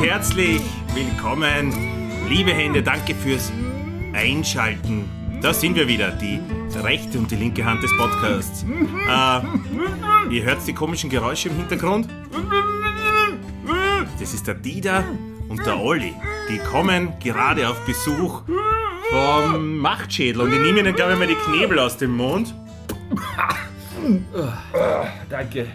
herzlich willkommen, liebe Hände. Danke fürs Einschalten. Da sind wir wieder, die rechte und die linke Hand des Podcasts. Äh, ihr hört die komischen Geräusche im Hintergrund? Das ist der Dieter und der Olli. Die kommen gerade auf Besuch vom Machtschädel und ich nehme ihnen, glaube ich, mal die Knebel aus dem Mund. Danke.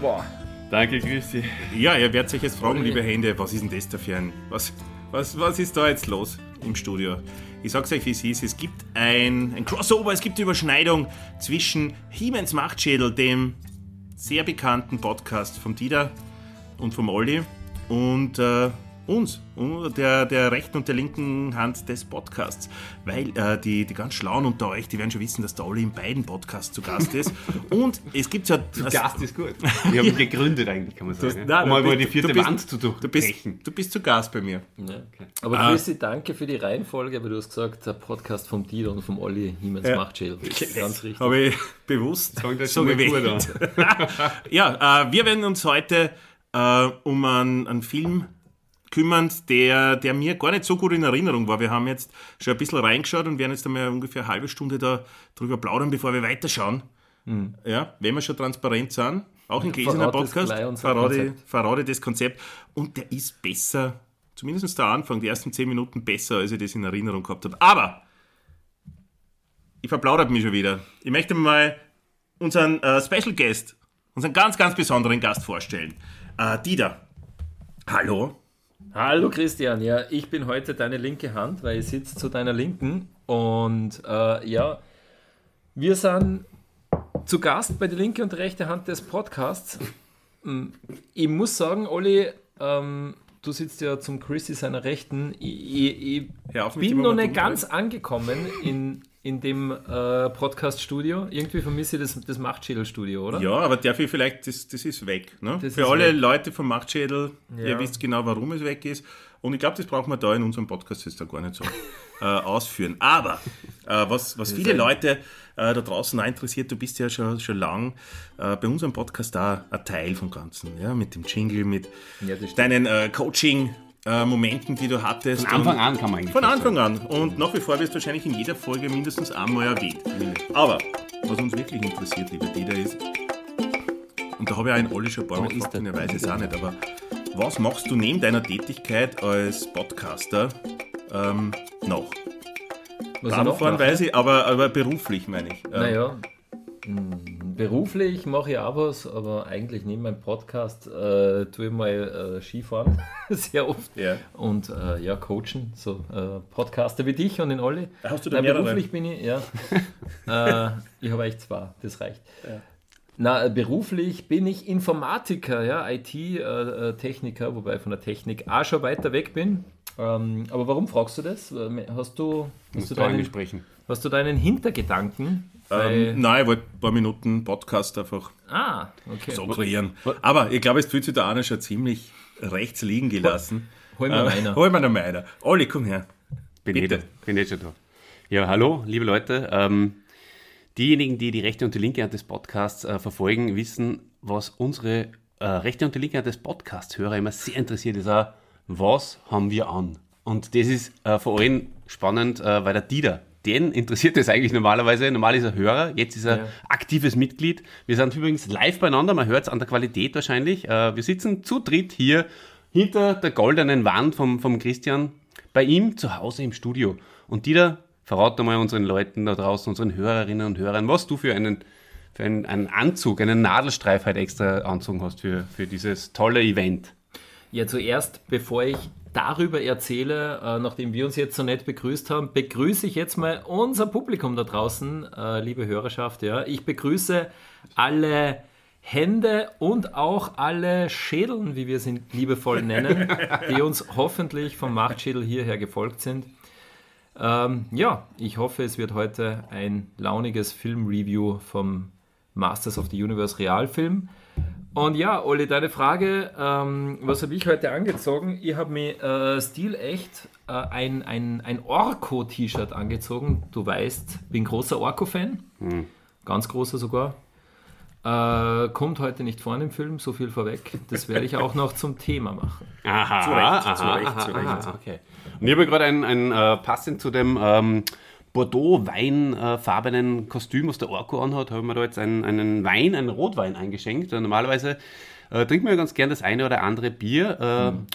Boah. Danke, dich. Ja, ihr werdet euch jetzt fragen, liebe Hände, was ist denn das da für ein. Was, was, was ist da jetzt los im Studio? Ich sag's euch, wie es ist. Es gibt ein, ein Crossover, es gibt eine Überschneidung zwischen Hiemens Machtschädel, dem sehr bekannten Podcast vom Dieter und vom Olli, und äh, uns, der, der rechten und der linken Hand des Podcasts. Weil äh, die, die ganz Schlauen unter euch, die werden schon wissen, dass der Olli in beiden Podcasts zu Gast ist. Und es gibt ja... Zu Gast ist gut. Wir haben gegründet eigentlich, kann man sagen. Du, nein, um mal bist, die vierte bist, Wand zu durchbrechen. Du bist, du bist zu Gast bei mir. Ja, okay. Aber ah. Chrissy, danke für die Reihenfolge, aber du hast gesagt, der Podcast vom Dieter und vom Olli Hiemens ja. Machtschädel. Ganz richtig. Habe ich bewusst so gewählt. ja, äh, wir werden uns heute äh, um einen, einen Film kümmern, der, der mir gar nicht so gut in Erinnerung war. Wir haben jetzt schon ein bisschen reingeschaut und werden jetzt einmal ungefähr eine halbe Stunde da drüber plaudern, bevor wir weiterschauen. Mhm. Ja, wenn wir schon transparent sind, auch ein Gläserner Podcast, verrate, verrate das Konzept. Und der ist besser, zumindest der Anfang, die ersten zehn Minuten besser, als ich das in Erinnerung gehabt habe. Aber ich verplaudert mich schon wieder. Ich möchte mal unseren äh, Special Guest, unseren ganz, ganz besonderen Gast vorstellen. Äh, Dieter, hallo. Hallo Christian, ja, ich bin heute deine linke Hand, weil ich sitze zu deiner Linken und äh, ja, wir sind zu Gast bei der linke und rechte Hand des Podcasts. Mm, ich muss sagen, Olli, ähm, du sitzt ja zum Chrissy seiner Rechten. Ich, ich bin noch nicht ganz angekommen in, in dem äh, Podcast-Studio. Irgendwie vermisse ich das, das Machtschädel-Studio, oder? Ja, aber dafür vielleicht, das, das ist weg. Ne? Das Für alle weg. Leute vom Machtschädel, ja. ihr wisst genau, warum es weg ist. Und ich glaube, das brauchen wir da in unserem Podcast jetzt da gar nicht so äh, ausführen. Aber äh, was, was viele Leute äh, da draußen auch interessiert, du bist ja schon, schon lang äh, bei unserem Podcast da ein Teil vom Ganzen. Ja? Mit dem Jingle, mit ja, deinen äh, Coaching- äh, Momenten, die du hattest. Von Anfang an kann man eigentlich. Von Anfang an. Und nach wie vor wirst du wahrscheinlich in jeder Folge mindestens einmal erwähnt. Aber was uns wirklich interessiert, lieber Dieter, ist, und da habe ich auch in Olli schon ein paar Mal gefragt, und er weiß es auch nicht, aber was machst du neben deiner Tätigkeit als Podcaster ähm, noch? Was Bahnfahren weiß ich, aber, aber beruflich meine ich. Ähm, naja, beruflich mache ich auch was, aber eigentlich neben meinem Podcast äh, tue ich mal äh, Skifahren sehr oft ja. und äh, ja, coachen, so äh, Podcaster wie dich und den Olli. Hast du da mehrere? Beruflich bin ich, ja. Äh, ich habe eigentlich zwei, das reicht. Ja. Na, beruflich bin ich Informatiker, ja, IT-Techniker, äh, wobei von der Technik auch schon weiter weg bin. Ähm, aber warum fragst du das? Hast du, hast du, deinen, hast du deinen Hintergedanken? Ähm, nein, ich wollte ein paar Minuten Podcast einfach ah, okay. so kreieren. Aber ich glaube, es fühlt sich der Arne schon ziemlich rechts liegen gelassen. Hol mir äh, einer. Hol mir noch einer. Olli, komm her. Bin Bitte. Ich, bin jetzt schon da. Ja, hallo, liebe Leute. Ähm, diejenigen, die die rechte und die linke Hand des Podcasts äh, verfolgen, wissen, was unsere äh, rechte und die linke Hand des Podcasts-Hörer immer sehr interessiert ist, auch, was haben wir an? Und das ist äh, vor allem spannend, äh, weil der Dieter den interessiert das eigentlich normalerweise. Normal ist er Hörer, jetzt ist er ja. aktives Mitglied. Wir sind übrigens live beieinander, man hört es an der Qualität wahrscheinlich. Äh, wir sitzen zu dritt hier hinter der goldenen Wand vom, vom Christian bei ihm zu Hause im Studio. Und Dieter, verrate mal unseren Leuten da draußen, unseren Hörerinnen und Hörern, was du für einen, für einen, einen Anzug, einen Nadelstreif halt extra anzogen hast für, für dieses tolle Event. Ja, zuerst, bevor ich darüber erzähle, äh, nachdem wir uns jetzt so nett begrüßt haben, begrüße ich jetzt mal unser Publikum da draußen, äh, liebe Hörerschaft. Ja. Ich begrüße alle Hände und auch alle Schädeln, wie wir sie liebevoll nennen, die uns hoffentlich vom Machtschädel hierher gefolgt sind. Ähm, ja, ich hoffe, es wird heute ein launiges Filmreview vom Masters of the Universe Realfilm. Und ja, Olli, deine Frage, ähm, was habe ich heute angezogen? Ich habe mir äh, stilecht äh, ein, ein, ein Orko-T-Shirt angezogen. Du weißt, bin großer Orko-Fan, mhm. ganz großer sogar. Äh, kommt heute nicht vor im Film, so viel vorweg. Das werde ich auch noch zum Thema machen. Aha, Zu Recht, aha, zu Recht, aha, zu Recht. aha, okay. Und ich habe gerade ein, ein äh, passend zu dem ähm, Bordeaux-weinfarbenen Kostüm, was der Orko anhat, habe ich mir da jetzt einen, einen Wein, einen Rotwein eingeschenkt. Und normalerweise äh, trinken wir ganz gern das eine oder andere Bier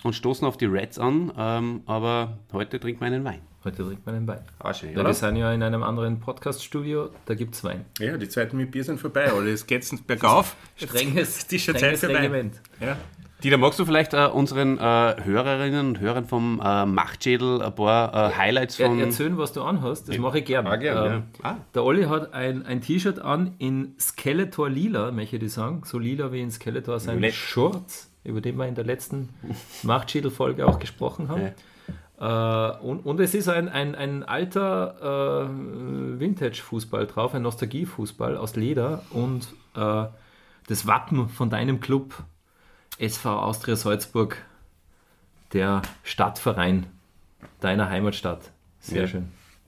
äh, und stoßen auf die Reds an, ähm, aber heute trinken wir einen Wein. Heute trinkt man einen Wein. Ah, schön, Ja, wir sind ja in einem anderen Podcast-Studio, da gibt es Wein. Ja, die Zeiten mit Bier sind vorbei, oder? Es geht bergauf. Strenges, strenges Zeit vorbei. Regiment. Ja. Dieter, magst du vielleicht äh, unseren äh, Hörerinnen und Hörern vom äh, Machtschädel ein paar äh, Highlights Er, von... erzählen, was du anhast, das mache ich gerne. Ah, gern, ähm, ja. Ah. Der Olli hat ein, ein T-Shirt an in Skeletor lila, möchte ich sagen. So lila wie in Skeletor sein Violett. Shorts, über den wir in der letzten Machtschädel-Folge auch gesprochen haben. Äh, und, und es ist ein, ein, ein alter äh, Vintage-Fußball drauf, ein Nostalgie-Fußball aus Leder und das Wappen von deinem Club SV Austria Salzburg, der Stadtverein deiner Heimatstadt. Sehr Ja. schön.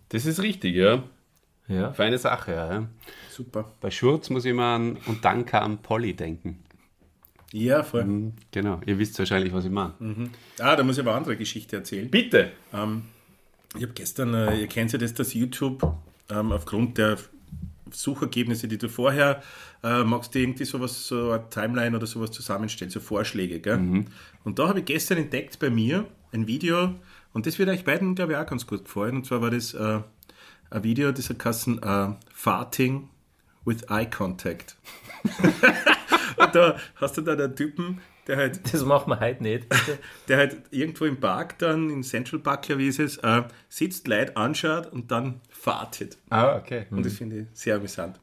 Das ist richtig, ja. Ja. Feine Sache, ja. Super. Bei Schurz muss ich immer an und dann kam Polly denken. Ja, voll. Hm, Genau, ihr wisst wahrscheinlich, was ich meine. Ah, da muss ich aber eine andere Geschichte erzählen. Bitte! Ähm, ich habe gestern, äh, ihr kennt ja das, dass YouTube ähm, aufgrund der Suchergebnisse, die du vorher äh, magst, du irgendwie sowas, so eine Timeline oder sowas zusammenstellen, so Vorschläge. Gell? Und da habe ich gestern entdeckt bei mir ein Video, und das wird euch beiden, glaube ich, auch ganz gut gefallen. Und zwar war das äh, ein Video, das hat geheißen, äh, Farting with Eye Contact. und da hast du da den Typen, der halt Das machen wir heute nicht. der halt irgendwo im Park dann, in Central Park, glaube ich, ist es, äh, sitzt, Leute anschaut und dann fartet. Ah, okay. Und das finde ich sehr amüsant.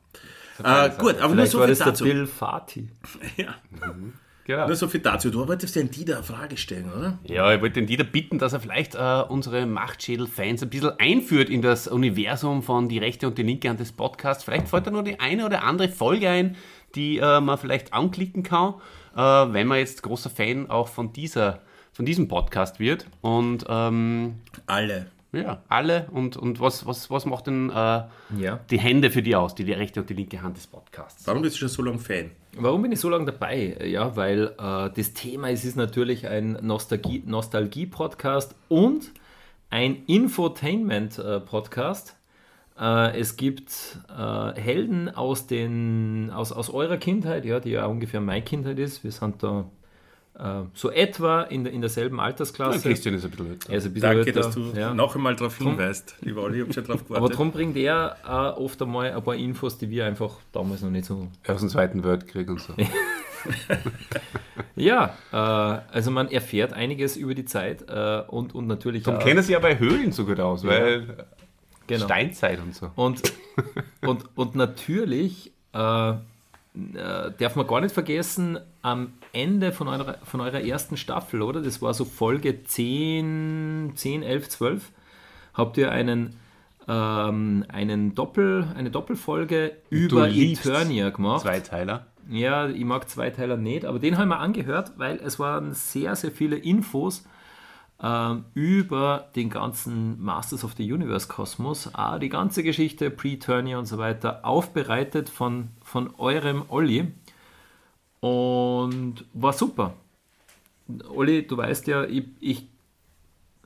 Äh, gut, aber nur Vielleicht so war viel dazu. Bill Fati. Ja, Genau. nur so viel dazu. Du wolltest den Dieter eine Frage stellen, oder? Ja, ich wollte den Dieter bitten, dass er vielleicht äh, unsere Machtschädel-Fans ein bisschen einführt in das Universum von die rechte und die linke Hand des Podcasts. Vielleicht fällt da nur die eine oder andere Folge ein, die äh, man vielleicht anklicken kann, äh, wenn man jetzt großer Fan auch von, dieser, von diesem Podcast wird. Und ähm, Alle. ja, alle. Und, und was, was, was macht denn äh, Ja. die Hände für die aus, die, die rechte und die linke Hand des Podcasts? Warum bist du schon so lange Fan? Warum bin ich so lange dabei? Ja, weil äh, das Thema ist, ist natürlich ein Nostalgie- Nostalgie-Podcast und ein Infotainment-Podcast. Äh, es gibt äh, Helden aus, den, aus, aus eurer Kindheit, ja, die ja ungefähr meine Kindheit ist. Wir sind da äh, so etwa in, der, in derselben Ja, Altersklasse. Christian ist ein bisschen älter. Er ist ein bisschen Danke, älter, dass du ja. noch einmal darauf hinweist. Lieber Olli, ich habe schon drauf Aber gewartet. darum bringt er äh, oft einmal ein paar Infos, die wir einfach damals noch nicht so Aus dem Zweiten Weltkrieg und so. Ja, äh, also man erfährt einiges über die Zeit äh, und, und natürlich Darum kennen sie ja bei Höhlen so gut aus, weil genau. Steinzeit und so. Und, und, und natürlich äh, äh, darf man gar nicht vergessen, am Ende von eurer, von eurer ersten Staffel, oder? Das war so Folge 10, 10 11, 12, habt ihr einen, ähm, einen Doppel, eine Doppelfolge über liebst Eternia gemacht. Zweiteiler. Ja, ich mag Zweiteiler nicht, aber den haben wir angehört, weil es waren sehr, sehr viele Infos über den ganzen Masters of the Universe Kosmos, auch die ganze Geschichte, Pre-Turnier und so weiter, aufbereitet von, von eurem Olli. Und war super. Olli, du weißt ja, ich, ich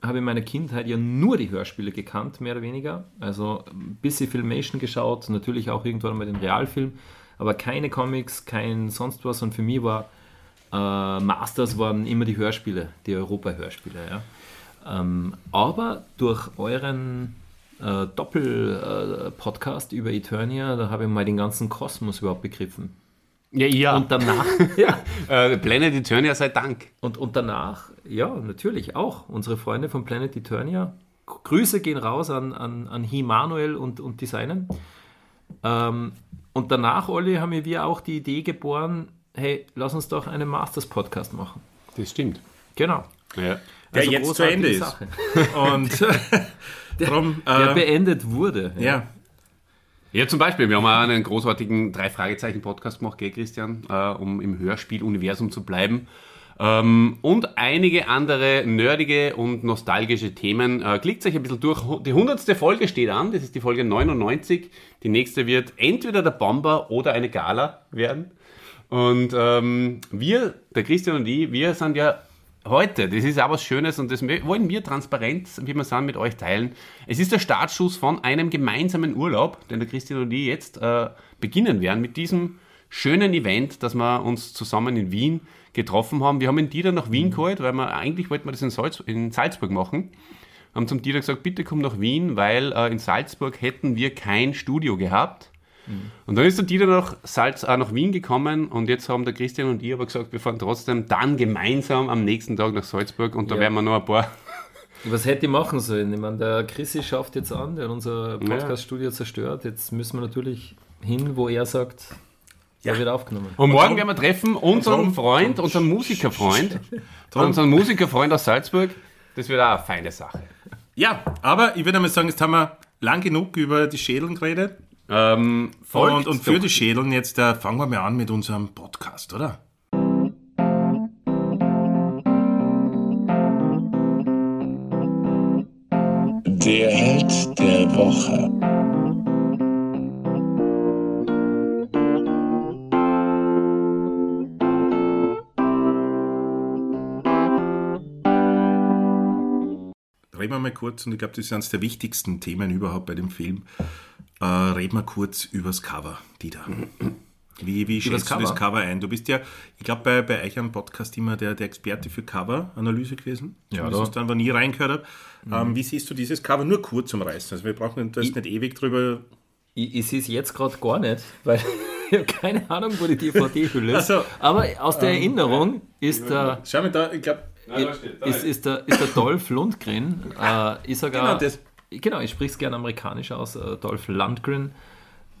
habe in meiner Kindheit ja nur die Hörspiele gekannt, mehr oder weniger. Also ein bisschen Filmation geschaut, natürlich auch irgendwann mal den Realfilm, aber keine Comics, kein sonst was. Und für mich war äh, Masters waren immer die Hörspiele, die Europa-Hörspiele. Ja. Ähm, aber durch euren äh, Doppel-Podcast über Eternia, da habe ich mal den ganzen Kosmos überhaupt begriffen. Ja, ja. Und danach, ja, äh, Planet Eternia sei Dank. und, und danach, ja, natürlich auch unsere Freunde von Planet Eternia. Grüße gehen raus an, an, an Himanuel und, und die Seinen. Ähm, und danach, Olli, haben wir auch die Idee geboren, hey, lass uns doch einen Masters-Podcast machen. Das stimmt. Genau. Ja. Der jetzt zu Ende ist. Sache. Und darum, Der äh, beendet wurde. ja, Ja, zum Beispiel, wir haben auch einen großartigen Drei-Fragezeichen-Podcast gemacht, gell, Christian, äh, um im Hörspiel-Universum zu bleiben. Ähm, und einige andere nerdige und nostalgische Themen. Äh, klickt euch ein bisschen durch. Die hundertste Folge steht an, das ist die Folge 99. Die nächste wird entweder der Bomber oder eine Gala werden. Und ähm, wir, der Christian und ich, wir sind ja heute, das ist auch was Schönes und das wollen wir transparent, wie wir sagen, mit euch teilen. Es ist der Startschuss von einem gemeinsamen Urlaub, den der Christian und ich jetzt äh, beginnen werden mit diesem schönen Event, dass wir uns zusammen in Wien getroffen haben. Wir haben den Dieter nach Wien geholt, weil wir eigentlich wollten wir das in, Salz, in Salzburg machen. Haben zum Dieter gesagt, bitte komm nach Wien, weil äh, in Salzburg hätten wir kein Studio gehabt. Mhm. Und dann ist der Dieter nach, Salz, äh, nach Wien gekommen und jetzt haben der Christian und ich aber gesagt, wir fahren trotzdem dann gemeinsam am nächsten Tag nach Salzburg und da ja. werden wir noch ein paar. Was hätte ich machen sollen? Ich meine, der Chrissy schafft jetzt an, der hat unser Podcast-Studio zerstört. Jetzt müssen wir natürlich hin, wo er sagt, ja. wird aufgenommen. Und morgen werden wir treffen unseren Freund, unseren Musikerfreund, unseren Musikerfreund aus Salzburg. Das wird auch eine feine Sache. Ja, aber ich würde mal sagen, jetzt haben wir lang genug über die Schädeln geredet. Ähm, und, und für die Schädeln jetzt äh, fangen wir mal an mit unserem Podcast, oder? Der Held der Woche. Reden wir mal kurz, und ich glaube, das ist eines der wichtigsten Themen überhaupt bei dem Film. Äh, reden wir kurz übers Cover, Dieter. Wie, wie schätzt du das Cover ein? Du bist ja, ich glaube, bei, bei euch am Podcast immer der, der Experte für Cover-Analyse gewesen. Ja, da. ich dann aber nie reingehört habe. Mhm. Ähm, wie siehst du dieses Cover? Nur kurz zum Reißen. Also wir brauchen das ich, nicht ewig drüber. Ich, ich sehe es jetzt gerade gar nicht, weil ich habe keine Ahnung, wo die DVD-Hülle ist. Also, aber aus der ähm, Erinnerung ist der. Schau mal da, ich glaube. Ist, ist, der, ist der Dolph Lundgren. Äh, ich sogar, genau, das genau, ich spreche es gerne amerikanisch aus, äh, Dolph Lundgren.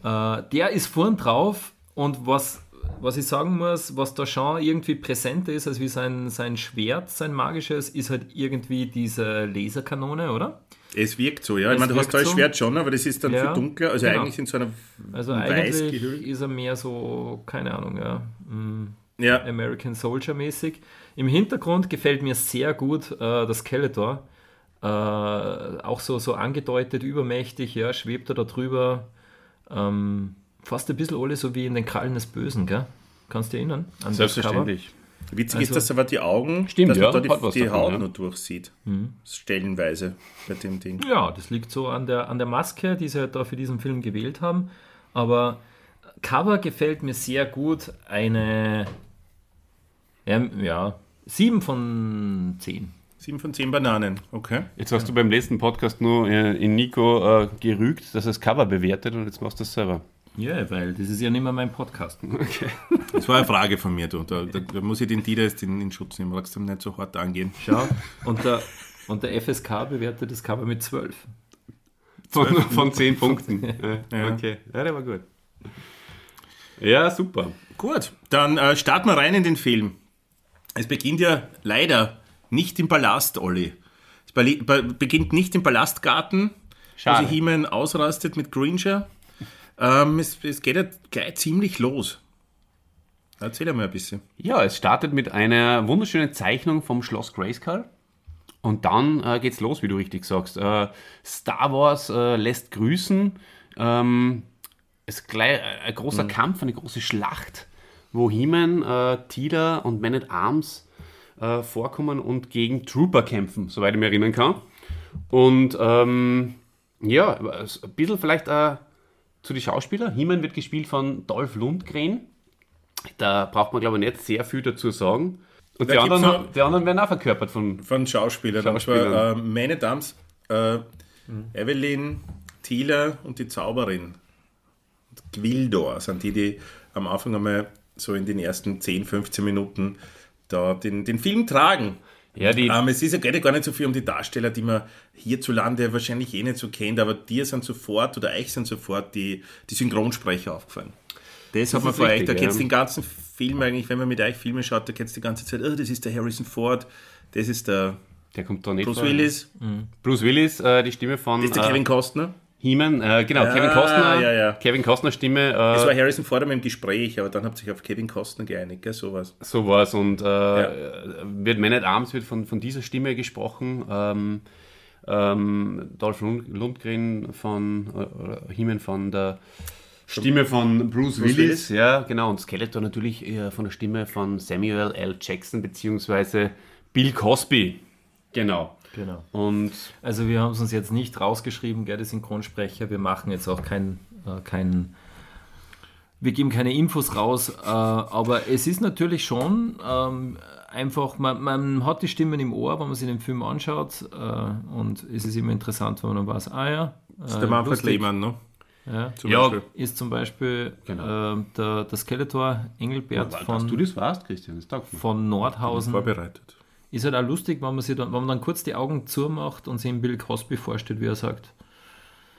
Äh, der ist vorn drauf und was, was ich sagen muss, was da schon irgendwie präsenter ist als wie sein, sein Schwert, sein magisches, ist halt irgendwie diese Laserkanone, oder? Es wirkt so, ja. Es ich meine, du hast da ein so. Schwert schon, aber das ist dann ja, viel dunkler. Also genau. eigentlich in so einer Also eigentlich ist er mehr so, keine Ahnung, ja. Mm, ja. American Soldier mäßig. Im Hintergrund gefällt mir sehr gut äh, das Skeletor äh, auch so, so angedeutet, übermächtig, ja, schwebt er da drüber. Ähm, fast ein bisschen alles so wie in den Krallen des Bösen, gell? Kannst du dich erinnern? An Selbstverständlich. Witzig also, ist, dass aber die Augen, stimmt, dass ja, man da die, die davon, Haut ja. nur durchsieht. Mhm. Stellenweise bei dem Ding. Ja, das liegt so an der, an der Maske, die sie halt da für diesen Film gewählt haben. Aber Cover gefällt mir sehr gut. Eine ja, ja 7 von 10. Sieben von zehn Bananen, okay. Jetzt hast du beim letzten Podcast nur äh, in Nico äh, gerügt, dass er das Cover bewertet und jetzt machst du das selber. Ja, weil das ist ja nicht mehr mein Podcast. Okay. Das war eine Frage von mir, du. Da, da, da muss ich den Dieter jetzt in, in Schutz nehmen, magst du nicht so hart angehen. Schau, und der, und der FSK bewertet das Cover mit 12. Von, von 10 Punkten. ja. Okay, ja, der war gut. Ja, super. Gut, dann äh, starten wir rein in den Film. Es beginnt ja leider nicht im Palast, Olli. Es beginnt nicht im Palastgarten, Schade. wo sich He-Man ausrastet mit Gringer. Ähm, es, es, geht ja gleich ziemlich los. Erzähl mal ein bisschen. Ja, es startet mit einer wunderschönen Zeichnung vom Schloss Grayskull. Und dann äh, geht's los, wie du richtig sagst. Äh, Star Wars äh, lässt grüßen. Ähm, es ist gleich ein großer mhm. Kampf, eine große Schlacht, wo He-Man, äh, Tila und Man at Arms äh, vorkommen und gegen Trooper kämpfen, soweit ich mich erinnern kann. Und ähm, ja, ein bisschen vielleicht äh, zu den Schauspielern. He-Man wird gespielt von Dolph Lundgren. Da braucht man, glaube ich, nicht sehr viel dazu sagen. Und die anderen, noch, die anderen, werden auch verkörpert von, von Schauspielern. Schauspielern. Äh, meine Dames, äh, mhm. Evelyn, Thieler und die Zauberin. Gwildor sind die, die am Anfang einmal so in den ersten 10, 15 Minuten da den, den Film tragen. Ja, die ähm, es ist ja gar nicht so viel um die Darsteller, die man hierzulande wahrscheinlich eh nicht so kennt, aber dir sind sofort oder euch sind sofort die, die Synchronsprecher aufgefallen. Das, das hat man vor euch, da ja. den ganzen Film eigentlich, wenn man mit euch Filme schaut, da kennst du die ganze Zeit, oh, das ist der Harrison Ford, das ist der, der kommt da nicht Bruce Willis. Mhm. Bruce Willis, äh, die Stimme von... Das ist der Kevin Costner. He-Man, äh, genau, ja, Kevin Costner, ja, ja. Kevin Costner Stimme. Äh, es war Harrison Ford im Gespräch, aber dann habt ihr sich auf Kevin Costner geeinigt, gell, sowas. Sowas und äh, ja. wird Man at Arms wird von, von dieser Stimme gesprochen. Ähm, ähm, Dolph Lundgren von äh, He-Man von der Stimme von Bruce, Bruce Willis, Willis. ja, genau. Und Skeletor natürlich äh, von der Stimme von Samuel L. Jackson beziehungsweise Bill Cosby. Genau. Genau. Und Also wir haben es uns jetzt nicht rausgeschrieben, gell, die Synchronsprecher. Wir machen jetzt auch kein, äh, kein wir geben keine Infos raus, äh, aber es ist natürlich schon ähm, einfach, man, man hat die Stimmen im Ohr, wenn man sich den Film anschaut äh, und es ist immer interessant, wenn man weiß, ah ja, Das ist der Manfred. Lehmann, ne? ja, Zum Ja, ist zum Beispiel Genau. äh, der, der Skeletor Engelbert dass von, du das weißt, Christian, das taugt mir. von Nordhausen. Vorbereitet. Ist halt auch lustig, wenn man, sich dann, wenn man dann kurz die Augen zumacht und sich Bill Cosby vorstellt, wie er sagt,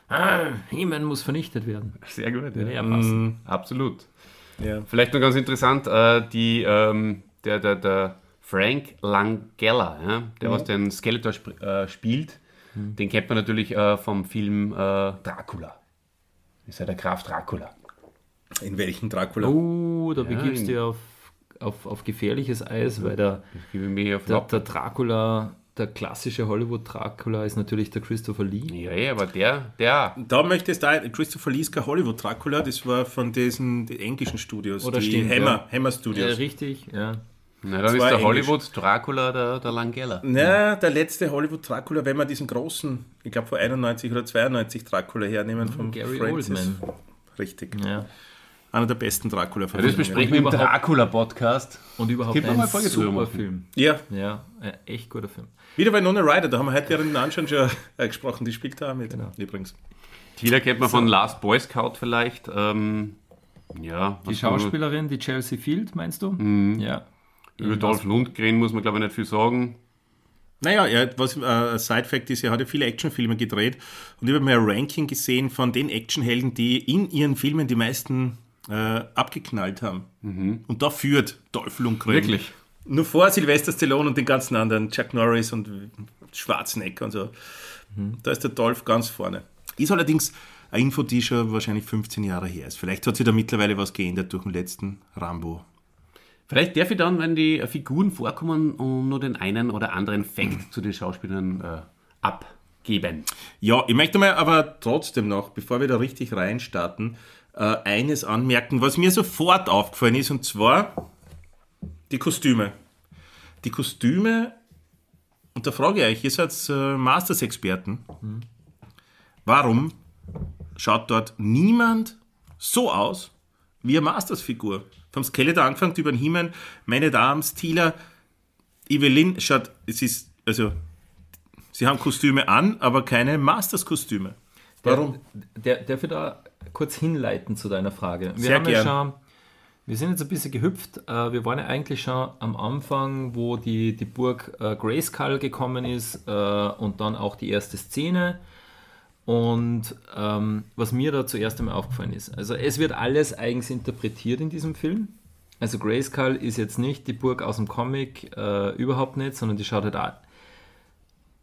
ah, He-Man muss vernichtet werden. Sehr gut, ja. ja passen. Absolut. Ja. Vielleicht noch ganz interessant, äh, die, ähm, der, der, der Frank Langella, ja, der was den Skeletor sp äh, spielt, den kennt man natürlich äh, vom Film äh, Dracula. Ist ja der Graf Dracula. In welchen Dracula? Oh, da Ja, begibst du ja auf, auf, auf gefährliches Eis, weil der, der, der Dracula, der klassische Hollywood-Dracula ist natürlich der Christopher Lee. Ja, ja, aber der, der, Da möchtest du Christopher Lee ist kein Hollywood Dracula, das war von diesen die englischen Studios, Oder die stimmt, Hammer, ja. Hammer Ja, Studios. richtig, ja. na, dann ist war der Englisch. Hollywood Dracula der, der Langella. Na, der letzte Hollywood Dracula, wenn wir diesen großen, ich glaube vor 91 oder 92 Dracula hernehmen von Gary Francis. Oldman. Richtig. ja. Einer der besten dracula Ja, das besprechen wir im Dracula-Podcast. Und überhaupt noch ein super machen. Film. Ja, Ja, ein echt guter Film. wieder bei Nona Ryder, da haben wir heute während dem Anschauen schon äh, gesprochen, die spielt da mit, Genau. übrigens. Tila kennt man von Last Boy Scout vielleicht. Ähm, ja, Die Schauspielerin, die Chelsea Field, meinst du? Mhm. Ja. Über Dolph Lundgren muss man, glaube ich, nicht viel sagen. Naja, hat- was äh, Side-Fact ist, er hat ja viele Actionfilme gedreht und ich habe mir ein Ranking gesehen von den Actionhelden, die in ihren Filmen die meisten äh, abgeknallt haben. Und da führt Dolph Lundgren. Wirklich? Nur vor Sylvester Stallone und den ganzen anderen, Chuck Norris und Schwarzenegger und so. Da ist der Dolph ganz vorne. Ist allerdings eine Info, die schon wahrscheinlich 15 Jahre her ist. Vielleicht hat sich da mittlerweile was geändert durch den letzten Rambo. Vielleicht darf ich dann, wenn die Figuren vorkommen, um nur den einen oder anderen Fact zu den Schauspielern äh, abgeben. Ja, ich möchte mal aber trotzdem noch, bevor wir da richtig reinstarten, äh, eines anmerken, was mir sofort aufgefallen ist, und zwar die Kostüme. Die Kostüme, und da frage ich euch, ihr seid äh, Masters-Experten, warum schaut dort niemand so aus wie eine Masters-Figur? Vom Skeletor angefangen über den Himmel, meine Damen, Stila, Evelyn, schaut, es ist, also Sie haben Kostüme an, aber keine Masters-Kostüme. Warum? Der, der, darf ich da kurz hinleiten zu deiner Frage? Wir Sehr haben gern. ja schon, wir sind jetzt ein bisschen gehüpft. Äh, Wir waren ja eigentlich schon am Anfang, wo die, die Burg äh, Grayskull gekommen ist äh, und dann auch die erste Szene. Und ähm, was mir da zuerst einmal aufgefallen ist, also es wird alles eigens interpretiert in diesem Film. Also Grayskull ist jetzt nicht die Burg aus dem Comic, äh, überhaupt nicht, sondern die schaut halt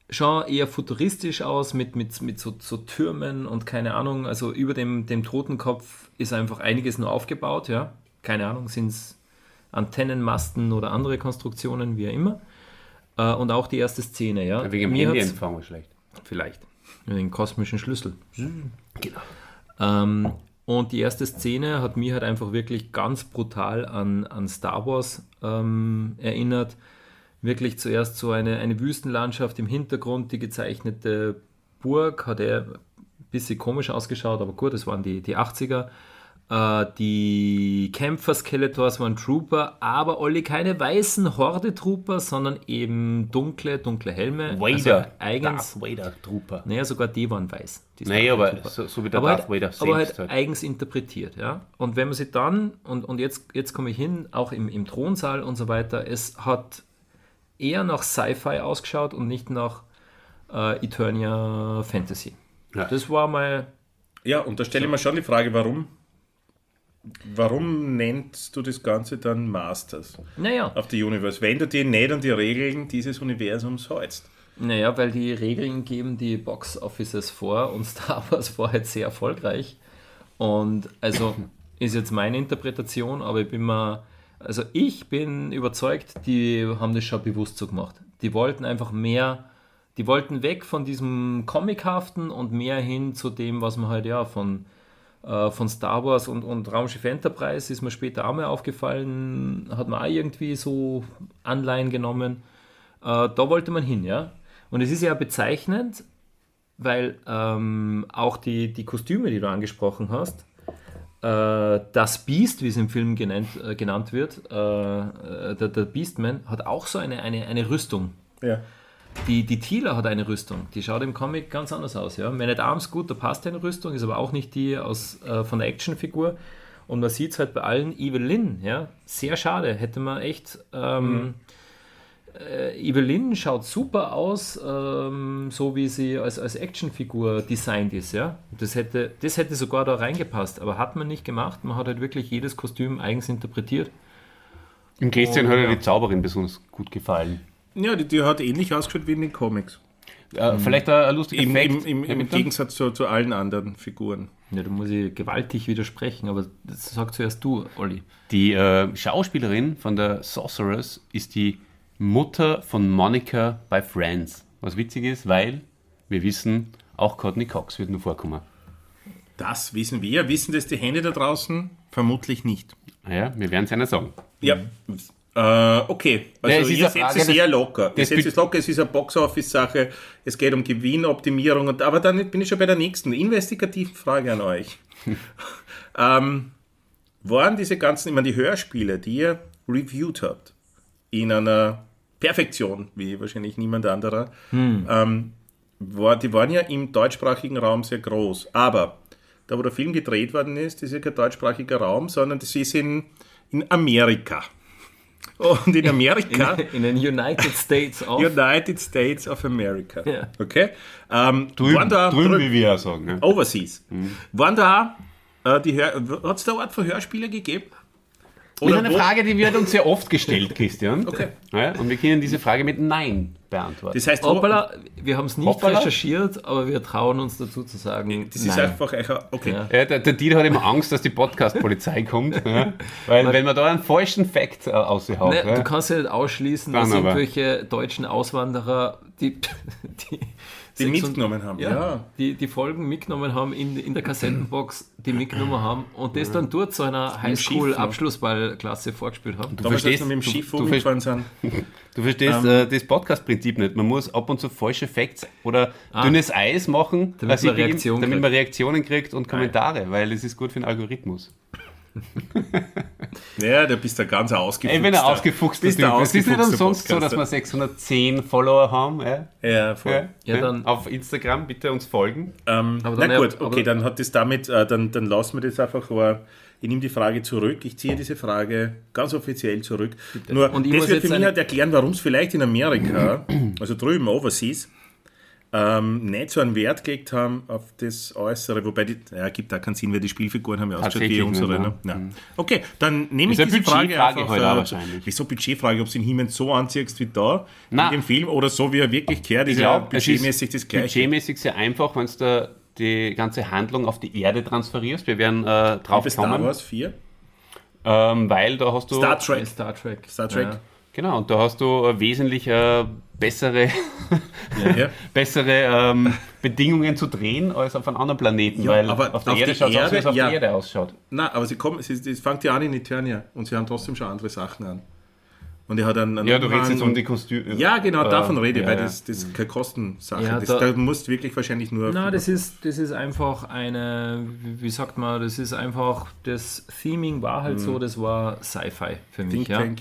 schon eher futuristisch aus mit, mit, mit so, so Türmen und keine Ahnung. Also über dem, dem Totenkopf ist einfach einiges nur aufgebaut, ja. Keine Ahnung, sind es Antennenmasten oder andere Konstruktionen, wie auch immer. Äh, und auch die erste Szene, ja. Wegen dem Mir Handyempfang schlecht. Vielleicht. Den kosmischen Schlüssel. Genau. Ähm, und die erste Szene hat mich halt einfach wirklich ganz brutal an, an Star Wars ähm, erinnert. Wirklich zuerst so eine, eine Wüstenlandschaft im Hintergrund, die gezeichnete Burg, hat er ein bisschen komisch ausgeschaut, aber gut, das waren die, die 80er. Äh, die Kämpfer-Skeletors waren Trooper, aber alle keine weißen Horde-Trooper, sondern eben dunkle, dunkle Helme. Vader. Also eigens, Darth Vader Trooper. naja, sogar die waren weiß. die Nee, aber so, so wie der aber Darth halt, Vader aber selbst halt halt. eigens interpretiert, ja. Und wenn man sich dann, und, und jetzt, jetzt komme ich hin, auch im, im Thronsaal und so weiter, es hat eher nach Sci-Fi ausgeschaut und nicht nach äh, Eternia Fantasy. Ja. Das war mal, Ja, und da stelle ich mir schon die Frage, warum, warum nennst du das Ganze dann Masters naja, auf die Universe, wenn du dir nicht an die Regeln dieses Universums hältst? naja, weil die Regeln geben die Box Offices vor und Star Wars war halt sehr erfolgreich. Und also ist jetzt meine Interpretation, aber ich bin mal, also ich bin überzeugt, die haben das schon bewusst so gemacht. Die wollten einfach mehr, die wollten weg von diesem Comichaften und mehr hin zu dem, was man halt ja von, äh, von Star Wars und, und Raumschiff Enterprise ist mir später auch mal aufgefallen, hat man auch irgendwie so Anleihen genommen. Äh, da wollte man hin, ja. Und es ist ja bezeichnend, weil ähm, auch die, die Kostüme, die du angesprochen hast, das Beast, wie es im Film genannt, äh, genannt wird, äh, der, der Beastman, hat auch so eine, eine, eine Rüstung. Ja. Die, die Tila hat eine Rüstung, die schaut im Comic ganz anders aus. Ja? Man at Arms, gut, da passt eine Rüstung, ist aber auch nicht die aus, äh, von der Actionfigur. Und man sieht es halt bei allen Evelyn, ja, sehr schade. Hätte man echt. Ähm, äh, Evelyn schaut super aus, ähm, so wie sie als, als Actionfigur designt ist, ja. Das hätte, das hätte sogar da reingepasst, aber hat man nicht gemacht. Man hat halt wirklich jedes Kostüm eigens interpretiert. Im Kästchen hat Oh, ja. die Zauberin besonders gut gefallen. Ja, die, die hat ähnlich ausgeschaut wie in den Comics. Äh, Vielleicht ein, ein lustiger Im, Fact. im, im, im? Gegensatz zu, zu allen anderen Figuren. Ja, da muss ich gewaltig widersprechen, aber das sag zuerst du, Olli. Die äh, Schauspielerin von der Sorceress ist die Mutter von Monica bei Friends. Was witzig ist, weil wir wissen, auch Courtney Cox wird nur vorkommen. Das wissen wir. Wissen das die Hände da draußen? Vermutlich nicht. Ja, wir werden es einer sagen. Ja. Äh, okay, also Ja, es ist ihr seht es sehr locker. Ihr seht es locker, es ist eine Box-Office-Sache, es geht um Gewinnoptimierung, und, aber dann bin ich schon bei der nächsten investigativen Frage an euch. ähm, waren diese ganzen, ich meine, die Hörspiele, die ihr reviewed habt, in einer Perfektion, wie wahrscheinlich niemand anderer, ähm, war, die waren ja im deutschsprachigen Raum sehr groß. Aber da, wo der Film gedreht worden ist, ist ja kein deutschsprachiger Raum, sondern das ist in, in Amerika. Und in Amerika, In den United States of. United States of America. Ja. Okay? Ähm, waren da, drüben, wie wir auch sagen. Ja. Overseas. Waren da, äh, die hat es da Art von Hörspiele gegeben? Das ist eine Frage, die wird uns sehr oft gestellt, Christian. Okay. Ja, und wir können diese Frage mit Nein beantworten. Das heißt, Hoppala, wir haben es nicht Hoppala. recherchiert, aber wir trauen uns dazu zu sagen, das ist nein. einfach, ein- okay. Ja. Ja, der, der Dieter hat immer Angst, dass die Podcast-Polizei kommt. Ja? Weil, wenn man da einen falschen Fact äh, aushaut. Ne, ja? Du kannst ja nicht ausschließen, Dann dass irgendwelche deutschen Auswanderer die, die, Die 600 mitgenommen haben, ja, ja. Die, die Folgen mitgenommen haben in, in der Kassettenbox, die mitgenommen haben und das dann dort zu einer Highschool-Abschlussballklasse vorgespielt haben. Du Damals, als verstehst, mit dem du- Schiff du rumgefahren sind. Du verstehst Ähm. äh, das Podcast-Prinzip nicht. Man muss ab und zu falsche Facts oder dünnes Eis machen, Damit man Reaktion damit man Reaktionen kriegt und Kommentare, weil es ist gut für den Algorithmus. Ja, du bist da ganz ausgefuchst. Ey, wenn er ausgefuchst bist ist. Es ist nicht umsonst so, dass wir 610 Follower haben. Ja? Ja, voll. Ja, Ja, dann- Auf Instagram bitte uns folgen. Ähm, Aber na gut, aber- okay, dann hat das damit, äh, dann, dann lassen wir das einfach. Aber ich nehme die Frage zurück. Ich ziehe diese Frage ganz offiziell zurück. Nur, Und ich das muss wird jetzt für mich halt erklären, warum es vielleicht in Amerika, also drüben, overseas, ähm, nicht so einen Wert gelegt haben auf das Äußere. Wobei, die, ja, gibt da keinen Sinn, weil die Spielfiguren haben ja ausgeschaut wie Tatsächlich unsere. nicht, Ne? Ja. Okay, dann nehme ich Ist diese Frage Budgetfrage einfach. heute auch äh, wahrscheinlich. Wieso Budgetfrage, ob du den Himmel so anziehst wie da Na. in dem Film oder so, wie er wirklich kehrt, ist Ich ja budgetmäßig ist das Gleiche. budgetmäßig sehr einfach, wenn du da die ganze Handlung auf die Erde transferierst. Wir werden äh, drauf Für Star kommen, Wars 4? ähm, weil da hast du Star Trek. Star Trek. Star Trek. Ja. Genau und da hast du äh, wesentlich äh, bessere, Ja. bessere ähm, Bedingungen zu drehen als auf einem anderen Planeten, Ja, weil aber auf der auf Erde die schaut es aus, wie Erde, es auf ja. der Erde ausschaut. Na, aber sie kommen, sie, sie fängt ja an in Eternia und sie haben trotzdem schon andere Sachen an. Und er hat einen, einen Ja, du redest jetzt um die Kostüme. Ja, genau, Äh, davon rede ich, ja, weil ja. das, das ist keine Kostensache. Ja, das, da- da musst du wirklich wahrscheinlich nur. Na, das ist, das ist einfach eine, wie sagt man, das ist einfach, das Theming war halt so, das war Sci-Fi für mich. Think Ja. Tank.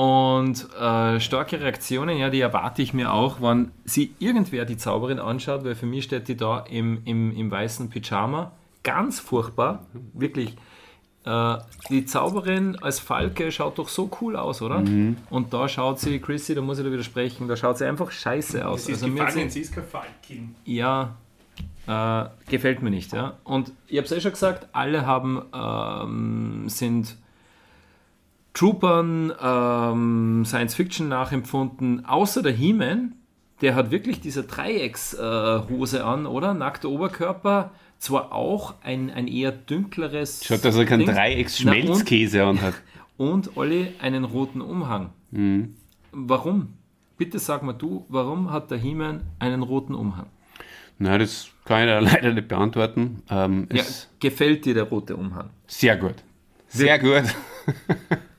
Und äh, starke Reaktionen, ja, die erwarte ich mir auch, wenn sie irgendwer die Zauberin anschaut, weil für mich steht die da im, im, im weißen Pyjama. Ganz furchtbar, wirklich. Äh, die Zauberin als Falke schaut doch so cool aus, oder? Mhm. Und da schaut sie, Chrissy, da muss ich da widersprechen, da schaut sie einfach scheiße aus. sie ist Also mir hat sie- gefallen, sie ist kein Falkin. ja, äh, gefällt mir nicht. Ja? Und ich habe es eh schon gesagt, alle haben, ähm, sind Troopern ähm, Science Fiction nachempfunden, außer der He-Man, der hat wirklich diese Dreieckshose äh, an, oder? Nackter Oberkörper, zwar auch ein, ein eher dünkleres. Schaut, dass er keinen Dreiecks-Schmelzkäse anhat. und, und Olli einen roten Umhang. Warum? Bitte sag mal du, warum hat der He-Man einen roten Umhang? Na, das kann ich leider nicht beantworten. Ähm, Ja, gefällt dir der rote Umhang? Sehr gut. Sehr gut.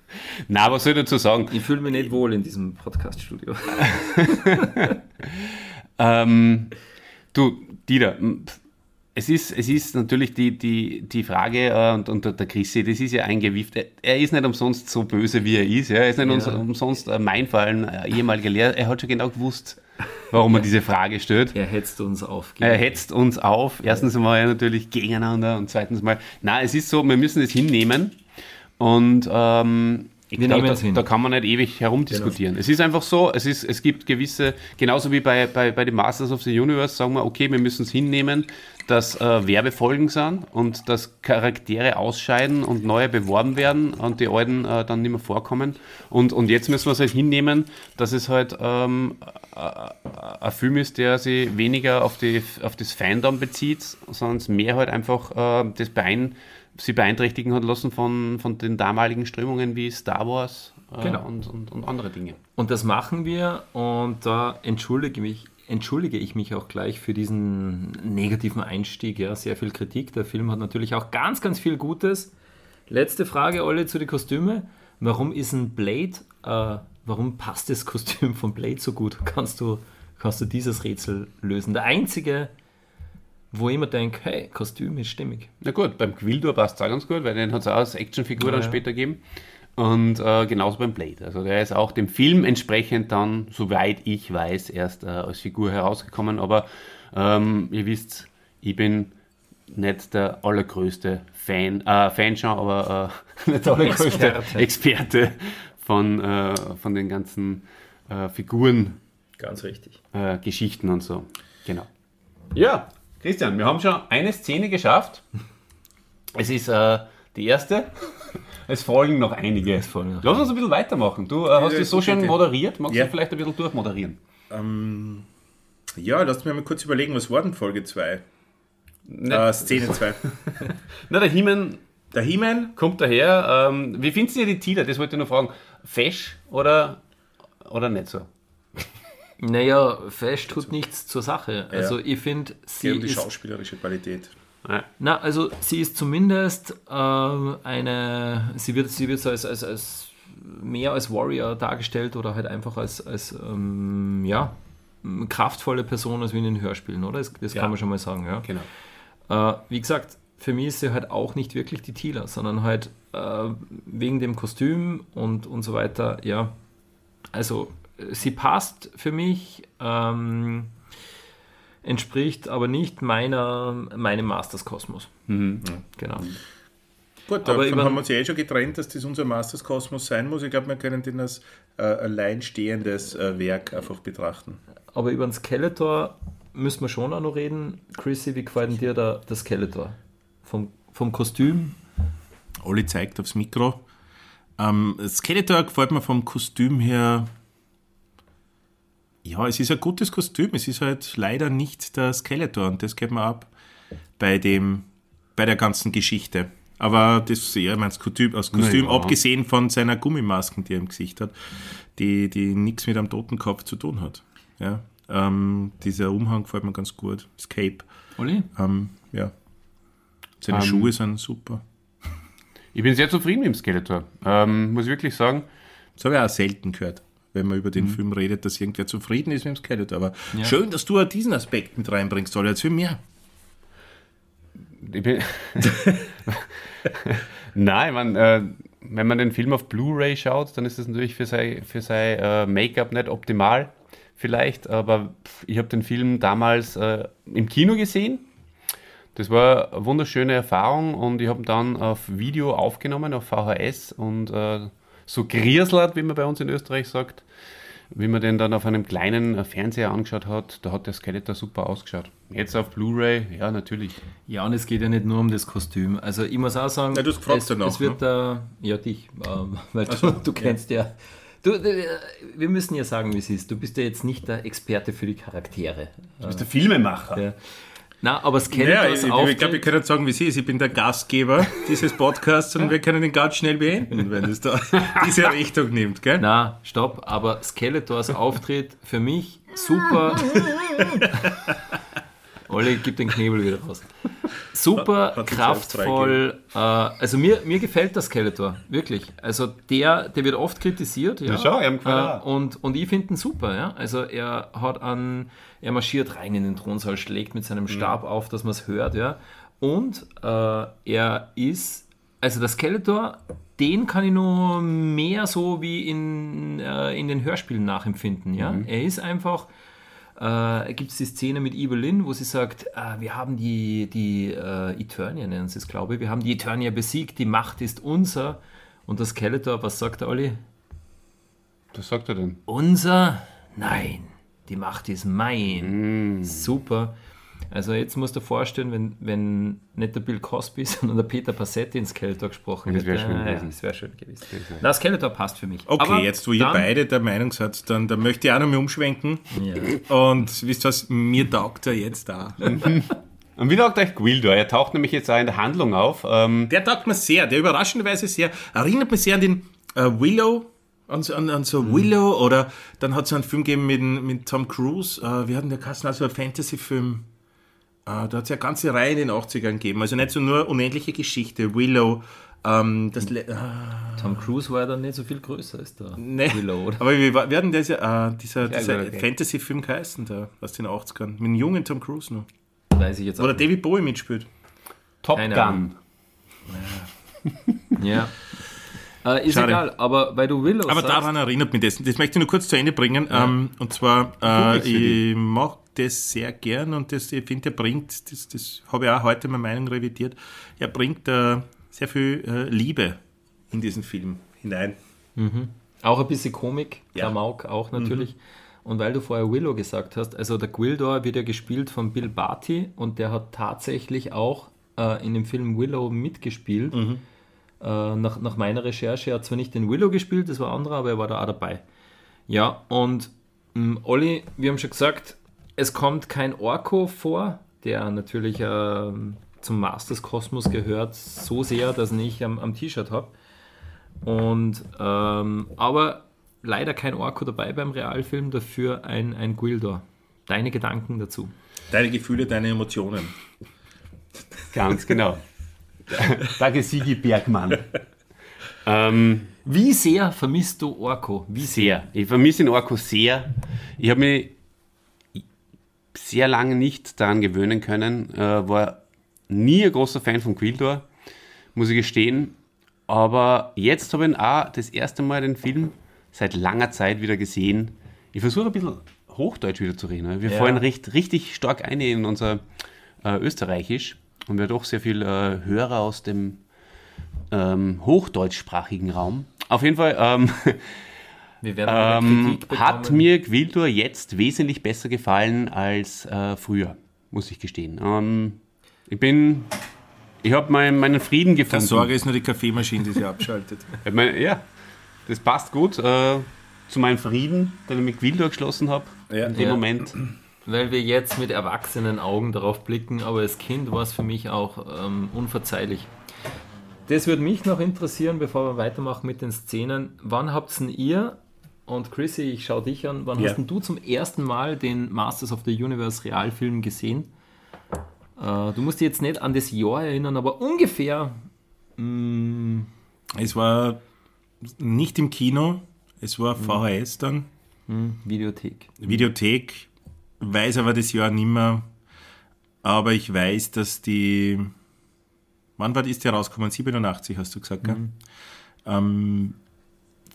Na, was soll ich dazu sagen? Ich fühle mich nicht wohl in diesem Podcast-Studio. Ähm, du, Dieter, es ist, es ist natürlich die, die, die Frage, äh, und, und der Chrissy, das ist ja eingewieft. Er, er ist nicht umsonst so böse, wie er ist. Ja? Er ist nicht uns- umsonst äh, mein Fallen, äh, ehemaliger Lehrer. Er hat schon genau gewusst, warum er diese Frage stellt. Er hetzt uns auf. Er hetzt uns auf. Erstens mal natürlich gegeneinander und zweitens mal, na, es ist so, wir müssen es hinnehmen und ähm, nehmen da, da kann man nicht ewig herumdiskutieren. Es ist einfach so, es, ist, es gibt gewisse, genauso wie bei, bei, bei den Masters of the Universe, sagen wir, okay, wir müssen es hinnehmen, dass äh, Werbefolgen sind und dass Charaktere ausscheiden und neue beworben werden und die alten äh, dann nicht mehr vorkommen. Und, und jetzt müssen wir es halt hinnehmen, dass es halt ähm, ein Film ist, der sich weniger auf, die, auf das Fandom bezieht, sondern mehr halt einfach äh, das Bein, sie beeinträchtigen hat lassen von, von den damaligen Strömungen wie Star Wars äh, Genau. und, und, und andere Dinge. Und das machen wir und da entschuldige, mich, entschuldige ich mich auch gleich für diesen negativen Einstieg. Ja, sehr viel Kritik. Der Film hat natürlich auch ganz, ganz viel Gutes. Letzte Frage, Olli, zu den Kostümen. Warum ist ein Blade, äh, warum passt das Kostüm von Blade so gut? Kannst du, kannst du dieses Rätsel lösen? Der einzige, wo ich immer denke, hey, Kostüm ist stimmig. Na gut, beim Quildur passt es auch ganz gut, weil den hat es auch als Actionfigur dann ja. später gegeben. Und äh, genauso beim Blade. Also der ist auch dem Film entsprechend dann, soweit ich weiß, erst äh, als Figur herausgekommen. Aber ähm, ihr wisst, ich bin nicht der allergrößte Fan, äh, Fan schon, aber äh, nicht der allergrößte Experte. Experte, von, äh, von den ganzen äh, Figuren, Ganz richtig. äh, Geschichten und so. Genau. Ja, Christian, wir haben schon eine Szene geschafft. Es ist äh, die erste. Es folgen noch einige. folgen noch Lass uns ein bisschen weitermachen. Du äh, hast Ja, dich so schön Idee. moderiert. Magst Ja. du vielleicht ein bisschen durchmoderieren? Ähm, ja, lasst mir mal kurz überlegen, was war denn Folge 2? Nicht- Äh, Szene 2. Na, der Himen Der He-Man, kommt daher. Ähm, wie findest du die Tila? Das wollte ich noch fragen. Fesch oder, oder nicht so? Naja, Fesch tut nichts zur Sache. Also ich finde, sie geht um die ist schauspielerische Qualität. Ja. Na, also sie ist zumindest ähm, eine, sie wird, sie wird so als, als, als mehr als Warrior dargestellt oder halt einfach als, als ähm, ja, kraftvolle Person als wie in den Hörspielen, oder? Das, das Ja. kann man schon mal sagen, ja. Genau. Äh, wie gesagt, für mich ist sie halt auch nicht wirklich die Tila, sondern halt äh, wegen dem Kostüm und, und so weiter, ja. Also, sie passt für mich, ähm, entspricht aber nicht meiner, meinem Masters-Kosmos. Genau. Gut, Aber davon haben wir uns ja eh schon getrennt, dass das unser Masters-Kosmos sein muss. Ich glaube, wir können den als äh, alleinstehendes äh, Werk einfach betrachten. Aber über den Skeletor müssen wir schon auch noch reden. Chrissy, wie gefällt denn dir der, der Skeletor? Vom, vom Kostüm? Olli zeigt aufs Mikro. Ähm, Skeletor gefällt mir vom Kostüm her. Ja, es ist ein gutes Kostüm. Es ist halt leider nicht der Skeletor und das geht mir ab bei dem, bei der ganzen Geschichte. Aber das, ja, ich meine, das Kostüm, das Kostüm Naja. abgesehen von seiner Gummimasken, die er im Gesicht hat, die, die nichts mit einem toten Kopf zu tun hat. Ja, ähm, dieser Umhang gefällt mir ganz gut. Das Cape. Olli? Ähm, ja. Seine Ähm, Schuhe sind super. Ich bin sehr zufrieden mit dem Skeletor. Ähm, muss ich wirklich sagen. Das habe ich auch selten gehört, wenn man über den Film redet, dass irgendwer zufrieden ist mit dem Skeletor. Aber schön, dass du auch diesen Aspekt mit reinbringst, Olli. Jetzt für mehr. Ich bin Nein, mein, äh, wenn man den Film auf Blu-ray schaut, dann ist das natürlich für sein, für sein äh, Make-up nicht optimal, vielleicht, aber ich habe den Film damals äh, im Kino gesehen. Das war eine wunderschöne Erfahrung und ich habe ihn dann auf Video aufgenommen, auf VHS und äh, so grieslert, wie man bei uns in Österreich sagt, wie man den dann auf einem kleinen äh, Fernseher angeschaut hat, da hat der Skeletor super ausgeschaut. Jetzt auf Blu-ray, ja, natürlich. Ja, und es geht ja nicht nur um das Kostüm. Also ich muss auch sagen, Ja, du hast es, danach, es wird äh, ja dich, ähm, weil du, du kennst ja. Du, äh, wir müssen ja sagen, wie es ist. Du bist ja jetzt nicht der Experte für die Charaktere. Du bist der Filmemacher. Ja. Na, aber Ja, Skeletors ich, ich, ich Auftritt, glaube, wir können sagen, wie es ist. Ich bin der Gastgeber dieses Podcasts und wir können ihn ganz schnell beenden, wenn es da diese Richtung nimmt. Gell? Na, stopp, aber Skeletors Auftritt für mich super. Olli, gib den Knebel wieder raus. Super Hat- kraftvoll. Äh, also mir, mir gefällt das Skeletor, wirklich. Also der, der wird oft kritisiert. Ja, Ja, schau, ihm gefällt er äh, und, und ich finde ihn super. Ja? Also er hat an, er marschiert rein in den Thronsaal, schlägt mit Mhm. seinem Stab auf, dass man es hört. Ja? Und äh, er ist, also der Skeletor, den kann ich nur mehr so wie in, äh, in den Hörspielen nachempfinden. Ja? Mhm. Er ist einfach, äh, gibt es die Szene mit Evelyn, wo sie sagt, äh, wir haben die, die äh, Eternia, nennen sie es, glaube ich, wir haben die Eternia besiegt, die Macht ist unser. Und der Skeletor, was sagt der Olli? Was sagt er denn? Unser? Nein, die Macht ist mein. Mm. Super. Also jetzt musst du dir vorstellen, wenn, wenn nicht der Bill Cosby, sondern der Peter Passetti ins Skeletor gesprochen Das wär hätte. schön Ja, gewesen. das wäre schön gewesen. Na, Skeletor passt für mich. Okay, Aber jetzt wo ihr beide der Meinung seid, dann, dann möchte ich auch noch mal umschwenken. Ja. Und wisst ihr was, mir taugt er jetzt da. Und wie sagt euch Gwildor? Er taucht nämlich jetzt auch in der Handlung auf. Ähm, Der taugt mir sehr, der überraschenderweise sehr, erinnert mich sehr an den äh, Willow, an, so- an, an so Willow oder dann hat es einen Film gegeben mit, mit Tom Cruise, äh, wir hatten der Kassen, also ein Fantasy-Film, äh, da hat es ja eine ganze Reihe in den 80ern gegeben, also nicht so nur unendliche Geschichte, Willow, ähm, das, ah, Tom Cruise war ja dann nicht so viel größer als der nee, Willow, oder? aber wie hat denn dieser, äh, dieser, dieser okay. Fantasy-Film geheißen, da, aus den 80ern, mit dem jungen Tom Cruise noch, Weiß ich jetzt auch oder nicht. David Bowie mitspielt. Top Keine Gun. Ahnung. Ja. Äh, ist Schade. egal, aber weil du Willow Aber sagst, daran erinnert mich das. Das möchte ich nur kurz zu Ende bringen. Ähm, und zwar, äh, für ich mag das sehr gern und das, ich finde, er bringt, das, das habe ich auch heute meine Meinung revidiert, er bringt äh, sehr viel äh, Liebe in diesen Film hinein. Auch ein bisschen Komik, Ja. der Mauk auch natürlich. Und weil du vorher Willow gesagt hast, also der Gwildor wird ja gespielt von Bill Barty und der hat tatsächlich auch äh, in dem Film Willow mitgespielt. Äh, nach, nach meiner Recherche, er hat zwar nicht den Willow gespielt, das war ein anderer, aber er war da auch dabei. Ja, und mh, Olli, wir haben schon gesagt, es kommt kein Orko vor, der natürlich ähm, zum Masters Kosmos gehört, so sehr, dass ich am, am T-Shirt habe. Und ähm, aber leider kein Orko dabei beim Realfilm, dafür ein, ein Gwildor. Deine Gedanken dazu? Deine Gefühle, deine Emotionen. Ganz genau. Danke, Sigi Bergmann. ähm, Wie sehr vermisst du Orko? Wie sehr? sehr. Ich vermisse den Orko sehr. Ich habe mich sehr lange nicht daran gewöhnen können. Äh, war nie ein großer Fan von Quildor, muss ich gestehen. Aber jetzt habe ich auch das erste Mal den Film seit langer Zeit wieder gesehen. Ich versuche ein bisschen Hochdeutsch wieder zu reden. Wir Ja. fallen recht, richtig stark ein in unser äh, Österreichisch und wir haben doch sehr viel äh, Hörer aus dem ähm, hochdeutschsprachigen Raum. Auf jeden Fall ähm, ähm, hat mir Gwildor jetzt wesentlich besser gefallen als äh, früher, muss ich gestehen. Ähm, ich bin, ich habe mein, meinen Frieden gefunden. Sorge ist nur die Kaffeemaschine, die sie abschaltet. Ich mein, ja, das passt gut äh, zu meinem Frieden, den ich mit Gwildor geschlossen habe. Ja. in dem Ja. Moment. Weil wir jetzt mit erwachsenen Augen darauf blicken, aber als Kind war es für mich auch ähm, unverzeihlich. Das würde mich noch interessieren, bevor wir weitermachen mit den Szenen. Wann habt denn ihr, und Chrissy, ich schaue dich an, wann Ja. hast denn du zum ersten Mal den Masters of the Universe Realfilm gesehen? Äh, du musst dich jetzt nicht an das Jahr erinnern, aber ungefähr. mm, mh, Es war nicht im Kino, es war VHS dann, Videothek. Videothek, weiß aber das Jahr nicht mehr. Aber ich weiß, dass die. Wann war die, ist die rausgekommen? 87 hast du gesagt, gell? Ähm,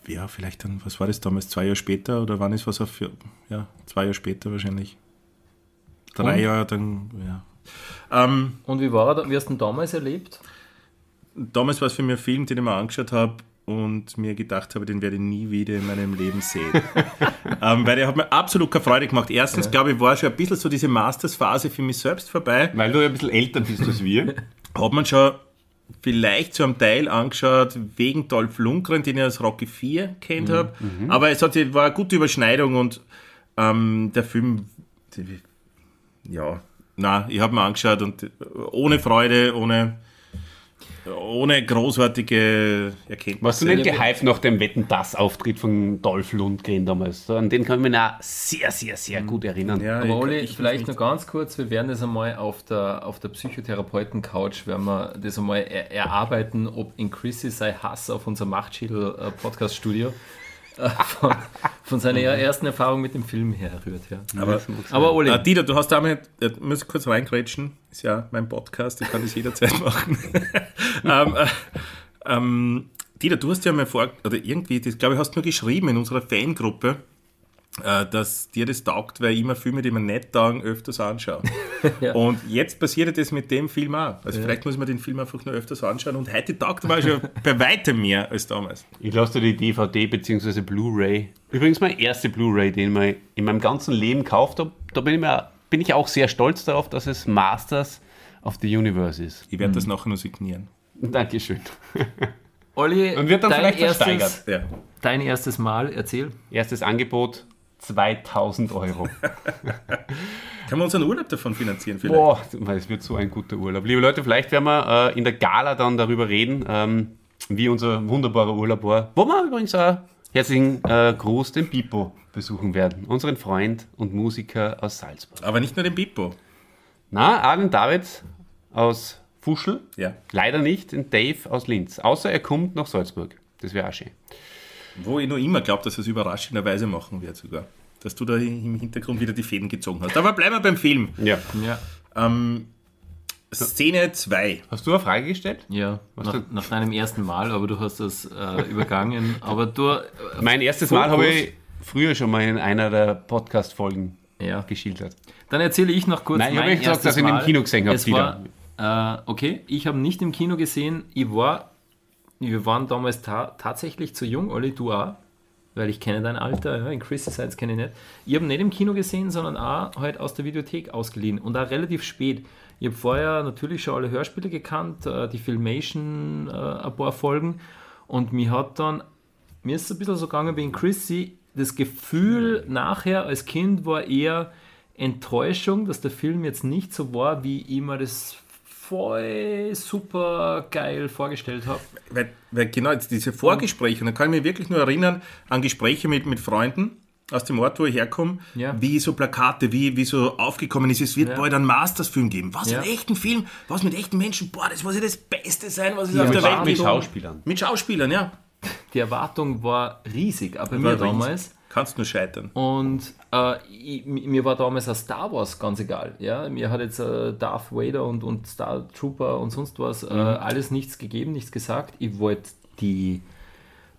ja, vielleicht dann, was war das damals? Zwei Jahre später oder wann ist was auf. Ja, zwei Jahre später wahrscheinlich. Drei Und? Jahre dann, ja. Ähm, Und wie war er, da- wie hast du ihn damals erlebt? damals war es für mich ein Film, den ich mir angeschaut habe und mir gedacht habe, den werde ich nie wieder in meinem Leben sehen. ähm, weil der hat mir absolut keine Freude gemacht. Erstens, glaube ich, war schon ein bisschen so diese Masters-Phase für mich selbst vorbei. Weil du ja ein bisschen älter bist als wir. Hat man schon vielleicht zu einem Teil angeschaut, wegen Dolph Lundgren, den ich als Rocky 4 kennt habe. Aber es hat, war eine gute Überschneidung und ähm, der Film, ja, na, ich habe mir angeschaut und ohne Freude, ohne ohne großartige Erkenntnisse. Warst du nicht gehypt nach dem Wetten das Auftritt von Dolph Lundgren damals? An den kann ich mich auch sehr, sehr, sehr gut erinnern. Ja, Aber Oli, ich- vielleicht noch ganz kurz, wir werden das einmal auf der, auf der Psychotherapeuten-Couch, werden wir das einmal er, erarbeiten, ob in Chrissy sein Hass auf unser Machtschädel-Podcast-Studio äh, von, von seiner ersten Erfahrung mit dem Film herrührt. Ja. Aber, Aber Oli, äh, Dieter, du hast damit, äh, muss ich kurz reingrätschen, ist ja mein Podcast, ich kann das jederzeit machen. ähm, äh, ähm, Dieter, du hast ja mal vor, oder irgendwie, das glaube ich, hast du nur geschrieben in unserer Fangruppe, äh, dass dir das taugt, weil ich immer Filme, die mir nicht taugen, öfters anschaue. Ja. Und jetzt passiert das mit dem Film auch. Also vielleicht muss man den Film einfach nur öfters anschauen und heute taugt mir schon bei weitem mehr als damals. Ich lasse dir die DVD bzw. Blu-ray. Übrigens meine erste Blu-ray, den ich in meinem ganzen Leben gekauft habe. Da bin ich, mir, bin ich auch sehr stolz darauf, dass es Masters of the Universe ist. Ich werde das nachher noch signieren. Dankeschön. Olli, Und wird dann dein, vielleicht versteigert. erstes, Ja. dein erstes Mal, erzähl. Erstes Angebot 2000 Euro. Kann man unseren Urlaub davon finanzieren vielleicht? Boah, es wird so ein guter Urlaub. Liebe Leute, vielleicht werden wir äh, in der Gala dann darüber reden, ähm, wie unser wunderbarer Urlaub war. Wo wir übrigens auch herzlichen äh, Gruß den Pipo besuchen werden. Unseren Freund und Musiker aus Salzburg. Aber nicht nur den Bippo. Na, auch den David aus Fuschel. Ja. Leider nicht den Dave aus Linz. Außer er kommt nach Salzburg. Das wäre auch schön. Wo ich noch immer glaube, dass es überraschenderweise machen wird sogar. Dass du da im Hintergrund wieder die Fäden gezogen hast. Aber bleiben wir beim Film. Ja. Ja, Ähm, Szene 2. Hast du eine Frage gestellt? ja nach, du- nach deinem ersten Mal, aber du hast das äh, übergangen. Aber du, äh, Mein erstes Mal habe ich früher schon mal in einer der Podcast-Folgen ja. geschildert. Dann erzähle ich noch kurz Nein, ich habe nicht gesagt, dass ich ihn im. Kino gesehen habe, Es Dieter. war, äh, okay, ich habe nicht im Kino gesehen. Ich war, wir waren damals ta tatsächlich zu jung, Olli, du auch, weil ich kenne dein Alter, ja, in Chrissy Sides kenne ich nicht. Ich habe nicht im Kino gesehen, sondern auch halt aus der Videothek ausgeliehen und auch relativ spät. Ich habe vorher natürlich schon alle Hörspiele gekannt, äh, die Filmation, äh, ein paar Folgen und mir hat dann mir ist es ein bisschen so gegangen wie in Chrissy. Das Gefühl nachher als Kind war eher Enttäuschung, dass der Film jetzt nicht so war, wie ich mir das voll super geil vorgestellt habe. Weil, weil genau jetzt diese Vorgespräche, und da kann ich mich wirklich nur erinnern an Gespräche mit, mit Freunden aus dem Ort, wo ich herkomme, Ja. wie so Plakate, wie, wie so aufgekommen ist, es wird Ja. bald einen Masters-Film geben. Was, Ja. einen echten Film? Was mit echten Menschen? Boah, das muss ja das Beste sein, was es Ja, auf mit der Welt gibt. mit Schauspielern. Mit Schauspielern, ja. Die Erwartung war riesig, War mir riesig. Kannst nur scheitern. Und äh, ich, mir war damals auch Star Wars ganz egal. Ja? Mir hat jetzt äh, Darth Vader und, und Star Trooper und sonst was äh, alles nichts gegeben, nichts gesagt. Ich wollte die,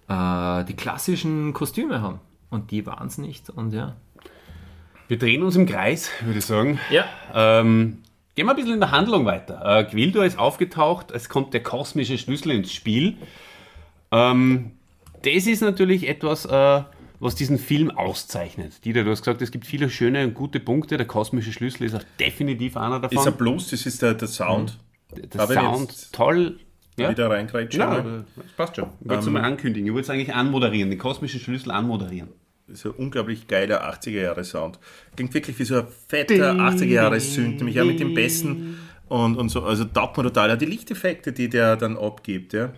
äh, die klassischen Kostüme haben. Und die waren es nicht. Und ja. Wir drehen uns im Kreis, würde ich sagen. Ja. Ähm, gehen wir ein bisschen in der Handlung weiter. Äh, Gwildo ist aufgetaucht, es kommt der kosmische Schlüssel ins Spiel. Ähm, das ist natürlich etwas, äh, was diesen Film auszeichnet. Dieter, du hast gesagt, es gibt viele schöne und gute Punkte. Der kosmische Schlüssel ist auch definitiv einer davon. Ist ein Plus, das ist der, der Sound. der aber Sound toll. Ja, Wieder reingreifen. ja das passt schon. Ich wollte es mal ankündigen. Ich wollte es eigentlich anmoderieren, den kosmischen Schlüssel anmoderieren. so ein unglaublich geiler 80er-Jahre-Sound. Klingt wirklich wie so ein fetter 80er-Jahre-Synth, nämlich auch mit dem Besten und, und so. Also taugt man total. Auch die Lichteffekte, die der dann abgibt, ja.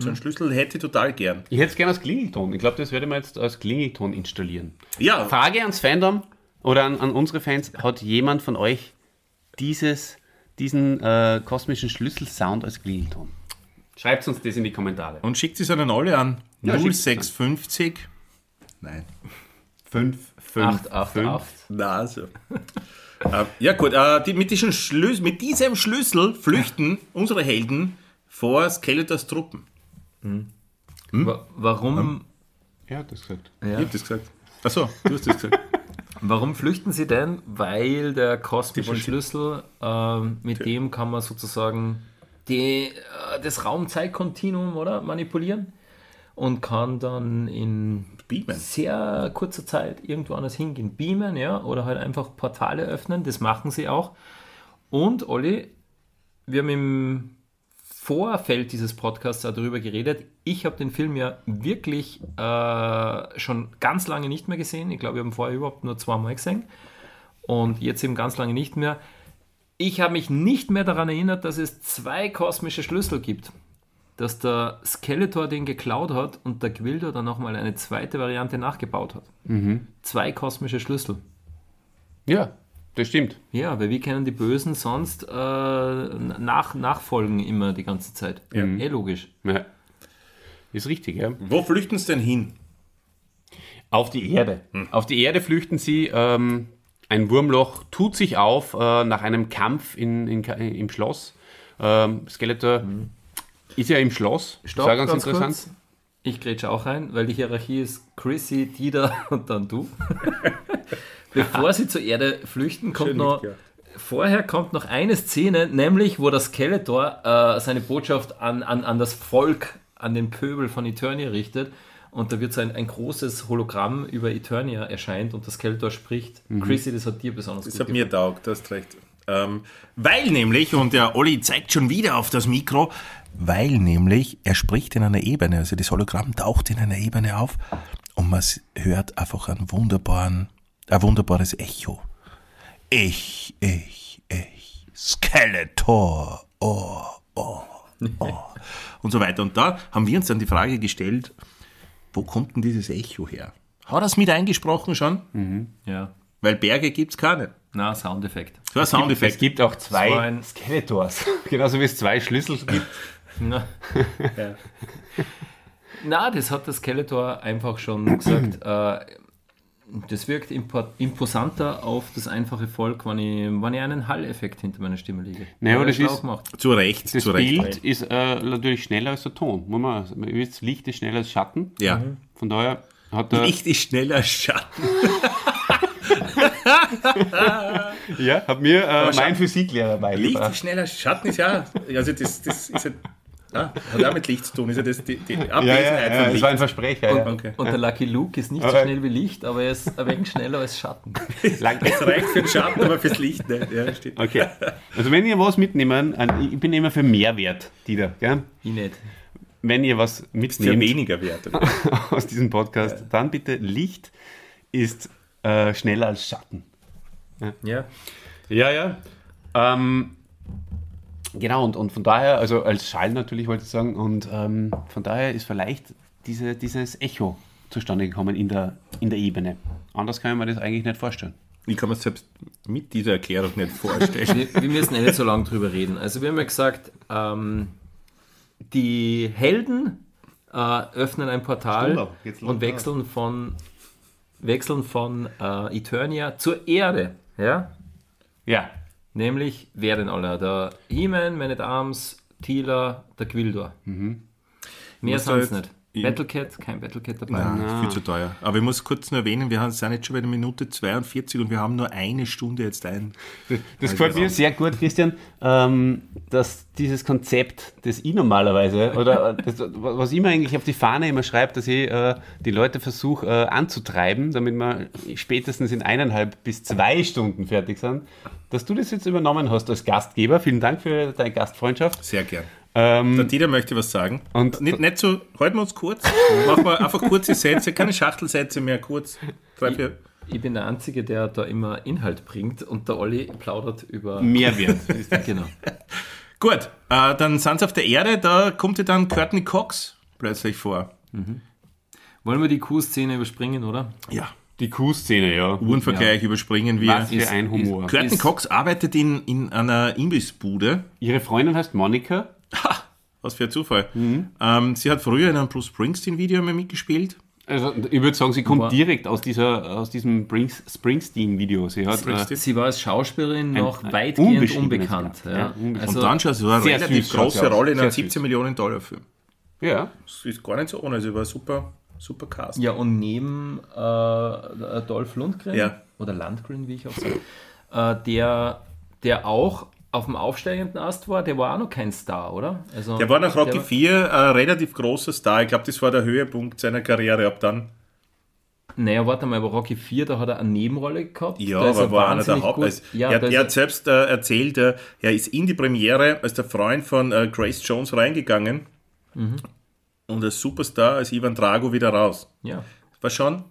So einen Schlüssel hätte ich total gern. Ich hätte es gerne als Klingelton. Ich glaube, das werde ich mir jetzt als Klingelton installieren. Ja, Frage ans Fandom oder an, an unsere Fans: Hat jemand von euch dieses, diesen äh, kosmischen Schlüsselsound als Klingelton? Schreibt uns das in die Kommentare. und schickt es an alle an. Ja, schickt's 0650. Nein. 5, 5, 8, 8, 8. Na, also. äh, ja, gut, äh, die, mit, diesem Schlüssel, mit diesem Schlüssel flüchten unsere Helden vor Skeletors Truppen. Wa warum, Ja, hat das gesagt. Ich hab das gesagt. Achso, du hast das gesagt. warum flüchten sie denn? Weil der kosmische Schlüssel, ähm, mit dem kann man sozusagen die, äh, das Raum-Zeit-Kontinuum oder, manipulieren und kann dann in Beamen. sehr kurzer Zeit irgendwo anders hingehen. Beamen, ja, oder halt einfach Portale öffnen, das machen sie auch. Und Olli, wir haben im Vorfeld dieses Podcasts darüber geredet. Ich habe den Film ja wirklich äh, schon ganz lange nicht mehr gesehen. Ich glaube, wir haben vorher überhaupt nur zweimal gesehen. Und jetzt eben ganz lange nicht mehr. Ich habe mich nicht mehr daran erinnert, dass es zwei kosmische Schlüssel gibt. Dass der Skeletor den geklaut hat und der Gwildo dann nochmal eine zweite Variante nachgebaut hat. Zwei kosmische Schlüssel. Ja, das stimmt. Ja, weil wir kennen die Bösen sonst äh, nach, nachfolgen immer die ganze Zeit. Ja. Eh logisch. Ja. Ist richtig, ja. Wo flüchten sie denn hin? Auf die Erde. Auf die Erde flüchten sie. Ähm, ein Wurmloch tut sich auf äh, nach einem Kampf in, in, im Schloss. Ähm, Skeletor ist ja im Schloss. Stopp, Sehr ganz ganz interessant. kurz. Ich grätsche auch rein, weil die Hierarchie ist Chrissy, Dieter und dann du. Bevor sie zur Erde flüchten, kommt Schön noch. Vorher kommt noch eine Szene, nämlich wo der Skeletor äh, seine Botschaft an, an, an das Volk, an den Pöbel von Eternia richtet. Und da wird so ein, ein großes Hologramm über Eternia erscheint und der Skeletor spricht. Chrissy, das hat dir besonders Das gut hat mir taugt, du hast recht. Ähm, weil nämlich, und der Olli zeigt schon wieder auf das Mikro, weil nämlich er spricht in einer Ebene, also das Hologramm taucht in einer Ebene auf und man hört einfach einen wunderbaren, ein wunderbares Echo. Ich, ich, ich, Skeletor, oh, oh, oh. und so weiter. Und da haben wir uns dann die Frage gestellt, wo kommt denn dieses Echo her? Hat er es mit eingesprochen schon? Ja. Weil Berge gibt's keine. Na, Soundeffekt. So ein Es Soundeffekt. gibt auch zwei So ein- Skeletors. Genauso wie es zwei Schlüssel gibt. Na. Na, das hat der Skeletor einfach schon gesagt. Äh, das wirkt impo- imposanter auf das einfache Volk, wenn ich, wenn ich einen Hall-Effekt hinter meiner Stimme liege. Naja, aber Ja, das ist- gemacht. Zu Recht, Das zu Recht. Bild ist äh, natürlich schneller als der Ton. Muss man, ihr wisst, Licht ist schneller als Schatten. Ja. Von daher hat der, Licht ist schneller als Schatten. ja, hat mir äh, mein Physiklehrer Licht beigebracht. ist schneller als Schatten, ist ja. Also, das, das ist ja. Ah, hat auch mit Licht zu tun. Ist ja das die, die Abwesenheit Ja, ja, ja, von das Licht. war ein Versprecher. Ja. Okay. Und der Lucky Luke ist nicht so Aber- schnell wie Licht, aber er ist ein wenig schneller als Schatten. Lang- Es reicht für den Schatten, aber fürs Licht nicht. Ja, stimmt. Okay. Also wenn ihr was mitnehmen, ich bin immer für Mehrwert, Dieter. Gell? Ich nicht. Wenn ihr was Ist mitnehmt weniger wert. aus diesem Podcast, dann bitte Licht ist äh, schneller als Schatten. Ja. Ja, ja. Ähm, genau, und, und von daher, also als Schall natürlich wollte ich sagen, und ähm, von daher ist vielleicht diese, dieses Echo zustande gekommen in der, in der Ebene. Anders kann ich mir das eigentlich nicht vorstellen. Ich kann mir es selbst mit dieser Erklärung nicht vorstellen. Wir, wir müssen eh nicht so lange drüber reden. Also wir haben ja gesagt, ähm, die Helden äh, öffnen ein Portal und wechseln von, wechseln von äh, Eternia zur Erde. Ja? Ja, Nämlich, wer denn alle? Der He-Man, Man at Arms, Tila, der Gwildor. Mehr muss sonst halt- nicht. Battlecat, kein Battlecat dabei. Nein, ist viel zu teuer. Aber ich muss kurz nur erwähnen, wir sind jetzt schon bei der Minute 42 und wir haben nur eine Stunde jetzt ein. das gefällt mir sehr gut, Christian, ähm, dass dieses Konzept, das ich normalerweise, oder das, was ich mir eigentlich auf die Fahne immer schreibe, dass ich äh, die Leute versuche äh, anzutreiben, damit wir spätestens in eineinhalb bis zwei Stunden fertig sind, dass du das jetzt übernommen hast als Gastgeber. Vielen Dank für deine Gastfreundschaft. Sehr gern. Ähm, Der Dieter möchte was sagen. Und- nicht, nicht so, halten wir uns kurz. Machen wir einfach kurze Sätze, keine Schachtelsätze mehr, kurz. Drei, vier. Ich bin der Einzige, der da immer Inhalt bringt und der Olli plaudert über. Mehrwert. genau. Gut, äh, dann sind sie auf der Erde, da kommt ja dann Courtney Cox plötzlich vor. Wollen wir die Kuh-Szene überspringen, oder? Ja. Die Kuhszene, ja. Uhrenvergleich überspringen wir. Was für Ist- ein Humor. ist- Courtney Cox arbeitet in, in einer Imbissbude. Ihre Freundin heißt Monika. Ha, was für ein Zufall. Ähm, sie hat früher in einem Bruce Springsteen-Video mal mitgespielt. Also, ich würde sagen, sie kommt Wow. direkt aus, dieser, aus diesem Brings- Springsteen-Video. Sie hat äh, Springsteen. Sie war als Schauspielerin noch ein weitgehend unbeschriebenes unbekannt. Ja. ja. Also, Und dann schon so eine sehr relativ süß große sie. Rolle in einem Sehr süß. 17 Millionen Dollar Film. äh, ja, Das ist gar nicht so ohne, sie war super, super Cast. ja, und neben äh, Dolph Lundgren, Ja. oder Landgren, wie ich auch sage, äh, der, der auch auf dem aufsteigenden Ast war, der war auch noch kein Star, oder? Also, Der war nach Rocky der 4 ein relativ großer Star. Ich glaube, das war der Höhepunkt seiner Karriere ab dann. Naja, warte mal, bei Rocky 4, da hat er eine Nebenrolle gehabt. Ja, aber er war einer der Haupt. Also, Ja, er, er hat selbst äh, erzählt, äh, er ist in die Premiere als der Freund von äh, Grace Jones reingegangen Mhm. und als Superstar, als Ivan Drago wieder raus. ja. War schon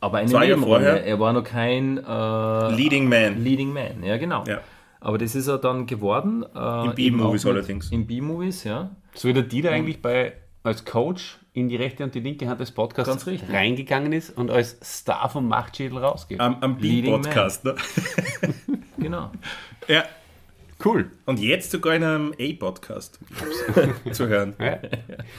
Aber eine Zwei Jahre Nebenrolle. vorher. Er war noch kein äh, Leading Man. Leading Man, ja genau. Ja. Aber das ist er dann geworden. Äh, In B-Movies allerdings. In B-Movies, ja. So wie der Dieter eigentlich bei, als Coach in die rechte und die linke Hand des Podcasts Ganz richtig. reingegangen ist und als Star vom Machtschädel rausgeht. Am, am B-Podcast. Ne? Genau. Ja. Cool. Und jetzt sogar in einem A-Podcast zu hören. Ja.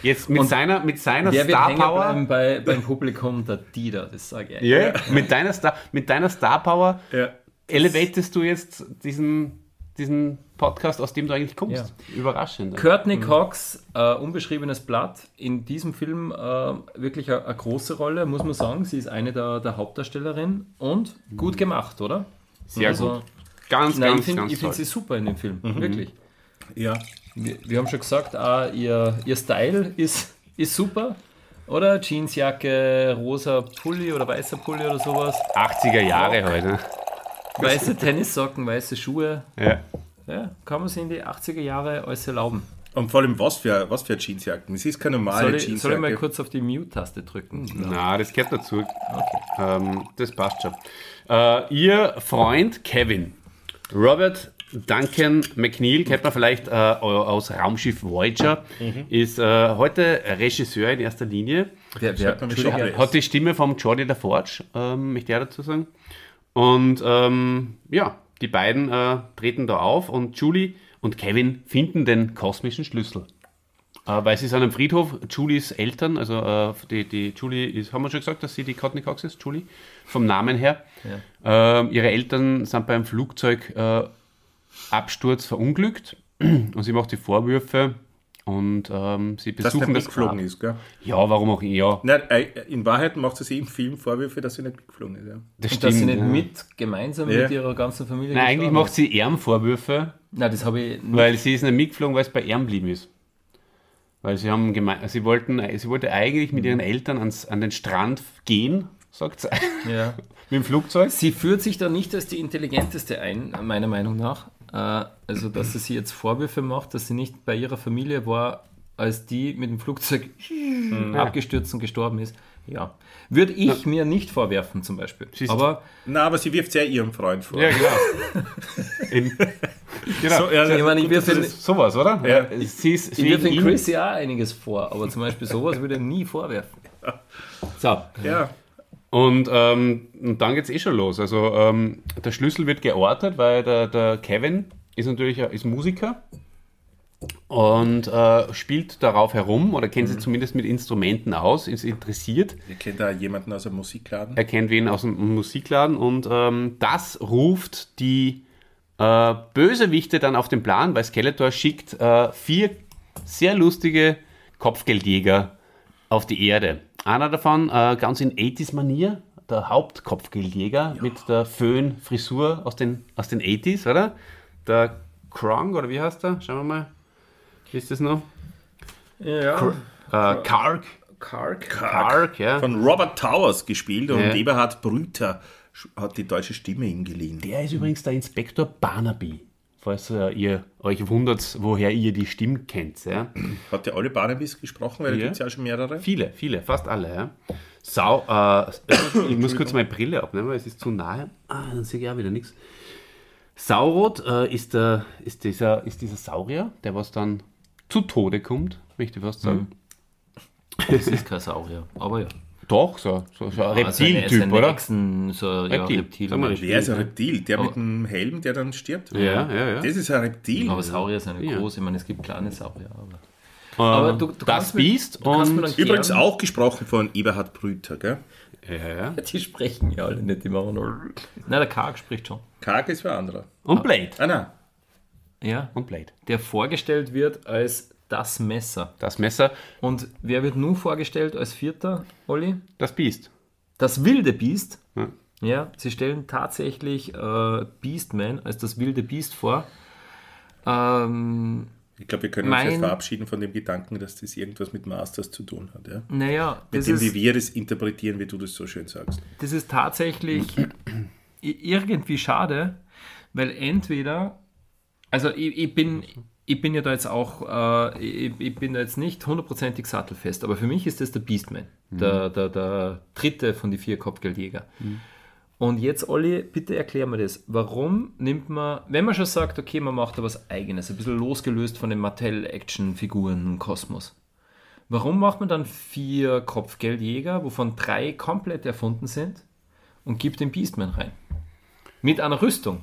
Jetzt mit seiner, mit seiner Star Power. bei, beim Publikum? Der Dieter, das sage ich. Ja, mit deiner Star, mit deiner Star Power Ja. Elevatest du jetzt diesen, diesen Podcast, aus dem du eigentlich kommst. Überraschend. Courtney Cox, äh, unbeschriebenes Blatt, in diesem Film äh, wirklich eine, eine große Rolle, muss man sagen. Sie ist eine der, der Hauptdarstellerinnen und gut gemacht, oder? Sehr Also, gut. Ganz, Nein, ganz, ich finde ganz ich find toll. sie super in dem Film, wirklich. ja. Wir, wir haben schon gesagt, ah, ihr, ihr Style ist, ist super, oder? Jeansjacke, rosa Pulli oder weißer Pulli oder sowas. 80er Jahre heute. Weiße Tennissocken, weiße Schuhe. Ja. Ja, kann man sich in die 80er Jahre alles erlauben. Und vor allem, was für, was für Jeansjacken? Es ist keine normale Soll ich, soll Jeansjacke. ich mal kurz auf die Mute-Taste drücken? Na, das gehört dazu. Okay. Ähm, das passt schon. Äh, ihr Freund Kevin, Robert Duncan McNeil, kennt man vielleicht äh, aus Raumschiff Voyager, ist äh, heute Regisseur in erster Linie. Entschuldigung, Doppel-S. Hat die Stimme vom Jordi LaForge, ähm, möchte ich dazu sagen. Und ähm, ja, die beiden äh, treten da auf und Julie und Kevin finden den kosmischen Schlüssel. Äh, weil sie sind am Friedhof, Julies Eltern, also äh, die, die Julie ist, haben wir schon gesagt, dass sie die Courtney Cox ist, Julie, vom Namen her. Ähm, ihre Eltern sind beim Flugzeugabsturz äh, verunglückt und sie macht die Vorwürfe und ähm, sie dass der besuchen das mitgeflogen Grab. ist, gell? Ja, warum auch ja. Nein, äh, in Wahrheit macht sie sich im Film Vorwürfe, dass sie nicht mitgeflogen ist. Ja. Das Und dass sie nicht ja. mit, gemeinsam Ja. mit ihrer ganzen Familie Nein, eigentlich macht sie ihm Vorwürfe, Nein, das habe ich nicht. weil sie ist nicht mitgeflogen, weil es bei ihm geblieben ist. Weil sie haben geme sie wollten, sie wollte eigentlich mit ihren Eltern ans, an den Strand gehen, sagt sie, Ja. mit dem Flugzeug. Sie führt sich da nicht als die intelligenteste ein, meiner Meinung nach. Äh, Also, dass sie sich jetzt Vorwürfe macht, dass sie nicht bei ihrer Familie war, als die mit dem Flugzeug abgestürzt und gestorben ist. Ja. Würde ich mir nicht vorwerfen, zum Beispiel. Du. Aber Na, aber sie wirft sehr ihrem Freund vor. Ja, genau. In, genau. So, ja, ich meine, ich wirf ist sowas, oder? Ja. Sie ist, ich sie wirf in ihm- Chris ja auch einiges vor, aber zum Beispiel sowas würde ich nie vorwerfen. So. ja. Und, ähm, und dann geht es eh schon los. Also ähm, der Schlüssel wird geortet, weil der, der Kevin ist natürlich ein- ist Musiker und äh, spielt darauf herum oder kennt sich zumindest mit Instrumenten aus, ist interessiert. Ihr kennt da jemanden aus einem Musikladen. Er kennt wen aus dem Musikladen und ähm, das ruft die äh, Bösewichte dann auf den Plan, weil Skeletor schickt äh, vier sehr lustige Kopfgeldjäger auf die Erde. Einer davon äh, ganz in 80s-Manier, der Hauptkopfgeldjäger mit der Föhn-Frisur aus den, aus den 80s, oder? Der Krong, oder wie heißt der? Schauen wir mal. Wie ist das noch? Ja. Äh, Karg. Kark. Karg, ja. Von Robert Towers gespielt und Ja. Eberhard Brüter hat die deutsche Stimme ihm geliehen. Der ist übrigens der Inspektor Barnaby. Falls äh, ihr euch wundert, woher ihr die Stimme kennt. Ja? Hat der alle Barnabys gesprochen? Weil da Ja. gibt es ja auch schon mehrere. Viele, viele, fast alle. Ja? Sau, äh, ich muss kurz meine Brille abnehmen, weil es ist zu nahe. Ah, dann sehe ich auch wieder nichts. Saurot äh, ist, der, ist, dieser, ist dieser Saurier, der was dann zu Tode kommt, möchte ich fast sagen. Das ist kein Saurier, aber ja. Doch, so, so, so ein eine- Reptiltyp, eine oder? Echsen, so, ja, Reptil. Reptil. Sag mal, Wer ist ein Reptil? Der Oh. mit dem Helm, der dann stirbt? Ja, ja, ja. Das ist ein Reptil. Aber Saurier sind ja Ja. groß. Ich meine, es gibt kleine Saurier. Aber, Äh, aber du, du das Biest und. Übrigens auch gesprochen von Eberhard Brüter, gell? Ja, ja. Die sprechen ja alle nicht, die machen nur. Nein, der Karg spricht schon. Karg ist wer anderer. Und Blade. Ah, nein. Ja. Und Blade. Der vorgestellt wird als das Messer. Das Messer, Und wer wird nun vorgestellt als vierter, Olli? das Biest. Das wilde Biest. Ja. Ja, sie stellen tatsächlich äh, Beastman als das wilde Biest vor. Ähm, Ich glaube, wir können uns Mein- jetzt verabschieden von dem Gedanken, dass das irgendwas mit Masters zu tun hat. Ja? naja, Mit das dem, ist, wie wir das interpretieren, wie du das so schön sagst. das ist tatsächlich irgendwie schade, weil entweder, also ich, ich bin. Ich bin ja da jetzt auch, äh, ich, ich bin da jetzt nicht hundertprozentig sattelfest, aber für mich ist das der Beastman, der, der, der dritte von den vier Kopfgeldjäger. Und jetzt, Olli, bitte erklär mir das. Warum nimmt man, wenn man schon sagt, okay, man macht da was Eigenes, ein bisschen losgelöst von den Mattel-Action-Figuren im Kosmos, warum macht man dann vier Kopfgeldjäger, wovon drei komplett erfunden sind, und gibt den Beastman rein? Mit einer Rüstung.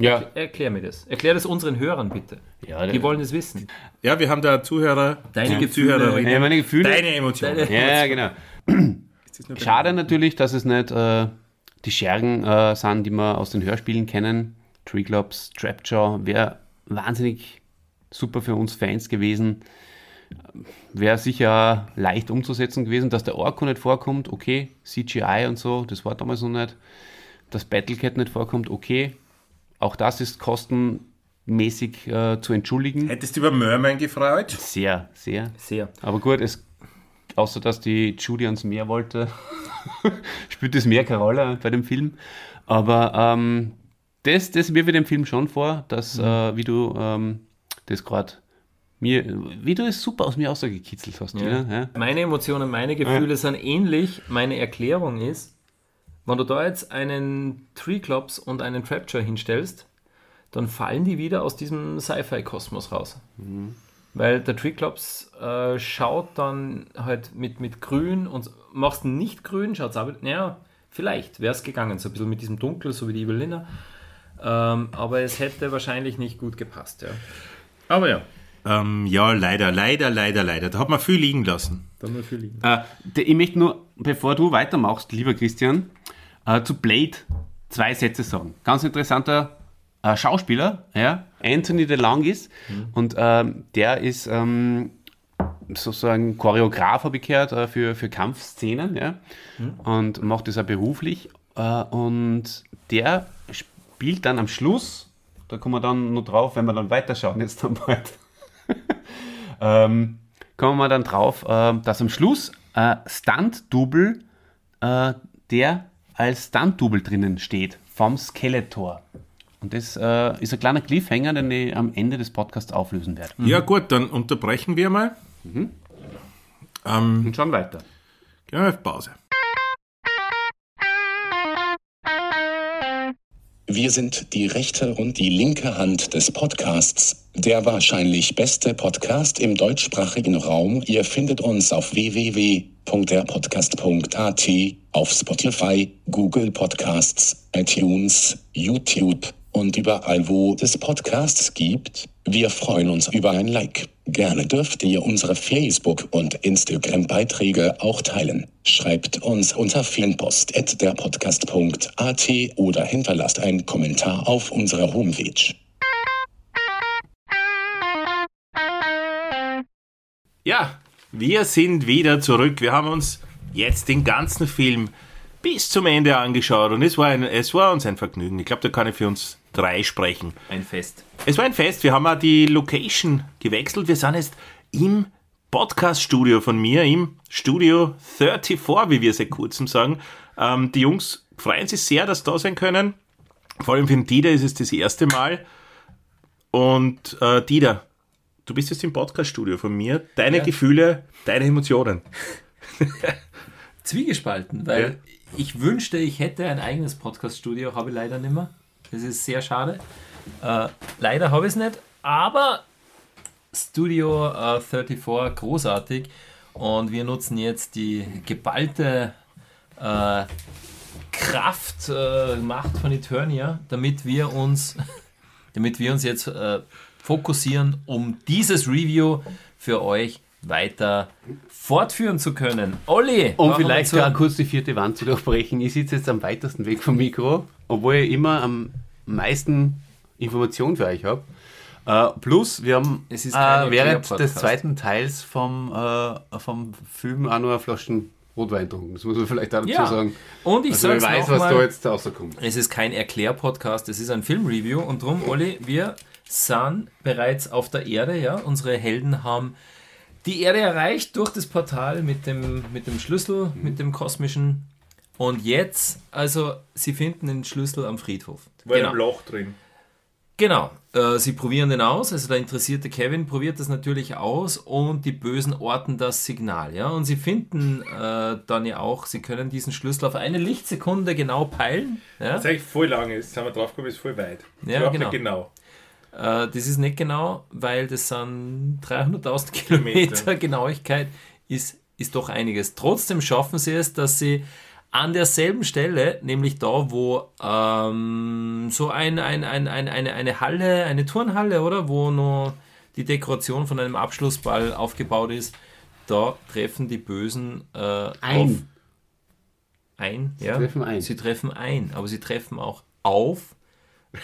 Ja, Erklär mir das. Erklär das unseren Hörern bitte. Ja, Die wollen es wissen. Ja, wir haben da Zuhörer, Deine und Gefühle. Zuhörerinnen. ja meine Gefühle. Deine Emotionen. Deine- Ja, genau. Schade natürlich, dass es nicht äh, die Schergen äh, sind, die wir aus den Hörspielen kennen. Treeclops, Trapjaw, wäre wahnsinnig super für uns Fans gewesen. Wäre sicher leicht umzusetzen gewesen, dass der Orko nicht vorkommt, okay. CGI und so, das war damals noch nicht. Dass Battlecat nicht vorkommt, okay. Auch das ist kostenmäßig äh, zu entschuldigen. Hättest du über Merman gefreut? Sehr, sehr. Sehr. Aber gut, es, außer dass die Judy ans Meer wollte, spielt das Meer keine Rolle bei dem Film. Aber ähm, das, das wirft dem Film schon vor, dass, äh, wie du ähm, das gerade mir, wie du es super aus mir ausgekitzelt hast. Ja. Ja? Meine Emotionen, meine Gefühle sind ähnlich. Meine Erklärung ist, wenn du da jetzt einen Treeclops und einen Trapture hinstellst, dann fallen die wieder aus diesem Sci-Fi-Kosmos raus. Weil der Treeclops äh, schaut dann halt mit, mit grün und machst nicht grün, schaut es aber, naja, vielleicht wäre es gegangen, so ein bisschen mit diesem Dunkel, so wie die Evelina. Ähm, aber es hätte wahrscheinlich nicht gut gepasst, ja. Aber ja, Ähm, ja, leider, leider, leider, leider. Da hat man viel liegen lassen. dann nur für liegen. Äh, ich möchte nur, bevor du weitermachst, lieber Christian, äh, zu Blade zwei Sätze sagen. Ganz interessanter äh, Schauspieler, ja, Anthony DeLongis. Und ähm, der ist ähm, sozusagen Choreograf, habe ich gehört, äh, für, für Kampfszenen. Ja, und macht das auch beruflich. Äh, und der spielt dann am Schluss, da kommen wir dann noch drauf, wenn wir dann weiterschauen, jetzt dann bald ähm, kommen wir dann drauf, äh, dass am Schluss äh, Stunt-Double, äh, der als Stunt-Double drinnen steht, vom Skeletor. Und das äh, ist ein kleiner Cliffhanger, den ich am Ende des Podcasts auflösen werde. Ja, gut, dann unterbrechen wir mal. Ähm, Und schon weiter. gehen wir auf Pause. Wir sind die rechte und die linke Hand des Podcasts, der wahrscheinlich beste Podcast im deutschsprachigen Raum. Ihr findet uns auf www.derpodcast.at, auf Spotify, Google Podcasts, iTunes, YouTube und überall, wo es Podcasts gibt. Wir freuen uns über ein Like. Gerne dürft ihr unsere Facebook- und Instagram-Beiträge auch teilen. Schreibt uns unter fanpost.derpodcast.at oder hinterlasst einen Kommentar auf unserer Homepage. Ja, wir sind wieder zurück. Wir haben uns jetzt den ganzen Film bis zum Ende angeschaut und es war, ein, es war uns ein Vergnügen. Ich glaube, da kann ich für uns drei sprechen. Ein Fest. Es war ein Fest. Wir haben auch die Location gewechselt. Wir sind jetzt im Podcast-Studio von mir, im Studio 34, wie wir seit kurzem sagen. Ähm, die Jungs freuen sich sehr, dass sie da sein können. Vor allem für den Dieter ist es das erste Mal. Und äh, Dieter, du bist jetzt im Podcast-Studio von mir. Deine Ja. Gefühle, deine Emotionen. Zwiegespalten, weil ich wünschte, ich hätte ein eigenes Podcast-Studio, habe ich leider nicht mehr. Das ist sehr schade. Äh, leider habe ich es nicht, aber Studio äh, 34 großartig und wir nutzen jetzt die geballte äh, Kraft, äh, Macht von Eternia, damit wir uns, damit wir uns jetzt äh, fokussieren, um dieses Review für euch weiter fortführen zu können. Olli! Um vielleicht gar kurz die vierte Wand zu durchbrechen. Ich sitze jetzt am weitesten Weg vom Mikro, obwohl ich immer am meisten Informationen für euch habe. Äh, plus, wir haben Es ist äh, während des zweiten Teils vom, äh, vom Film auch noch eine Flaschen Rotwein getrunken. Das muss man vielleicht auch dazu Ja. sagen. Und ich Also weiß, was da nochmal, jetzt rauskommt. es ist kein Erklärpodcast, es ist ein Filmreview und drum, Olli, wir sind bereits auf der Erde, ja, unsere Helden haben die Erde erreicht durch das Portal mit dem, mit dem Schlüssel, mit dem kosmischen und jetzt, also sie finden den Schlüssel am Friedhof. Genau. Loch drin. Genau, äh, sie probieren den aus, also der interessierte Kevin probiert das natürlich aus und die Bösen orten das Signal, ja, und sie finden äh, dann ja auch, sie können diesen Schlüssel auf eine Lichtsekunde genau peilen. Ja? Das ist eigentlich voll lang, jetzt haben wir drauf gekommen, ist voll weit. Ja, genau. genau. Äh, das ist nicht genau, weil das sind 300.000 Kilometer Genauigkeit, ist, ist doch einiges. Trotzdem schaffen sie es, dass sie an derselben Stelle, nämlich da, wo ähm, so ein, ein, ein, ein, eine, eine Halle, eine Turnhalle, oder? Wo noch die Dekoration von einem Abschlussball aufgebaut ist, da treffen die Bösen äh, auf Ein. ein. ja. treffen ein. Sie treffen ein, aber sie treffen auch auf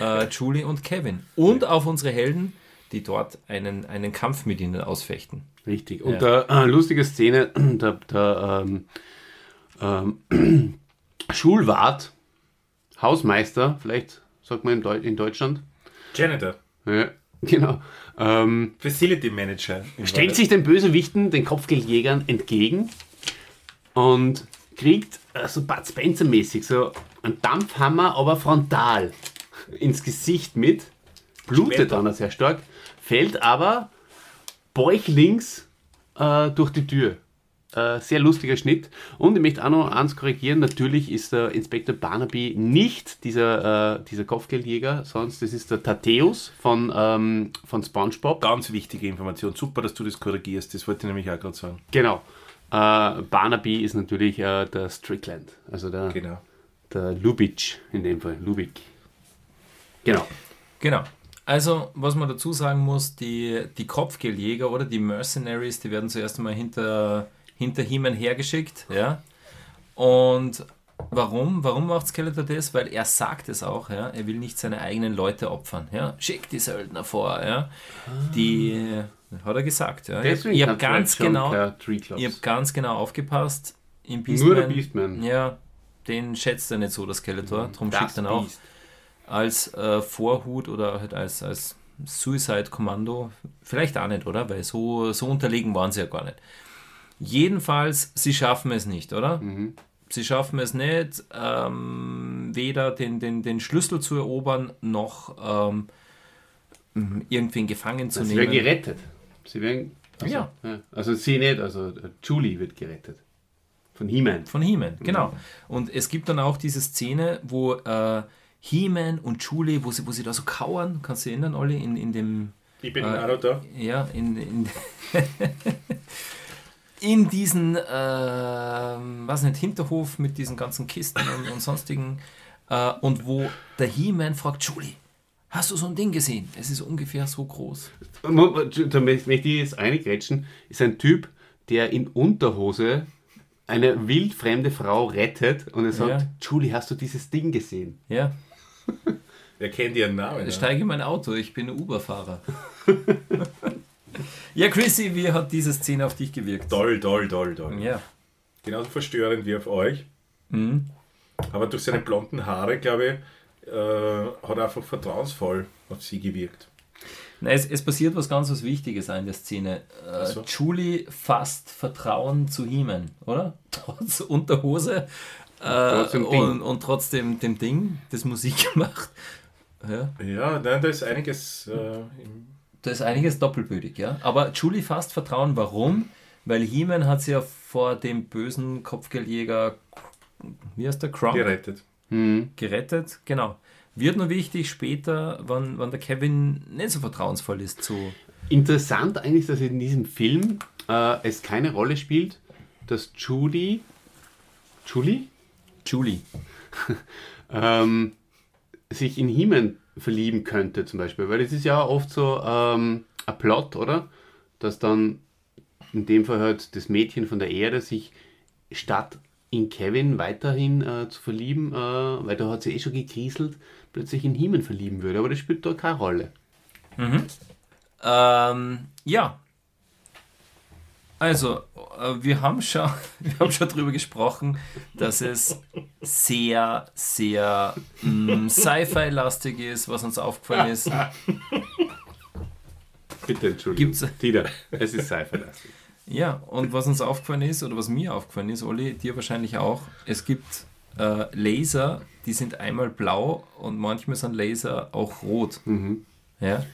äh, Julie und Kevin. Und auf unsere Helden, die dort einen, einen Kampf mit ihnen ausfechten. Richtig. Und da äh, lustige Szene, der, der ähm, ähm, Schulwart, Hausmeister, vielleicht sagt man in, Deu in Deutschland, Janitor, ja, genau, ähm, Facility Manager. stellt sich den Bösewichten, den Kopfgeldjägern entgegen und kriegt äh, so Bud Spencer-mäßig so einen Dampfhammer, aber frontal ins Gesicht mit, blutet dann sehr stark, fällt aber bäuchlings äh, durch die Tür. Äh, sehr lustiger Schnitt. Und ich möchte auch noch eins korrigieren. Natürlich ist der Inspektor Barnaby nicht dieser, äh, dieser Kopfgeldjäger, sonst das ist der Thaddeus von, ähm, von SpongeBob. Ganz wichtige Information. Super, dass du das korrigierst. Das wollte ich nämlich auch gerade sagen. Genau. Äh, Barnaby ist natürlich äh, der Strickland, also der, Genau. der Lubitsch in dem Fall. Lubik. Genau. Genau. Also, was man dazu sagen muss, die, die Kopfgeldjäger oder die Mercenaries, die werden zuerst einmal hinter, hinter He-Man hergeschickt, ja. Und warum? Warum macht Skeletor das? Weil er sagt es auch, ja. Er will nicht seine eigenen Leute opfern, ja. Schickt die Söldner vor, ja. Die, hat er gesagt, ja. Deswegen ich habe ganz genau, ich habe ganz genau aufgepasst. Im Beastman, Nur der Beastman. Ja, den schätzt er nicht so, der Skeletor. Darum Das schickt er ihn auch Beast. Als äh, Vorhut oder halt als, als Suicide-Kommando. Vielleicht auch nicht, oder? Weil so, so unterlegen waren sie ja gar nicht. Jedenfalls, sie schaffen es nicht, oder? Mhm. Sie schaffen es nicht, ähm, weder den, den, den Schlüssel zu erobern, noch ähm, irgendwen gefangen zu Sie werden nehmen. gerettet. Sie werden. Also, Ja. Also sie nicht, also äh, Julie wird gerettet. Von He-Man. Von He-Man, genau. Und es gibt dann auch diese Szene, wo äh, He-Man und Julie, wo sie, wo sie da so kauern, kannst du dich erinnern, Olli, in, in dem Ich bin Äh, da. ja, in, in, in diesen, äh, was nicht, Hinterhof mit diesen ganzen Kisten und, und sonstigen. Äh, und wo der He-Man fragt, Julie, hast du so ein Ding gesehen? Es ist ungefähr so groß. Da möchte ich jetzt eingrätschen. Ist ein Typ, der in Unterhose eine wildfremde Frau rettet und er sagt, Ja. Julie, hast du dieses Ding gesehen? Ja, Wer kennt ihren Namen? ich steige in mein Auto, ich bin Uber-Fahrer. ja, Chrissy, wie hat diese Szene auf dich gewirkt? Toll, toll, toll, toll. Ja. Genauso verstörend wie auf euch. Mhm. Aber durch seine blonden Haare, glaube ich, äh, hat er einfach vertrauensvoll auf sie gewirkt. Na, es, es passiert was ganz was Wichtiges in der Szene. Äh, so. Julie fasst Vertrauen zu He-Man, oder? Trotz Unterhose äh, und, und trotzdem dem Ding, das Musik macht. Ja, Ja, nein, da ist einiges äh, im da ist einiges doppelbödig, ja. Aber Julie fasst Vertrauen, warum? Weil He-Man hat sie ja vor dem bösen Kopfgeldjäger, wie heißt der, Kronk, gerettet. gerettet. Genau. Wird nur wichtig später, wann, wann der Kevin nicht so vertrauensvoll ist zu Interessant eigentlich, dass in diesem Film äh, es keine Rolle spielt, dass Julie, Julie Julie. ähm, sich in He-Man verlieben könnte zum Beispiel, weil es ist ja oft so ähm, ein Plot, oder? Dass dann in dem Fall halt das Mädchen von der Erde sich statt in Kevin weiterhin äh, zu verlieben, äh, weil da hat sie eh schon gekrieselt, plötzlich in He-Man verlieben würde, aber das spielt da keine Rolle. Ähm, ja. Also, äh, wir haben schon, wir haben schon darüber gesprochen, dass es sehr, sehr mh, Sci-Fi-lastig ist, was uns aufgefallen ist. Bitte Entschuldigung. Gibt's- Dieter, es ist Sci-Fi-lastig. Ja, und was uns aufgefallen ist, oder was mir aufgefallen ist, Olli, dir wahrscheinlich auch, es gibt äh, Laser, die sind einmal blau und manchmal sind Laser auch rot. Ja?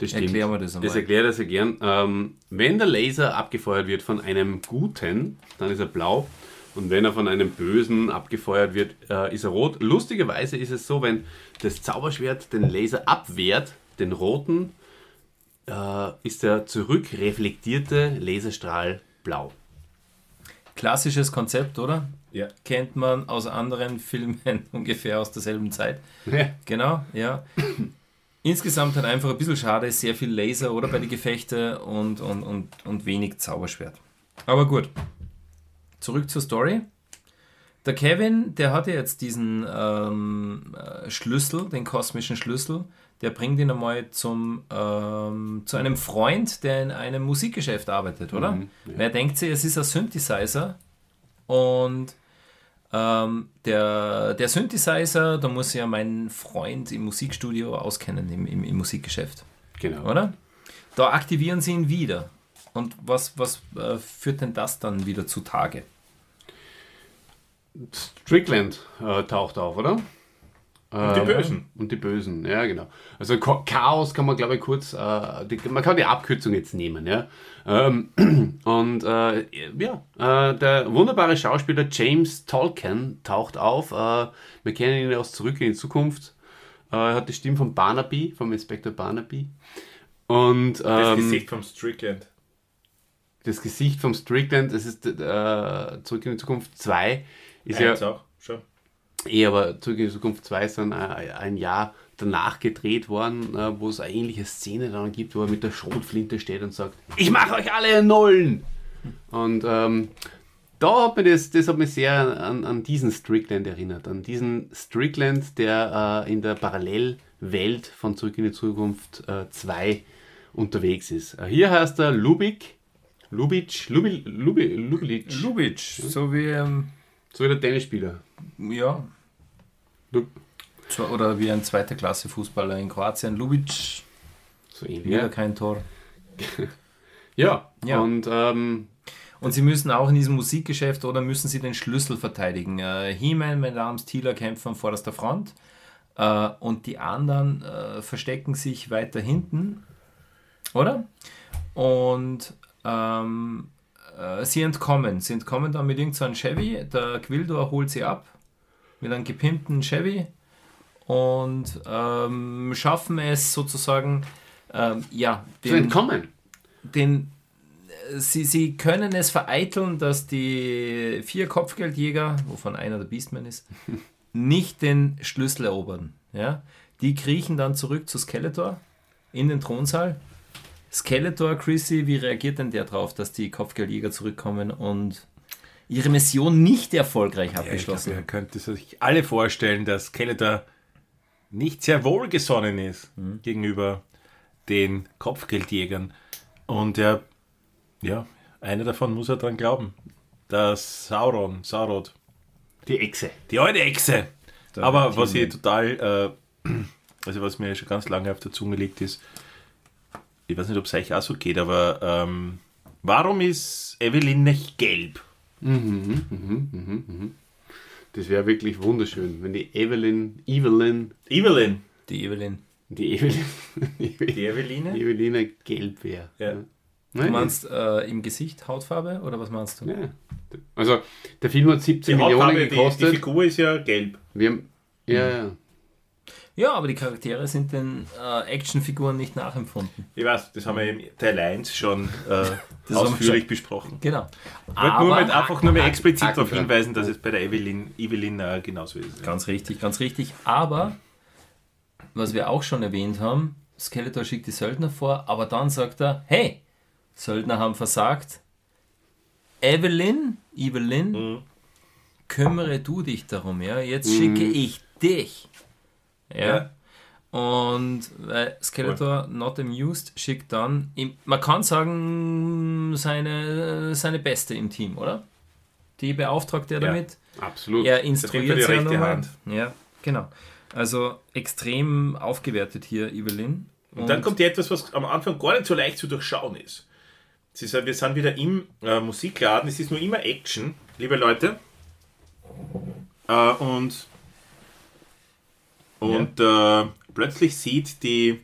Das stimmt. Erklär mir das einmal. Das erkläre ich sehr gern. Ähm, wenn der Laser abgefeuert wird von einem Guten, dann ist er blau. Und wenn er von einem Bösen abgefeuert wird, äh, ist er rot. Lustigerweise ist es so, wenn das Zauberschwert den Laser abwehrt, den roten, äh, ist der zurückreflektierte Laserstrahl blau. Klassisches Konzept, oder? Ja. Kennt man aus anderen Filmen ungefähr aus derselben Zeit. Ja. Genau, ja. Insgesamt halt einfach ein bisschen schade, sehr viel Laser oder bei den Gefechten und, und, und, und wenig Zauberschwert. Aber gut. Zurück zur Story. Der Kevin, der hat ja jetzt diesen ähm, äh, Schlüssel, den kosmischen Schlüssel, der bringt ihn einmal zum, ähm, zu einem Freund, der in einem Musikgeschäft arbeitet, oder? Mhm, ja. Wer denkt sich, es ist ein Synthesizer und ähm, der, der Synthesizer, da muss ja mein Freund im Musikstudio auskennen, im, im, im Musikgeschäft, Genau. oder? Da aktivieren sie ihn wieder. Und was, was äh, führt denn das dann wieder zutage? Strickland äh, taucht auf, oder? Und die Ähm, Bösen. Und die Bösen, ja, genau. Also Chaos kann man, glaube ich, kurz, äh, die, man kann die Abkürzung jetzt nehmen, ja. Ähm, und äh, ja, äh, der wunderbare Schauspieler James Tolkien taucht auf. Äh, wir kennen ihn aus Zurück in die Zukunft. Äh, er hat die Stimme von Barnaby, vom Inspektor Barnaby. Und Das ähm, Gesicht vom Strickland. das Gesicht vom Strickland, das ist äh, Zurück in die Zukunft 2, ist ja Eins auch, schon. Eh, aber Zurück in die Zukunft 2 ist dann äh, ein Jahr danach gedreht worden, äh, wo es eine ähnliche Szene dann gibt, wo er mit der Schrotflinte steht und sagt, ich mache euch alle Nullen! Und ähm, da hat mich das, das hat mich sehr an, an diesen Strickland erinnert, an diesen Strickland, der äh, in der Parallelwelt von Zurück in die Zukunft 2 unterwegs ist. Äh, hier heißt er Lubik, Lubitsch, Lubi, Lubi, Lubilic, Lubitsch, so wie, ähm, so wie der Tennisspieler. Ja, oder wie ein zweiter Klasse Fußballer in Kroatien, Lubitsch, so ähnlich. wieder Ja. kein Tor. Ja, Ja. und ähm, Und sie müssen auch in diesem Musikgeschäft oder müssen sie den Schlüssel verteidigen. Äh, He-Man, Madame Thieler kämpfen an vorderster Front äh, und die anderen äh, verstecken sich weiter hinten, oder? Und ähm, äh, sie entkommen. Sie entkommen dann mit irgendeinem Chevy. Der Quildor holt sie ab mit einem gepimpten Chevy und ähm, schaffen es sozusagen, ähm, ja, zu entkommen. den, sie, sie können es vereiteln, dass die vier Kopfgeldjäger, wovon einer der Beastman ist, nicht den Schlüssel erobern. Ja? Die kriechen dann zurück zu Skeletor in den Thronsaal. Skeletor, Chrissy, wie reagiert denn der drauf, dass die Kopfgeldjäger zurückkommen und ihre Mission nicht erfolgreich Ja, ich glaube, abgeschlossen ihr haben? könnt sich alle vorstellen, dass Skeletor nicht sehr wohlgesonnen ist gegenüber den Kopfgeldjägern. Und er, ja, einer davon muss er dran glauben. dass Sauron, Saurod, Die Echse. die alte Echse. Aber was ich total, äh, also was mir schon ganz lange auf der Zunge liegt, ist, ich weiß nicht, ob es euch auch so geht, aber ähm, warum ist Evelyn nicht gelb? Das wäre wirklich wunderschön, wenn die Evelyn, Evelyn, Evelyn. Die Evelyn. die Evelyn, Die Eveline? Evelina gelb wäre. Ja. Du meinst äh, im Gesicht Hautfarbe oder was meinst du? ja. Also, der Film hat 17 Die Millionen Hautfarbe, die, die gekostet. Figur ist ja gelb. Wir haben, ja, ja. Ja, aber die Charaktere sind den äh, Actionfiguren nicht nachempfunden. Ich weiß, das haben wir im Teil 1 schon äh, ausführlich schon- besprochen. Genau. Ich wollte nur mit, einfach nur mal explizit darauf hinweisen, dass es bei der Evelyn, Evelyn äh, genauso ist. Ganz richtig, ganz richtig. Aber, was wir auch schon erwähnt haben, Skeletor schickt die Söldner vor, aber dann sagt er, hey, Söldner haben versagt. Evelyn, Evelyn, kümmere du dich darum, ja. Jetzt schicke ich dich. Ja. Und äh, Skeletor, not amused, schickt dann, ihm, man kann sagen, seine, seine Beste im Team, oder? Die beauftragt er Ja. damit. Absolut. Er instruiert sie ja nochmal. Hand. Ja, genau. Also extrem aufgewertet hier, Evelyn. Und dann kommt ja etwas, was am Anfang gar nicht so leicht zu durchschauen ist. Sie sagen, wir sind wieder im äh, Musikladen, es ist nur immer Action, liebe Leute. äh, und, und äh, plötzlich sieht die,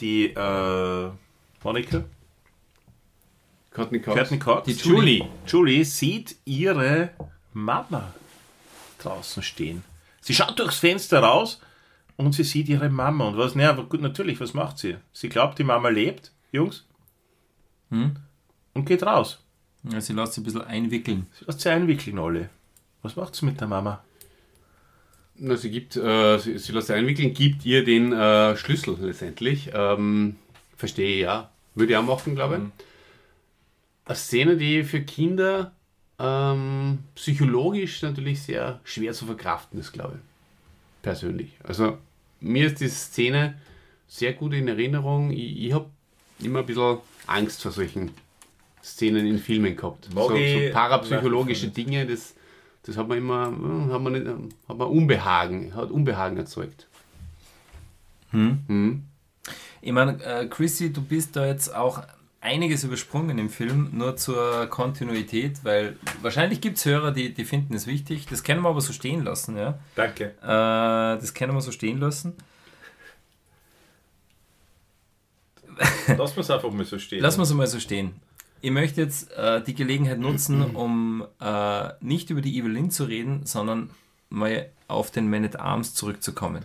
die äh, Monika, Courtney Cox. Courtney Cox, Die Julie. Julie sieht ihre Mama draußen stehen. Sie schaut durchs Fenster raus und sie sieht ihre Mama. Und was, naja, gut, natürlich, was macht sie? Sie glaubt, die Mama lebt, Jungs, und geht raus. Ja, sie lässt sich ein bisschen einwickeln. Sie lässt sie einwickeln, alle. Was macht sie mit der Mama? Na, sie gibt, äh, sie, sie lässt sich einwickeln, gibt ihr den äh, Schlüssel letztendlich. Ähm, verstehe ja. Würde ich auch machen, glaube ich. Eine Szene, die für Kinder ähm, psychologisch natürlich sehr schwer zu verkraften ist, glaube ich. Persönlich. Also, mir ist die Szene sehr gut in Erinnerung. Ich, ich habe immer ein bisschen Angst vor solchen Szenen in Filmen gehabt. Mag So, so parapsychologische Dinge, das, das hat man immer, hm, hat man, nicht, hat man Unbehagen, hat Unbehagen erzeugt. Ich meine, äh, Chrissy, du bist da jetzt auch einiges übersprungen im Film, nur zur Kontinuität, weil wahrscheinlich gibt es Hörer, die, die finden es wichtig. Das können wir aber so stehen lassen, ja. Danke. Äh, das können wir so stehen lassen. Lass wir es einfach mal so stehen. Lassen wir es mal so stehen. Ich möchte jetzt äh, die Gelegenheit nutzen, um äh, nicht über die Evelyn zu reden, sondern mal auf den Man at Arms zurückzukommen.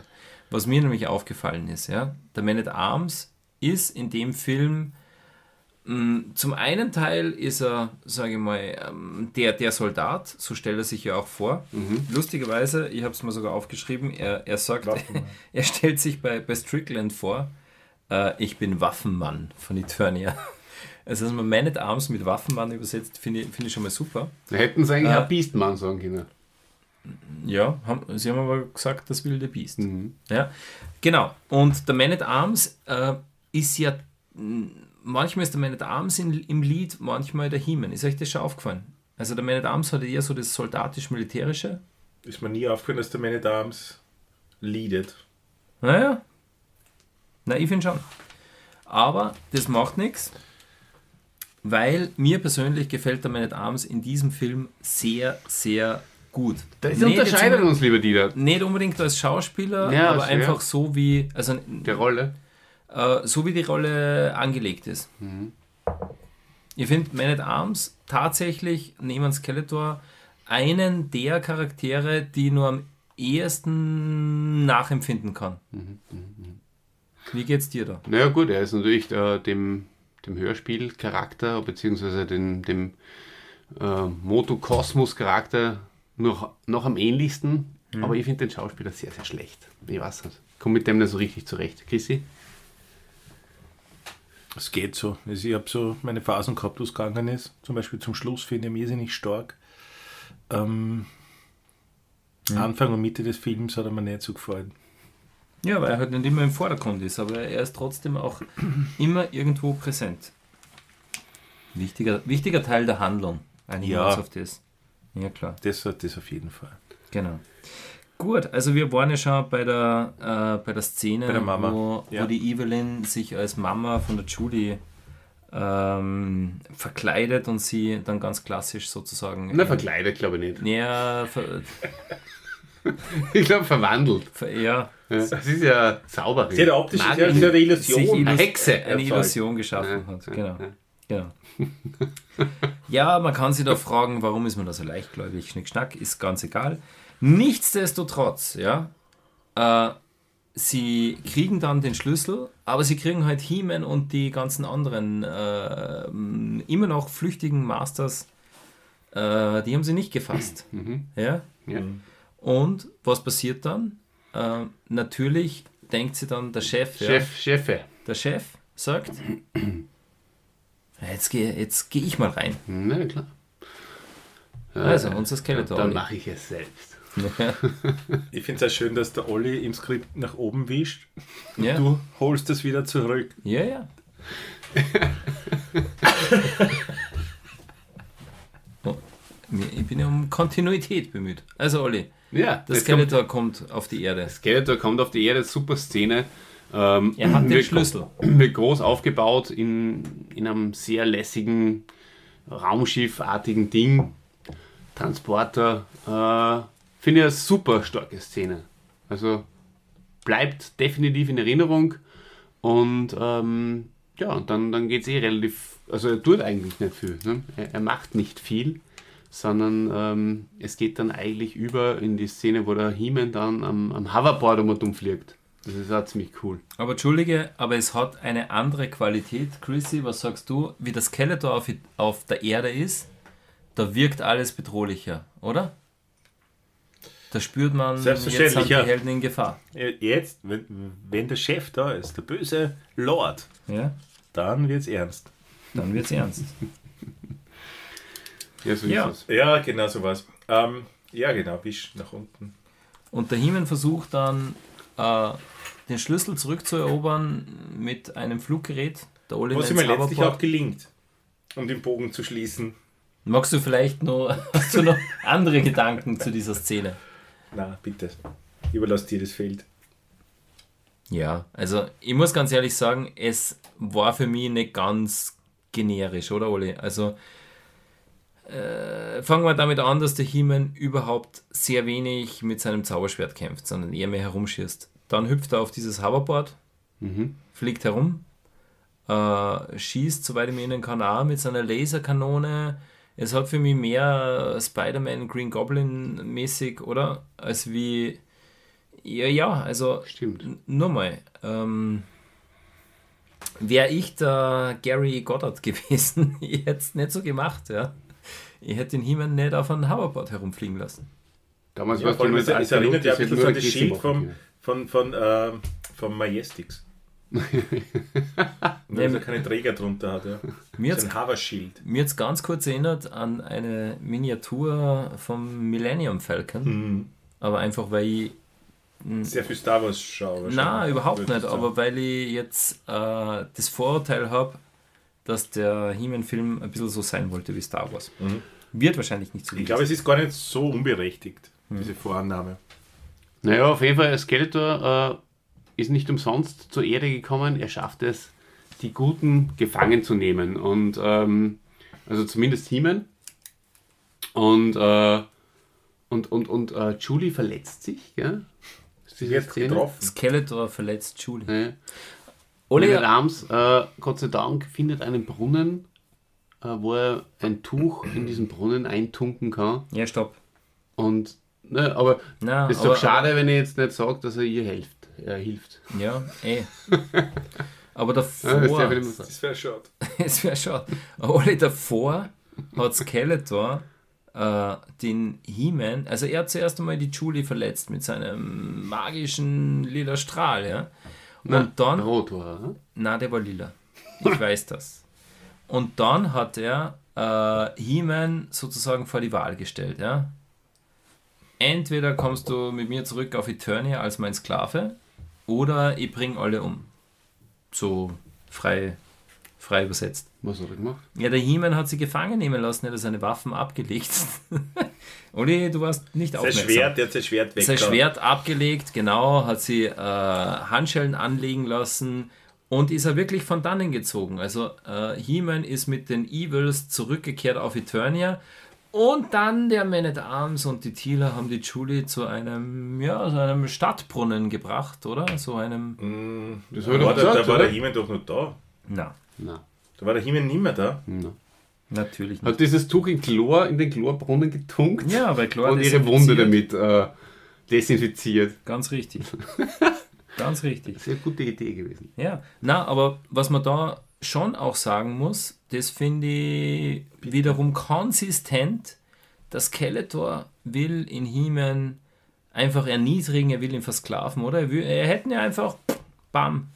Was mir nämlich aufgefallen ist, ja, der Man at Arms ist in dem Film mh, zum einen Teil ist er, sage ich mal, ähm, der, der Soldat, so stellt er sich ja auch vor. Lustigerweise, ich habe es mal sogar aufgeschrieben, er, er sagt, er stellt sich bei, bei Strickland vor, äh, ich bin Waffenmann von Eternia. Also, dass man Man at Arms mit Waffenmann übersetzt, finde ich, finde ich schon mal super. Da hätten sie eigentlich Äh, auch Beastman sagen können. Ja, haben, sie haben aber gesagt, das wilde Biest. Ja, genau. Und der Man at Arms äh, ist ja, mh, manchmal ist der Man at Arms in, im Lied, manchmal der He-Man. Ist euch das schon aufgefallen? Also der Man at Arms hat eher so das soldatisch-militärische. Ist mir nie aufgefallen, dass der Man at Arms leadet. Naja, na, ich finde schon. Aber das macht nichts, weil mir persönlich gefällt der Man at Arms in diesem Film sehr, sehr gut. Unterscheidet unbedingt- uns, lieber Dieter, Nicht unbedingt als Schauspieler, Ja, aber schwer. einfach so wie, also der Rolle. äh, so wie die Rolle angelegt ist. Ich finde Man at Arms tatsächlich neben Skeletor einen der Charaktere, die nur am ehesten nachempfinden kann. Wie geht's dir da? Naja gut, er ist natürlich äh, dem, dem Hörspielcharakter beziehungsweise dem, dem äh, Motokosmos-Charakter noch, noch am ähnlichsten. Aber ich finde den Schauspieler sehr, sehr schlecht. Ich weiß nicht. Komm mit dem nicht so richtig zurecht. Chrissy? Es geht so. Also ich habe so meine Phasen gehabt, wo es gegangen ist. Zum Beispiel zum Schluss finde ich ihn irrsinnig stark. Ähm, Anfang und Mitte des Films hat er mir nicht so gefallen. Ja, weil er halt nicht immer im Vordergrund ist, aber er ist trotzdem auch immer irgendwo präsent. Wichtiger, wichtiger Teil der Handlung. Ein Ja. Hinweis auf das. Ja, klar. Das, das auf jeden Fall. Genau. Gut, also wir waren ja schon bei der, äh, bei der Szene, Bei der Wo, ja. wo die Evelyn sich als Mama von der Judy ähm, verkleidet und sie dann ganz klassisch sozusagen Na, verkleidet glaube ich nicht. näher, ver, Ich glaube verwandelt. ver, ja, Ja. Das ist ja Zauberin. Sie hat optisch Magin. sie hat eine sich Illusion. illus- Eine Hexe eine. Illusion geschaffen Ja, hat. ja, Genau. ja. genau. Ja, man kann sich da fragen, warum ist man da so leichtgläubig? Schnick, schnack, ist ganz egal. Nichtsdestotrotz, ja, äh, sie kriegen dann den Schlüssel, aber sie kriegen halt He-Man und die ganzen anderen äh, immer noch flüchtigen Masters, äh, die haben sie nicht gefasst. Ja? Ja. Und was passiert dann? Äh, natürlich denkt sie dann, der Chef, ja, Chef, Chefe. der Chef sagt, jetzt gehe jetzt geh ich mal rein. Na klar. Also, unser Skeletor. Dann mache ich es selbst. Ich finde es auch schön, dass der Olli im Skript nach oben wischt. ja. Du holst das wieder zurück. ja, ja. Oh, ich bin ja um Kontinuität bemüht. Also, Olli, Ja, der jetzt kommt- Skeletor kommt auf die Erde. Skeletor kommt auf die Erde, super Szene. Ähm, Er hat den Schlüssel. Wird groß aufgebaut in, in einem sehr lässigen, raumschiffartigen Ding. Transporter. Äh, finde ich eine super starke Szene. Also bleibt definitiv in Erinnerung und ähm, ja, und dann, dann geht es eh relativ, also er tut eigentlich nicht viel. Ne? Er, er macht nicht viel, sondern ähm, es geht dann eigentlich über in die Szene, wo der He-Man dann am, am Hoverboard um und um fliegt. Das ist auch ziemlich cool. Aber Entschuldige, aber es hat eine andere Qualität. Chrissy, was sagst du? Wie das Skeletor auf, auf der Erde ist, da wirkt alles bedrohlicher, oder? Da spürt man, jetzt Selbstverständlich, sind die ja. Helden in Gefahr. Jetzt, wenn, wenn der Chef da ist, der böse Lord, Ja? dann wird's ernst. Dann wird es ernst. Ja, so Ja. ist es. Ja, genau so was. Ähm, ja, genau, wisch nach unten. Und der Himen versucht dann, äh, den Schlüssel zurückzuerobern mit einem Fluggerät. Der Oli Was ihm letztlich auch gelingt, um den Bogen zu schließen. Magst du vielleicht noch, hast du noch andere Gedanken zu dieser Szene? Na, bitte. Überlass dir das Feld. Ja, also ich muss ganz ehrlich sagen, es war für mich nicht ganz generisch, oder Oli? Also äh, fangen wir damit an, dass der He-Man überhaupt sehr wenig mit seinem Zauberschwert kämpft, sondern eher mehr herumschießt. Dann hüpft er auf dieses Hoverboard, fliegt herum, äh, schießt, soweit ich mich erinnern kann, auch mit seiner Laserkanone. Es hat für mich mehr Spider-Man, Green Goblin mäßig, oder? Als wie. Ja, ja, also Stimmt. N- Nur mal. Ähm, Wäre ich der Gary Goddard gewesen, ich hätte es nicht so gemacht, ja. Ich hätte den He-Man nicht auf einem Hoverboard herumfliegen lassen. Damals Ja, warst du alt es erinnert ja ein bisschen an das Schild machen vom, von, von, ähm, vom Majestix. Dass er keine Träger drunter hat, ja. Mir So ein Hoverschild. Mir jetzt ganz kurz erinnert an eine Miniatur vom Millennium Falcon, Mhm. aber einfach weil ich Sehr viel Star Wars schaue. Na, überhaupt nicht, aber weil ich jetzt äh, das Vorurteil habe, dass der He-Man-Film ein bisschen so sein wollte wie Star Wars. Wird wahrscheinlich nicht so Mhm. Ich glaube, es ist gar nicht so unberechtigt, diese Vorannahme. Naja, auf jeden Fall, Skeletor äh, ist nicht umsonst zur Erde gekommen. Er schafft es, die Guten gefangen zu nehmen. Und ähm, also zumindest He-Man. Und, äh, und, und, und äh, Julie verletzt sich, gell? Ist Sie diese Szene? getroffen. Skeletor verletzt Julie. Ja. Oli, Oliver Arms, äh, Gott sei Dank, findet einen Brunnen, äh, wo er ein Tuch in diesen Brunnen eintunken kann. ja, stopp. Und, ne, aber Na, das ist aber- doch schade, wenn er jetzt nicht sagt, dass er ihr hilft. Er hilft. Ja, eh. Aber Ja, das davor, sagen. Das wäre schade. es wäre schon. Oli, davor hat Skeletor äh, den He-Man, also er hat zuerst einmal die Julie verletzt mit seinem magischen lila Strahl, ja. Und dann Rot war er, ne? Na, der war lila. Ich weiß das. Und dann hat er äh, He-Man sozusagen vor die Wahl gestellt, ja. Entweder kommst du mit mir zurück auf Eternia als mein Sklave oder ich bring alle um. So frei, frei übersetzt. Was hat er gemacht? Ja, der He-Man hat sie gefangen nehmen lassen, er hat seine Waffen abgelegt. Oli, du warst nicht Sein aufmerksam. Schwert, der hat sein Schwert weg. Sein Schwert abgelegt, genau, hat sie äh, Handschellen anlegen lassen und ist er wirklich von dannen gezogen. Also äh, He-Man ist mit den Evils zurückgekehrt auf Eternia und dann der Man at Arms und die Thieler haben die Julie zu einem, ja, zu einem Stadtbrunnen gebracht, oder? So einem, Das Da habe ich war, gesagt, da war der? He-Man doch noch da. na, Nein. Da war der He-Man nicht mehr da. Nein. natürlich nicht. Hat dieses Tuch in Chlor, in den Chlorbrunnen getunkt Ja, weil klar, und ihre Wunde damit äh, desinfiziert. Ganz richtig. Ganz richtig. Sehr gute Idee gewesen. Ja, na, aber was man da schon auch sagen muss, das finde ich wiederum konsistent. Der Skeletor will in He-Man einfach erniedrigen, er will ihn versklaven, oder? Er, will, er hätten ja einfach, bam,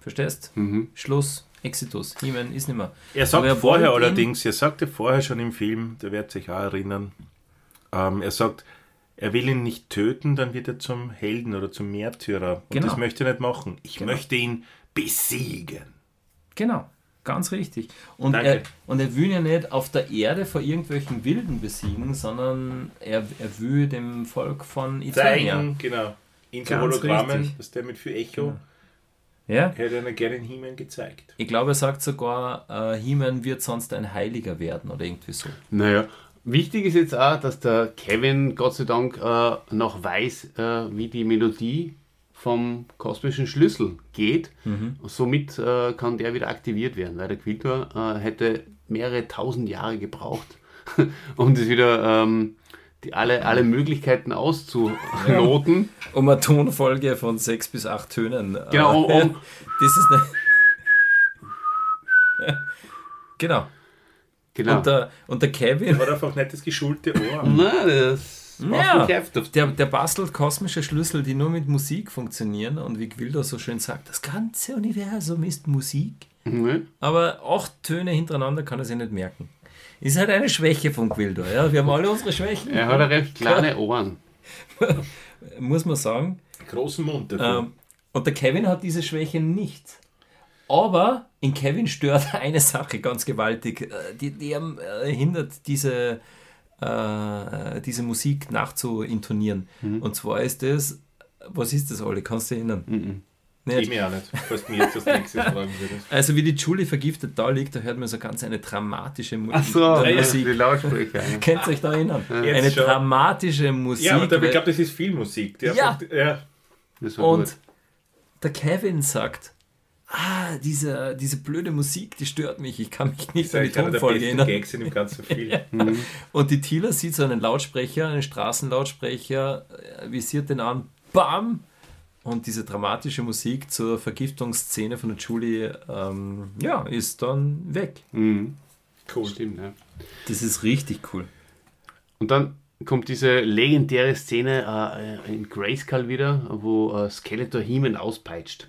verstehst? Schluss, Exitus, He-Man ist nicht mehr. Er sagt er vorher allerdings, er sagte vorher schon im Film, der wird sich auch erinnern, ähm, er sagt, er will ihn nicht töten, dann wird er zum Helden oder zum Märtyrer. Und Genau. das möchte er nicht machen. Ich Genau. möchte ihn besiegen. Genau, ganz richtig. Und Danke. er, und er will ja nicht auf der Erde vor irgendwelchen Wilden besiegen, sondern er, er will dem Volk von Eternia. Zeigen, genau. In Hologrammen, dass der mit viel Echo, Ja? hätte er gerne in He-Man gezeigt. Ich glaube, er sagt sogar, äh, He-Man wird sonst ein Heiliger werden oder irgendwie so. Naja, Wichtig ist jetzt auch, dass der Kevin Gott sei Dank äh, noch weiß, äh, wie die Melodie vom kosmischen Schlüssel geht. Mhm. Somit äh, kann der wieder aktiviert werden, weil der Quiltor äh, hätte mehrere tausend Jahre gebraucht, um das wieder ähm, die, alle, alle Möglichkeiten auszuloten. Um eine Tonfolge von sechs bis acht Tönen. äh, Genau, um- um- das ist eine. genau. Genau. Und, der, und der Kevin, War einfach nicht das geschulte Ohr. Na, das ja, der, der bastelt kosmische Schlüssel, die nur mit Musik funktionieren. Und wie Gwilder so schön sagt, das ganze Universum ist Musik. Mhm. Aber acht Töne hintereinander kann er sich nicht merken. Ist halt eine Schwäche von Gwilder. Ja? Wir haben alle unsere Schwächen, Er hat ja recht kleine Ohren. muss man sagen. Großen Mund dafür. Ähm, und der Kevin hat diese Schwäche nicht. Aber in Kevin stört eine Sache ganz gewaltig, äh, die, die äh, hindert, diese, äh, diese Musik nachzuintonieren. Und zwar ist das, was ist das, Olli? Kannst du dich erinnern? ich Nicht? mir auch nicht, falls du mir jetzt das nächste fragen würdest. Also wie die Julie vergiftet da liegt, da hört man so ganz eine dramatische Mu Ach so, äh, die Musik. Lautsprecher. ja. Könnt ihr euch da erinnern? Jetzt Eine schon. dramatische Musik. Ja, aber ich glaube, das ist Filmmusik. Die Ja. einfach- ja. Das war Und gut. der Kevin sagt, ah, diese, diese blöde Musik, die stört mich, ich kann mich nicht an die Tonfolge erinnern. Gags in dem ganzen Film. Und die Tila sieht so einen Lautsprecher, einen Straßenlautsprecher, äh, visiert den an, bam! Und diese dramatische Musik zur Vergiftungsszene von der Julie, ähm, ja, ist dann weg. Mhm. Cool. Stimmt, ja. Das ist richtig cool. Und dann kommt diese legendäre Szene äh, in Grayskull wieder, wo äh, Skeletor He-Man auspeitscht.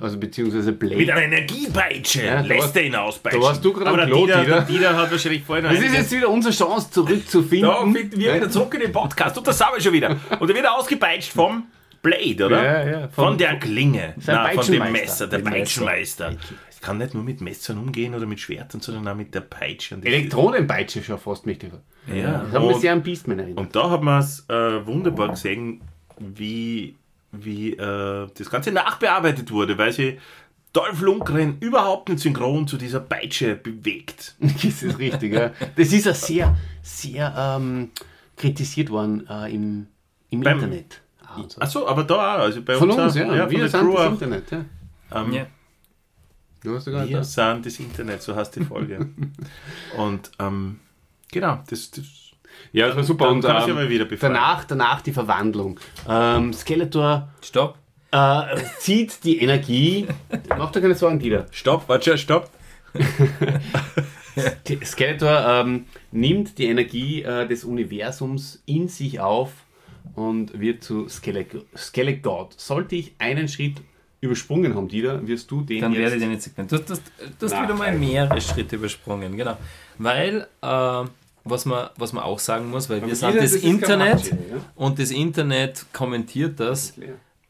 Also beziehungsweise Blade. Mit einer Energiepeitsche Ja, lässt warst- er ihn auspeitschen. da warst du gerade am Klo, Dieter, Dieter. hat wahrscheinlich vorhin das ist jetzt wieder unsere Chance zurückzufinden. Da wir wieder zurück in den Podcast und das sind wir schon wieder. Und er wird ausgepeitscht vom Blade, oder? Ja, ja, Von, vom- der Klinge. Nein, von dem. Messer, der. Peitschenmeister. Ich kann nicht nur mit Messern umgehen oder mit Schwertern, sondern auch mit der Peitsche. Das- Elektronenpeitsche schon fast mächtiger. Ja, Das haben wir und- sehr an Beastman erinnert. Und da hat man es äh, wunderbar gesehen, wie, wie äh, das Ganze nachbearbeitet wurde, weil sie Dolph Lundgren überhaupt nicht synchron zu dieser Peitsche bewegt. Das ist richtig, ja. Das ist ja sehr, sehr ähm, kritisiert worden äh, im, im Beim- Internet. So. Achso, aber da auch. Also bei Von uns, uns, auch, ja. von wir sind Crew das auch. Internet, ja. Ähm, Ja. Du hast ja gar nicht Wir da. sind das Internet, so heißt die Folge. Und ähm, genau, das, das Ja, das war super. Dann Und ähm, wieder befreien. danach, danach die Verwandlung. Ähm, Skeletor Stopp. äh, zieht die Energie. Mach dir keine Sorgen, Dieter. Stopp, warte, stopp. Skeletor ähm, nimmt die Energie äh, des Universums in sich auf und wird zu Skelegod. Sollte ich einen Schritt übersprungen haben, Dieter, wirst du den Dann jetzt... werde ich den jetzt segmentieren. Du hast, du hast, du hast Na, wieder mal mehrere Schritte übersprungen, genau. Weil, äh, was, man, was man auch sagen muss, weil wir Aber sind jeder- das, das Internet ja? und das Internet kommentiert das. Äh,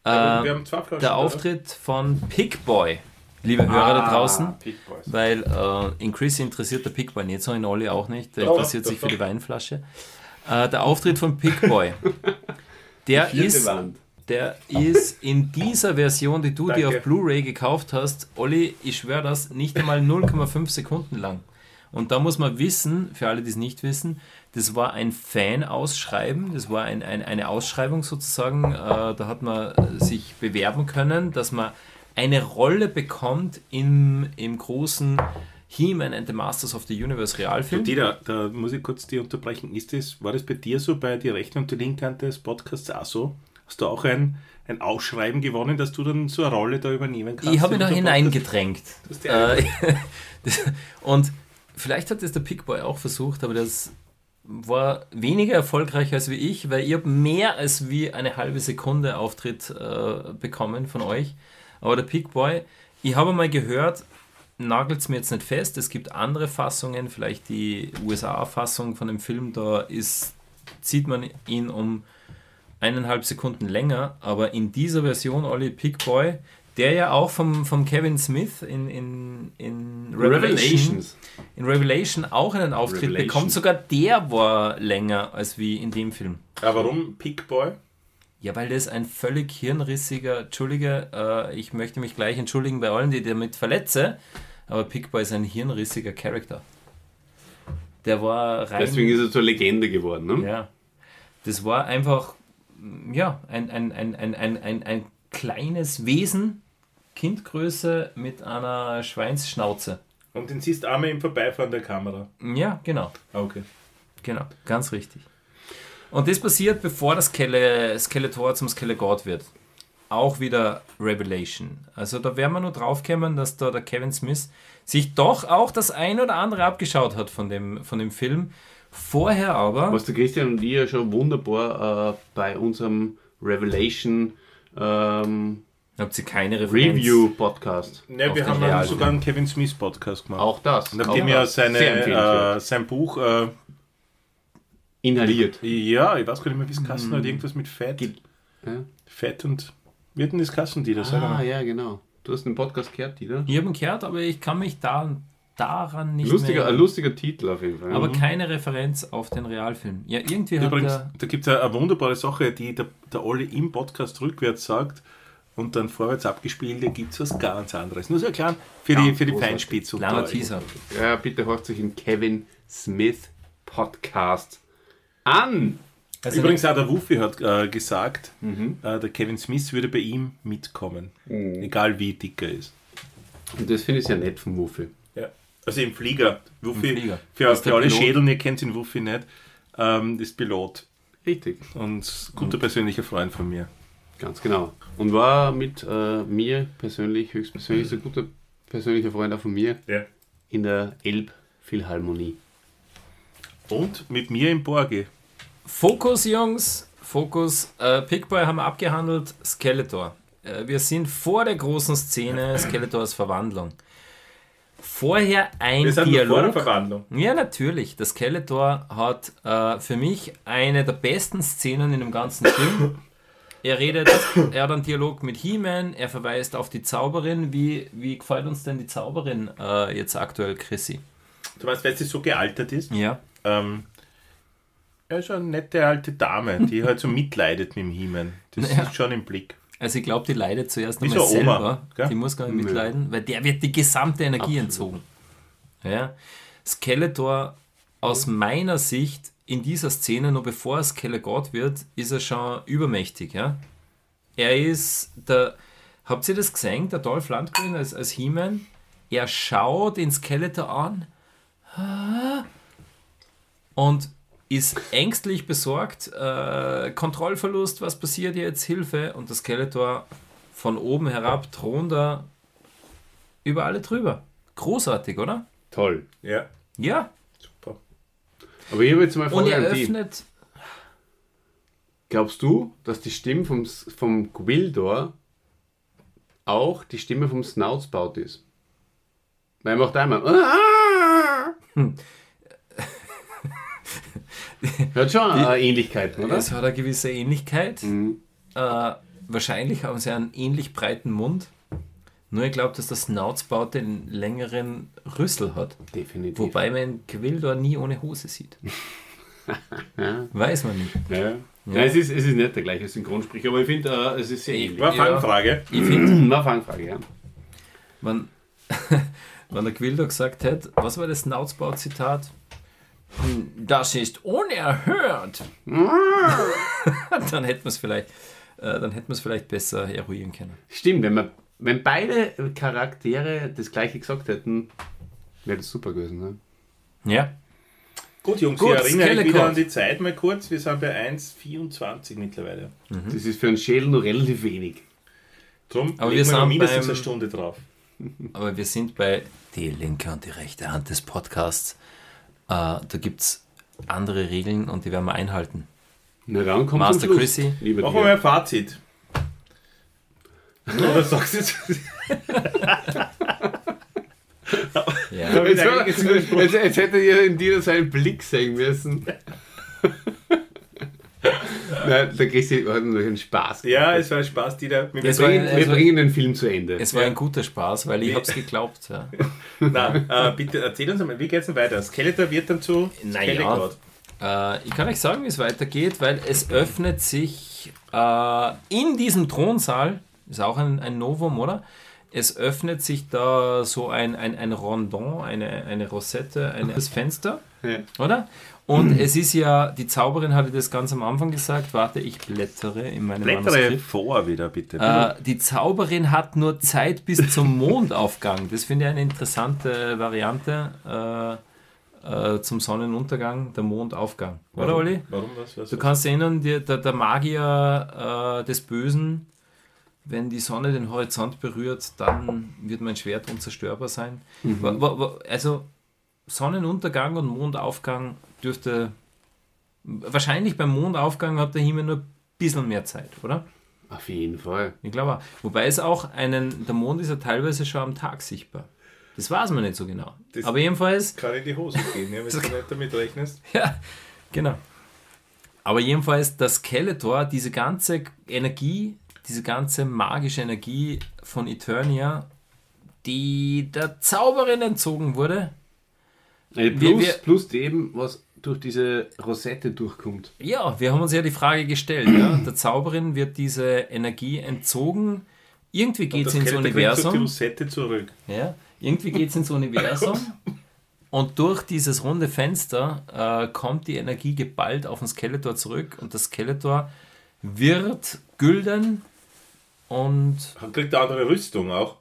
wir haben zwei Flaschen. der Auftritt von Pickboy, liebe Hörer da draußen, Big Boys. weil äh, in Chris interessiert der Pickboy nicht, so in Olli auch nicht, der Doch, interessiert doch, sich doch, für die Weinflasche. Äh, der Auftritt von Pickboy, der ist, Wand. der ist in dieser Version, die du dir Danke. auf Blu-ray gekauft hast, Olli, ich schwöre das, nicht einmal 0,5 Sekunden lang. Und da muss man wissen, für alle, die es nicht wissen, das war ein Fan-Ausschreiben, das war ein, ein, eine Ausschreibung sozusagen. Äh, da hat man sich bewerben können, dass man eine Rolle bekommt im, im großen He-Man and the Masters of the Universe Realfilm. Dieter, da muss ich kurz die unterbrechen. Ist das, war das bei dir so, bei die rechte und die linke Hand des Podcasts auch so? Hast du auch ein, ein Ausschreiben gewonnen, dass du dann so eine Rolle da übernehmen kannst? Ich habe mich da hineingedrängt. Äh, und vielleicht hat das der Pickboy auch versucht, aber das war weniger erfolgreich als wie ich, weil ich habe mehr als wie eine halbe Sekunde Auftritt äh, bekommen von euch. Aber der Pickboy, ich habe mal gehört, nagelt es mir jetzt nicht fest, es gibt andere Fassungen, vielleicht die USA-Fassung von dem Film, da ist, sieht man ihn um eineinhalb Sekunden länger, aber in dieser Version Olli Pickboy, der ja auch vom, vom Kevin Smith in, in, in Revelation, Revelations. in Revelation auch einen Auftritt Revelation. bekommt, sogar der war länger als wie in dem Film. Aber warum Pickboy? Ja, weil das ein völlig hirnrissiger, Entschuldige, äh, ich möchte mich gleich entschuldigen bei allen, die ich damit verletze, aber Pickboy ist ein hirnrissiger Charakter. Der war rein. Deswegen ist er zur Legende geworden. Ne? Ja. Das war rein. Deswegen ist er zur Legende geworden. Ne? Ja. Das war einfach, ja, ein, ein, ein, ein, ein, ein, ein kleines Wesen, Kindgröße mit einer Schweinsschnauze. Und den siehst du einmal im Vorbeifahren der Kamera. Ja, genau. Ah, Okay. Genau, ganz richtig. Und das passiert, bevor das Skele Skeletor zum Skelegord wird. Auch wieder Revelation. Also da werden wir nur draufkommen, dass da der Kevin Smith sich doch auch das ein oder andere abgeschaut hat von dem, von dem Film. Vorher aber. Was der Christian und ich ja schon wunderbar äh, bei unserem Revelation ähm, Habt ihr keine Referenz? Review Podcast. Ne, wir haben sogar einen Kevin Smith Podcast gemacht. Auch das. Nachdem auch ja das. seine, äh, sein Buch, äh, inhaliert. ja, ich weiß gar nicht mehr, wie es Kassen hat, irgendwas mit Fett. Ja. Fett und. Hat denn das Kassen, die das Ah, ja, genau. Du hast den Podcast gehört, Dieter? Ich habe ihn gehört, aber ich kann mich da, daran nicht Lustiger, mehr... ein lustiger Titel auf jeden Fall. aber Mhm. keine Referenz auf den Realfilm. Ja, irgendwie hat Übrigens, er... da gibt es eine wunderbare Sache, die der, der Olli im Podcast rückwärts sagt und dann vorwärts abgespielt, da gibt es was ganz anderes. Nur so klein für die, für die Feinspitze. unter Kleiner. Teaser. ja, bitte hört sich den Kevin Smith Podcast an. Also Übrigens auch der Wuffi hat äh, gesagt, Mhm. äh, der Kevin Smith würde bei ihm mitkommen. Egal wie dick er ist. Und das finde ich sehr nett vom Wuffi. Ja. Also im Flieger. Wuffi, Im Flieger. Für, für alle Pilot. Schädeln, ihr kennt den Wuffi nicht, ähm, ist Pilot. Richtig, Und guter persönlicher Freund von mir. ganz genau. Und war mit äh, mir persönlich, höchstpersönlich, so ein guter persönlicher Freund auch von mir Ja. in der Elbphilharmonie. Und mit mir im Borgi. Fokus, Jungs. Fokus. Äh, Pickboy haben wir abgehandelt. Skeletor. Äh, wir sind vor der großen Szene Skeletors Verwandlung. Vorher ein Wir sind noch vor der Dialog. Verwandlung. Ja, natürlich. Der Skeletor hat äh, für mich eine der besten Szenen in dem ganzen Film. Er redet, er hat einen Dialog mit He-Man, er verweist auf die Zauberin. Wie, wie gefällt uns denn die Zauberin äh, jetzt aktuell, Chrissy? Du weißt, weil sie so gealtert ist? Ja. Ähm, er ist eine nette alte Dame, die halt so mitleidet mit dem He-Man. Das Ja. ist schon im Blick. Also ich glaube, die leidet zuerst einmal Oma, selber. gell? Die muss gar nicht mitleiden, weil der wird die gesamte Energie entzogen. Ja. Skeletor aus meiner Sicht in dieser Szene, nur bevor er Skelegord wird, ist er schon übermächtig. Ja? Er ist der. Habt ihr das gesehen, der Dolph Lundgren als, als He-Man? Er schaut den Skeletor an und ist ängstlich besorgt, äh, Kontrollverlust, was passiert jetzt, Hilfe und der Skeletor von oben herab thront er über alle drüber. Großartig, oder? Toll. Ja, Ja. super. Aber ich habe jetzt mal eine Und er öffnet. Glaubst du, dass die Stimme vom, vom Gwildor auch die Stimme vom Snoutspout ist? Weil er macht einmal. "Ah!" Hört schon eine Ähnlichkeit, oder? Es hat eine gewisse Ähnlichkeit. Mhm. Äh, wahrscheinlich haben sie einen ähnlich breiten Mund. Nur ich glaube, dass der Snoutspout den längeren Rüssel hat. Definitiv. Wobei man Gwildor nie ohne Hose sieht. Weiß man nicht. Ja. Ja. es, ist, es ist nicht der gleiche Synchronsprecher, aber ich finde, äh, es ist sehr ähnlich. War eine Ja. Fangfrage. Ich finde, Na, Fangfrage, ja. wenn, wenn der Gwildor gesagt hätte, was war das Snoutspout-Zitat? Das ist unerhört. dann hätten wir es vielleicht, äh, dann hätten wir es vielleicht besser eruieren können. Stimmt, wenn, man, wenn beide Charaktere das gleiche gesagt hätten, wäre das super gewesen. Ne? Ja. Gut, Jungs, Gut, ich erinnere euch wieder an die Zeit mal kurz. Wir sind bei 1,24 mittlerweile. Das ist für einen Schädel noch relativ wenig. Drum Aber wir sind mindestens beim- eine Stunde drauf. Aber wir sind bei die linke und die rechte Hand des Podcasts. Äh, da gibt es andere Regeln und die werden wir einhalten. Na dann kommt Master zum Schluss, Chrissy. Lieber Machen wir mal ein Fazit. Oder sagst du jetzt? Ja. Jetzt, jetzt, jetzt, jetzt hätte ihr in dir seinen Blick sehen müssen. Nein, der Christi hat natürlich einen Spaß. Ja, es war ein Spaß, die da mit Es Wir war bringen, ein- wir bringen den Film zu Ende. Es war ein guter Spaß, weil ich habe es geglaubt. Ja. Nein, äh, bitte erzähl uns einmal, wie geht es denn weiter? Skeletor wird dann zu Naja. Äh, ich kann euch sagen, wie es weitergeht, weil es öffnet sich äh, in diesem Thronsaal, ist auch ein, ein Novum, oder? es öffnet sich da so ein, ein, ein Rondon, eine, eine Rosette, ein das Fenster, Ja. oder? Und es ist ja, die Zauberin hatte das ganz am Anfang gesagt, warte, ich blättere in meinem Blättere Manuskript. vor wieder, bitte. Äh, die Zauberin hat nur Zeit bis zum Mondaufgang. Das finde ich eine interessante Variante äh, äh, zum Sonnenuntergang, der Mondaufgang. Oder, Olli? Warum was? was Du kannst dich erinnern, der, der Magier äh, des Bösen, wenn die Sonne den Horizont berührt, dann wird mein Schwert unzerstörbar sein. Wa- Also Sonnenuntergang und Mondaufgang dürfte. Wahrscheinlich beim Mondaufgang hat der Himmel nur ein bisschen mehr Zeit, oder? Auf jeden Fall. Ich glaube auch. Wobei es auch einen. Der Mond ist ja teilweise schon am Tag sichtbar. Das weiß man nicht so genau. Das- Aber jedenfalls. kann in die Hose gehen, ja, wenn du nicht damit rechnest. Ja, genau. Aber jedenfalls, das Skeletor, diese ganze Energie, diese ganze magische Energie von Eternia, die der Zauberin entzogen wurde, Äh, Wir- Plus, wir- plus dem, was durch diese Rosette durchkommt. ja, wir haben uns ja die Frage gestellt, ja, der Zauberin wird diese Energie entzogen, irgendwie geht es ins die Universum, Rosette zurück. ja, irgendwie geht es ins Universum und durch dieses runde Fenster äh, kommt die Energie geballt auf den Skeletor zurück und das Skeletor wird gülden und Dann kriegt er andere Rüstung auch.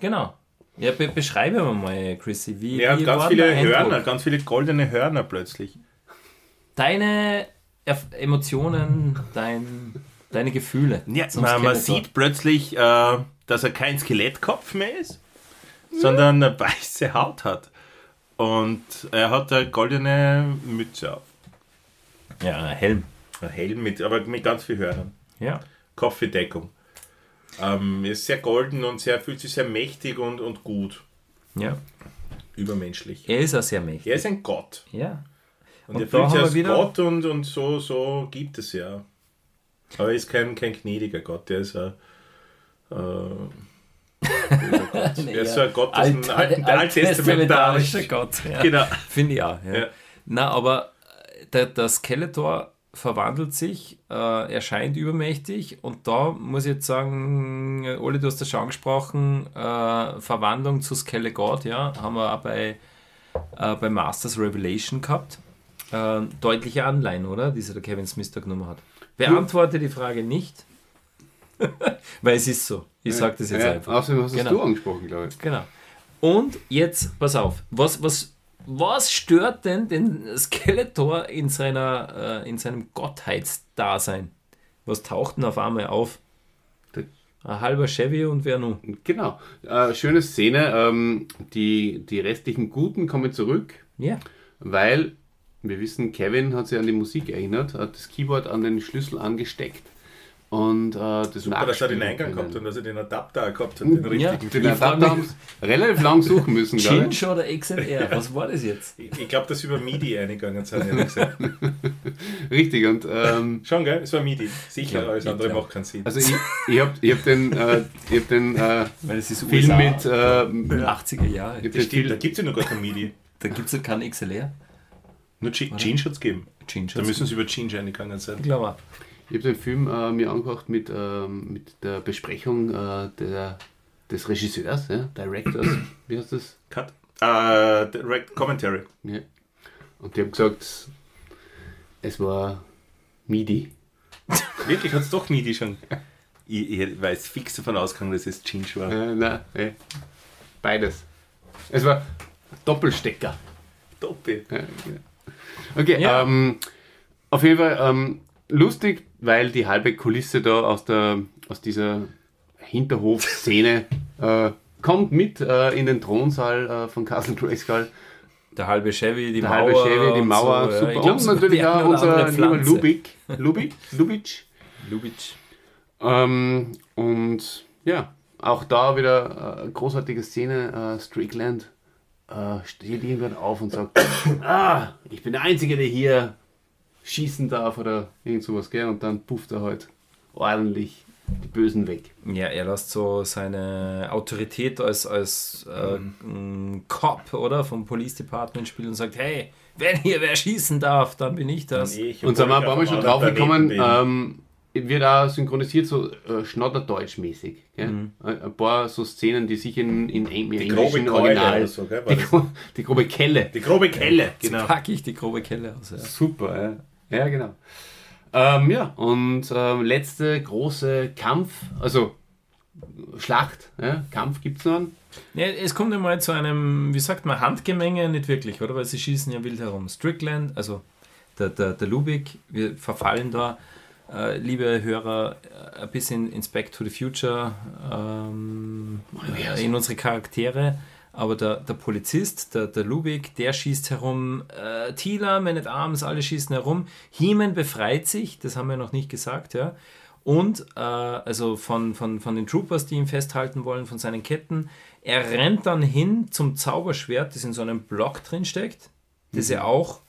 genau. Ja, be beschreibe mal, Chrissy, wie, Er hat ganz viele? Hörner, ganz viele goldene Hörner plötzlich. Deine Erf Emotionen, dein, deine Gefühle. Ja, man, man sieht plötzlich, äh, dass er kein Skelettkopf mehr ist, sondern eine weiße Haut hat. Und er hat eine goldene Mütze auf. Ja, ein Helm. Ein Helm mit, aber mit ganz viel Hörnern. Ja. Kopfbedeckung. Ähm, er ist sehr golden und sehr, fühlt sich sehr mächtig und, und gut. ja. Übermenschlich. Er ist auch sehr mächtig. Er ist ein Gott. Ja. Und, Und er fühlt sich als wieder- Gott und, und so, so gibt es ja. Aber er ist kein, kein gnädiger Gott, der ist ein. Äh, er ist so ein Gott aus dem Alt- alten, alt- alttestamentarische. alttestamentarischer Gott. Ja. Genau. Finde ich auch. Ja. Ja. Na, aber äh, der, der Skeletor verwandelt sich, äh, erscheint übermächtig und da muss ich jetzt sagen, Oli, du hast das schon angesprochen, äh, Verwandlung zu Skelegod, ja, haben wir auch bei, äh, bei Masters Revelation gehabt. Äh, deutliche Anleihen, oder? Diese der Kevin Smith da genommen hat. Beantworte die Frage nicht, weil es ist so. Ich sage das jetzt ja, einfach. Außerdem hast Genau. du angesprochen, glaube ich. Genau. Und jetzt, pass auf, was, was, was stört denn den Skeletor in, seiner, äh, in seinem Gottheitsdasein? Was taucht denn auf einmal auf? Ein halber Chevy und wer nun? Genau. Äh, schöne Szene. Ähm, die, die restlichen Guten kommen zurück, Ja. weil wir wissen, Kevin hat sich an die Musik erinnert, hat das Keyboard an den Schlüssel angesteckt und äh, das Super, dass er den Eingang gehabt und dass er den Adapter gehabt hat. Den richtigen. Ja. Den Adapter haben sie relativ lang suchen müssen, glaube ich. Cinch oder XLR? Was war das jetzt? Ich, ich glaube, dass sie über MIDI eingegangen sind, ehrlich gesagt. Richtig, und ähm, Schon, gell? Es war MIDI. Sicher, Ja, alles andere ja. macht keinen Sinn. also ich, ich habe ich hab den, äh, ich hab den äh, Weil es ist Film mit, äh, 80er Jahre. da gibt es ja noch gar kein MIDI. Da gibt es ja keinen XLR. Nur Jean Jean Schutz geben. Cinch. Da müssen sie über Jean eingegangen sein. ich glaube auch. Ich hab den Film äh, mir angehört mit, ähm, mit der Besprechung äh, der, des Regisseurs, ja, Directors, wie heißt das? Cut. Äh, Direct Commentary. Ja. Und die haben gesagt, es war MIDI. Wirklich, hat es doch MIDI schon. Ich, ich weiß fix davon ausgegangen, dass es Jean war. Äh, nein, äh, beides. Es war Doppelstecker. Doppel. Ja, genau. Okay, Ja. ähm, auf jeden Fall ähm, lustig, weil die halbe Kulisse da aus, der, aus dieser Hinterhofszene äh, kommt mit äh, in den Thronsaal äh, von Castle Grayskull. Der halbe Chevy, die Der Mauer. halbe Chevy, die und Mauer, so, ja. super. Glaub, und natürlich auch unser lieber. Lubik. Lubik? Lubitsch. Lubitsch. Ähm, und ja, auch da wieder äh, großartige Szene. Äh, Strickland äh, steht irgendwann auf und sagt: Ah, ich bin der Einzige, der hier schießen darf oder irgend sowas, gell? Und dann pufft er halt ordentlich die Bösen weg. Ja, er lässt so seine Autorität als, als äh, m, Cop, oder? Vom Police Department spielen und sagt, hey, wenn hier wer schießen darf, dann bin ich das. Ich Und sind wir ein paar Mal schon drauf gekommen, ähm, wird auch synchronisiert so äh, Schnodderdeutsch-mäßig. gell? Mhm. Ein ein paar so Szenen, die sich in, in, in grobe englischen Keule Original. oder so, die, die grobe Kelle. Die grobe Kelle, genau. Packe ich die grobe Kelle aus. Ja. Super, ja. Ja, genau. Ähm, ja, und ähm, letzte große Kampf, also Schlacht, ja, Kampf gibt es noch einen. Ja, es kommt einmal zu einem, wie sagt man, Handgemenge, nicht wirklich, oder? Weil sie schießen ja wild herum. Strickland, also der, der, der Lubik, wir verfallen da, äh, liebe Hörer, äh, ein bisschen in Back to the Future ähm, äh, in unsere Charaktere. Aber der, der Polizist, der, der Lubik, der schießt herum. Äh, Tila, Man at Arms, alle schießen herum. Heeman befreit sich, das haben wir noch nicht gesagt, ja. Und äh, also von, von, von den Troopers, die ihn festhalten wollen, von seinen Ketten. Er rennt dann hin zum Zauberschwert, das in so einem Block drin steckt, das ja auch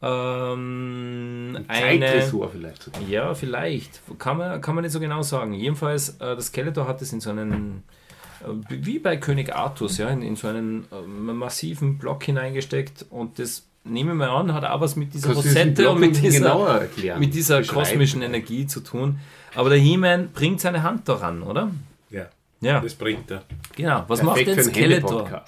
ähm, eine. Zeittresor vielleicht sogar. Ja, vielleicht. Kann man, kann man nicht so genau sagen. Jedenfalls, äh, das Skeletor hat es in so einen, wie bei König Artus, ja, in, in so einen äh, massiven Block hineingesteckt und das, nehme ich mal an, hat auch was mit dieser Kannst Rosette und mit dieser, genauer erklären? mit dieser kosmischen Energie zu tun. Aber der He-Man bringt seine Hand daran, oder? Ja, Ja, das bringt er. genau. Was Perfekt macht denn Skeletor?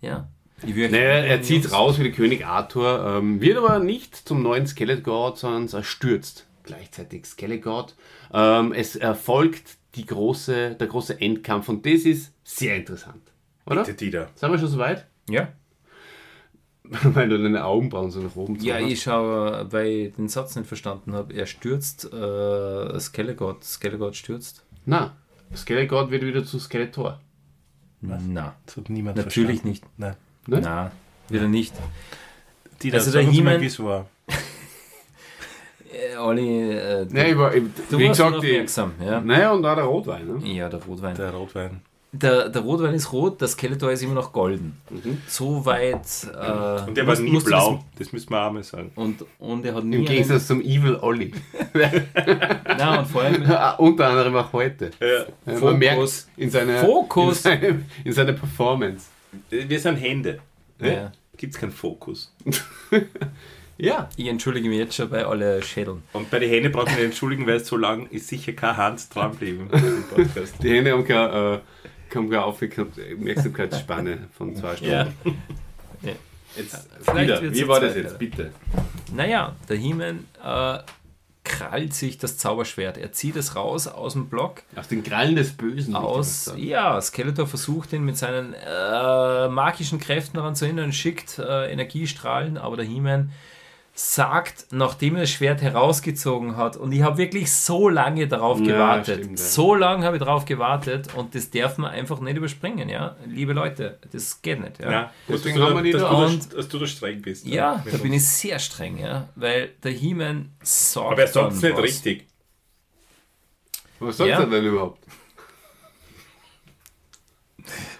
Ja. Naja, er zieht raus wie der König Arthur, ähm, wird aber nicht zum neuen Skeletor, sondern er stürzt gleichzeitig Skeletor. Ähm, es erfolgt die große, der große Endkampf und das ist sehr interessant. Oder? Bitte, Dieter. Sind wir schon soweit? Ja. Weil du deine Augenbrauen so nach oben Ja, zogen ich schaue, weil ich den Satz nicht verstanden habe. Er stürzt, äh, Skelegord, Skelegord stürzt. hast. Na, Skeletor wird wieder zu Skeletor. Na, Das hat niemand natürlich verstanden. nicht. Nein. Ne? Na, wieder nicht. Dieter, Also der der He-Man... He-Man- wie es war. Äh, Olli, äh, Ja, ich war, ich, du wie warst gesagt, die, aufmerksam, ja? naja, und auch der Rotwein. Ne? Ja, der Rotwein. Der, Der Rotwein. der, Rotwein ist rot, der Skeletor ist immer noch golden. So weit. Äh, Und der war nie blau. Das, müssen wir auch mal sagen. Das, und, und er hat nie. Im Gegensatz zum Evil Olli. Einen, nein, und vor allem. Ah, Unter anderem auch heute. Ja. Ja, Fokus. Man merkt in seiner, Fokus. In, seine, in seiner Performance. Wir sind Hände. Ja. Gibt es keinen Fokus. Ja. Ich entschuldige mich jetzt schon bei alle Schädeln. Und bei den Händen brauchen wir nicht entschuldigen, weil so lang ist sicher keine Hand dran geblieben im Podcast. Die Hände haben keine, äh, haben keine Aufmerksamkeitsspanne von zwei Stunden. Ja. Jetzt, Vielleicht wieder, wie war das jetzt, bitte? Naja, der He-Man äh, krallt sich das Zauberschwert. Er zieht es raus aus dem Block. Aus den Krallen des Bösen. ich Aus, ja, Skeletor versucht ihn mit seinen äh, magischen Kräften daran zu hindern, schickt äh, Energiestrahlen, aber der He-Man sagt, nachdem er das Schwert herausgezogen hat, und ich habe wirklich so lange darauf Ja, gewartet, stimmt, ja. so lange habe ich darauf gewartet und das darf man einfach nicht überspringen, ja, liebe Leute, das geht nicht, ja. Ja, Deswegen haben wir dass, da. du, da, Und- dass du da streng bist. Ja, da bin ich sehr streng, ja, weil der He-Man sorgt Aber er sagt es nicht was. richtig. Was sagt Ja. er denn überhaupt?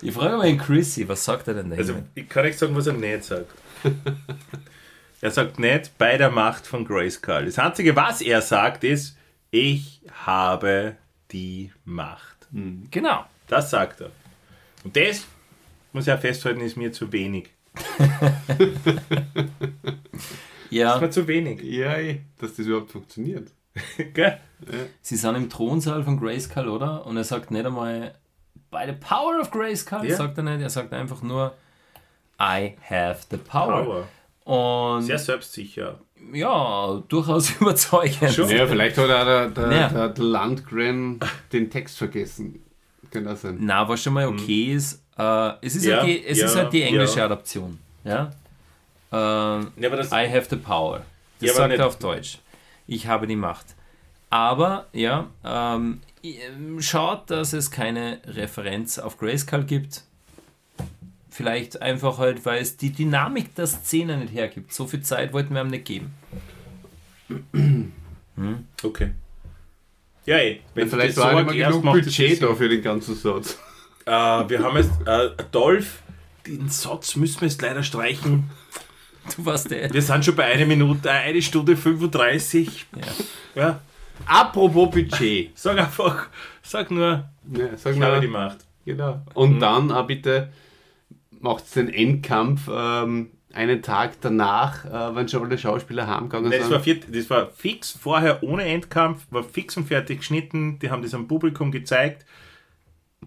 Ich frage mal den Chrissy, was sagt er denn der Also, ich kann nicht sagen, was er nicht sagt. er sagt nicht bei der Macht von Grayskull. Das Einzige, was er sagt, ist, ich habe die Macht. Genau. Das sagt er. Und das, muss ich auch festhalten, ist mir zu wenig. Ja. Ist mir zu wenig. Ja, eh, dass das überhaupt funktioniert. Gell? Sie sind im Thronsaal von Grayskull, oder? Und er sagt nicht einmal, by the power of Grayskull, Ja. sagt er nicht. Er sagt einfach nur, I have the power. Power. Und Sehr selbstsicher. ja, durchaus überzeugend. Schon. Ja, vielleicht hat auch der, der, Ja. der, der Landgren den Text vergessen. Kann das sein? Na, was schon mal okay ist, äh, es, ist, Ja, halt die, es ja, ist halt die englische ja. Adaption. Ja? Ähm, Ja, aber das, I have the power. Das sagt er auf Deutsch. Ich habe die Macht. Aber, ja, ähm, schaut, dass es keine Referenz auf Grayskull gibt. Vielleicht einfach halt, weil es die Dynamik der Szene nicht hergibt. So viel Zeit wollten wir ihm nicht geben. okay. Ja, ey. Wenn du Vielleicht war erklärst, genug Budget da für den ganzen Satz. Äh, wir haben jetzt, äh, Dolph, den Satz müssen wir jetzt leider streichen. Du warst der. Wir sind schon bei einer Minute, äh, eine Stunde 35. Ja. Ja. Apropos Budget. Sag einfach, sag nur, Ja, sag ich habe mal, die Macht. genau. Und dann auch bitte macht den Endkampf ähm, einen Tag danach, äh, wenn schon alle Schauspieler heimgegangen Das sind. war, vier, das war fix vorher ohne Endkampf, war fix und fertig geschnitten, die haben das am Publikum gezeigt.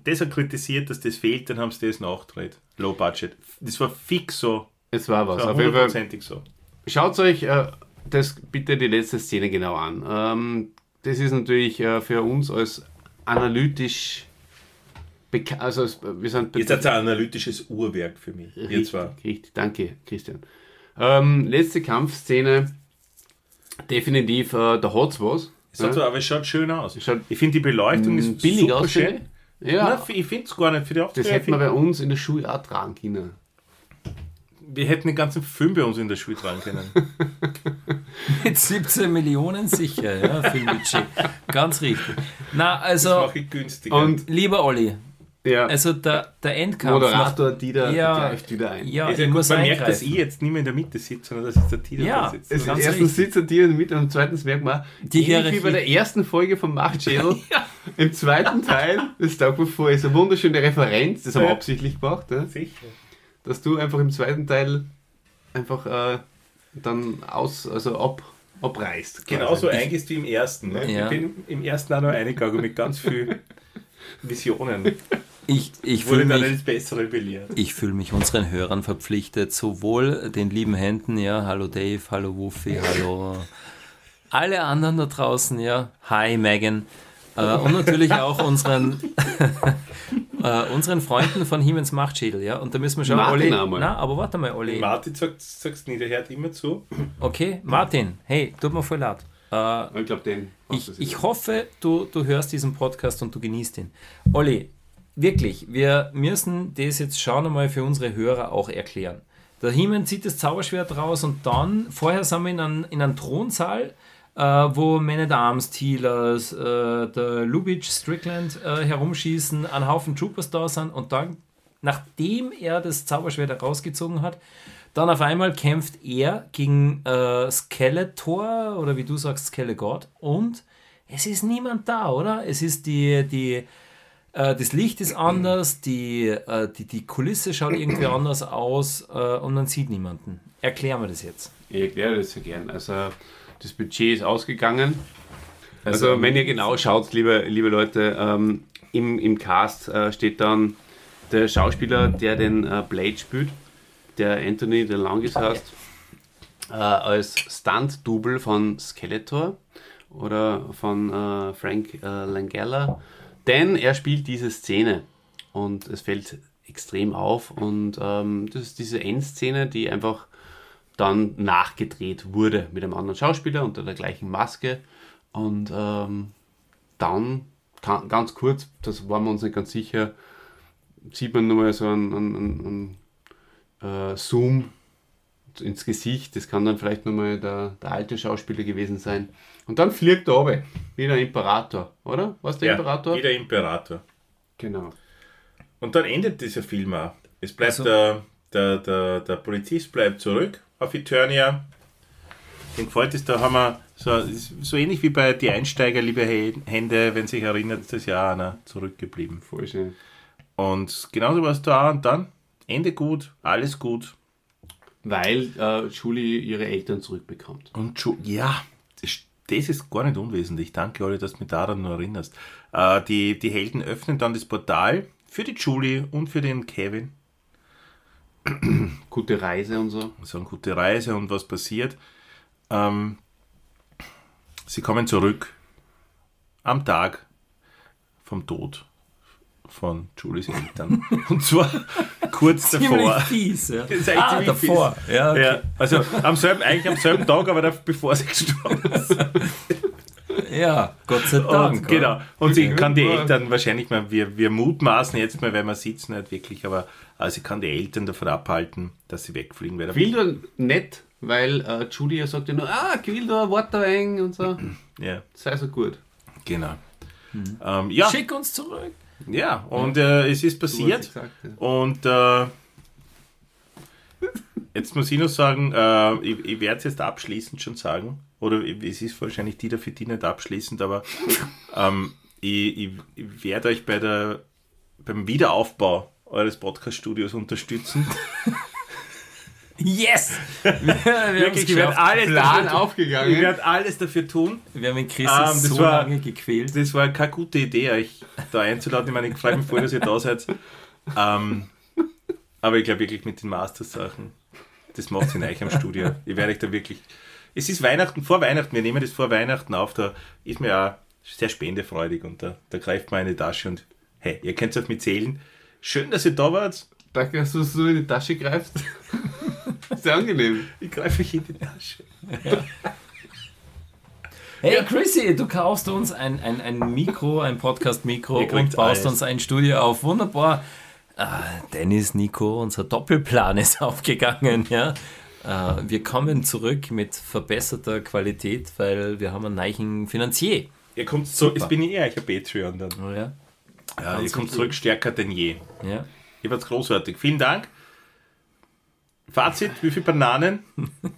Das hat kritisiert, dass das fehlt, dann haben sie das nachgedreht. Low Budget. Das war fix so. es war was. Das war Auf jeden Fall, so. schaut euch äh, das bitte die letzte Szene genau an. Ähm, das ist natürlich äh, für uns als analytisch. Also, als- wir sind Ist das ein analytisches Uhrwerk für mich. Richtig, zwar. richtig. Danke, Christian. Ähm, letzte Kampfszene. Definitiv äh, der Hotz was. Es hat so, aber es schaut schön aus. Schaut- ich finde die Beleuchtung ist billig super aus. schön. Ja, Nein, ich finde es gar nicht für die das Auftritte. hätten wir bei uns in der Schule auch tragen können. wir hätten den ganzen Film bei uns in der Schule tragen können. Mit 17 Millionen sicher, ja, Filmbudget. Ganz richtig. Na, also, Mache ich günstiger. Und lieber Olli, ja, also der, der Endkampf. Moderator Dieter Ja. greift wieder ein. Ja, ja muss man merkt, dass eingreifen. ich jetzt nicht mehr in der Mitte sitze, sondern dass jetzt der Tito Ja, da sitzt. Ganz erstens richtig. sitzt er dir mit und zweitens merkt man, Die ähnlich wie bei der ersten Folge von Machtschädel, im zweiten Teil, das taugt mir vor, ist eine wunderschöne Referenz, das haben wir Ja. absichtlich gemacht, ja, Sicher. dass du einfach im zweiten Teil einfach äh, dann aus, also ab, abreißt. quasi. Genauso eingehst wie im ersten. Ne? Ja. Ich bin im ersten auch noch eingegangen mit ganz vielen Visionen. Ich, ich fühle mich, ich fühl mich unseren Hörern verpflichtet, sowohl den lieben Händen, ja, hallo Dave, hallo Wuffy, hallo alle anderen da draußen, ja, hi Megan, äh, und natürlich auch unseren, äh, unseren Freunden von Hiemens Machtschädel, ja, und da müssen wir schauen, Martin Olli, einmal. na, aber warte mal, Olli, Martin sagt, sagst nie, der hört immer zu. okay, Martin, hey, tut mir voll leid, äh, Ich glaube, den. Ich, ich hoffe, du, du hörst diesen Podcast und du genießt ihn. Olli, wirklich, wir müssen das jetzt schauen einmal für unsere Hörer auch erklären. Der Himen zieht das Zauberschwert raus und dann, vorher sind wir in einem, in einem Thronsaal, äh, wo Man at Arms, Tealers, äh, der Lubitsch, Strickland äh, herumschießen, ein Haufen Troopers da sind und dann, nachdem er das Zauberschwert herausgezogen hat, dann auf einmal kämpft er gegen äh, Skeletor oder wie du sagst, Skelegod und es ist niemand da, oder? Es ist die, die, äh, das Licht ist anders, die, äh, die, die Kulisse schaut irgendwie anders aus äh, und man sieht niemanden. Erklär mir das jetzt. Ich erkläre das ja gern. Also, das Budget ist ausgegangen. Also, wenn ihr genau schaut, liebe, liebe Leute, ähm, im, im Cast äh, steht dann der Schauspieler, der den äh, Blade spielt, der Anthony DeLongis heißt, äh, als Stunt-Double von Skeletor oder von Frank Langella, denn er spielt diese Szene und es fällt extrem auf und ähm, das ist diese Endszene, die einfach dann nachgedreht wurde mit einem anderen Schauspieler unter der gleichen Maske. Und ähm, dann, ganz kurz, das waren wir uns nicht ganz sicher, sieht man nochmal so einen, einen, einen äh, Zoom ins Gesicht. Das kann dann vielleicht nochmal der, der alte Schauspieler gewesen sein. Und dann fliegt er runter, wie der Imperator, oder? Was der Imperator? wie der Imperator. Genau. Und dann endet dieser Film auch. Es bleibt Also- der, der, der, der Polizist bleibt zurück auf Eternia. Den gefällt es, da haben wir so, so ähnlich wie bei Die Einsteiger, liebe Hände, wenn sich erinnert, ist das ja auch einer zurückgeblieben. Voll schön. Und genauso war es da und dann. Ende gut, alles gut. Weil äh, Julie ihre Eltern zurückbekommt. Und schon, ja, das, ist gar nicht unwesentlich. Danke, Olli, dass du mich daran noch erinnerst. Äh, die, die Helden öffnen dann das Portal für die Julie und für den Kevin. Gute Reise und so. so eine gute Reise und was passiert. Ähm, sie kommen zurück am Tag vom Tod von Julies Eltern. und zwar kurz davor. fies, ja. Das ist eigentlich Ah, ziemlich davor. Ja, okay. Ja, also am selben, eigentlich am selben Tag, aber bevor sie gestorben sind. ja, Gott sei Dank. Und, genau. Und sie kann die Ja. Eltern wahrscheinlich mal, wir, wir mutmaßen jetzt mal, weil wir sitzen nicht wirklich, aber äh, sie kann die Eltern davon abhalten, dass sie wegfliegen werden. Will du nett, weil äh, Julia sagt ja nur, ah, ich will da Water eng und so. Ja, Sei so gut. genau. Ähm, ja, Schick uns zurück. Ja, und äh, es ist passiert. gesagt, ja. Und äh, jetzt muss ich noch sagen, äh, ich, ich werde es jetzt abschließend schon sagen. Oder es ist wahrscheinlich die für die nicht abschließend, aber ähm, ich, ich, ich werde euch bei der, beim Wiederaufbau eures Podcast-Studios unterstützen. Yes! Wir, wir haben es Wirklich, ich werde geschafft. alles, Plan dafür, aufgegangen. ich werd alles dafür tun. Wir haben den Chris Ähm, das so war- lange gequält. Das war keine gute Idee, euch da einzuladen. Ich meine, ich freue mich voll, dass ihr da seid. Ähm, aber ich glaube wirklich mit den Masters-Sachen, das macht in euch am Studio. Ich werde euch da wirklich. Es ist Weihnachten, vor Weihnachten, wir nehmen das vor Weihnachten auf, da ist mir auch sehr spendefreudig und da, da greift man in die Tasche und hey, ihr könnt auf mich zählen. Schön, dass ihr da wart. Danke, dass du so in die Tasche greifst. Sehr angenehm. Ich greife euch in die Tasche. Hey Chrissy, du kaufst uns ein, ein, ein Mikro, ein Podcast-Mikro und baust alles. uns ein Studio auf. Wunderbar. Ah, Dennis, Nico, unser Doppelplan ist aufgegangen. Ja? Äh, wir kommen zurück mit verbesserter Qualität, weil wir haben einen neuen Finanzier. Ihr kommt so, jetzt bin ich eher ein Patreon dann. Oh, ja? Ja, ihr kommt zurück stärker denn je. Ja. Ihr wart großartig. Vielen Dank. Fazit, wie viele Bananen?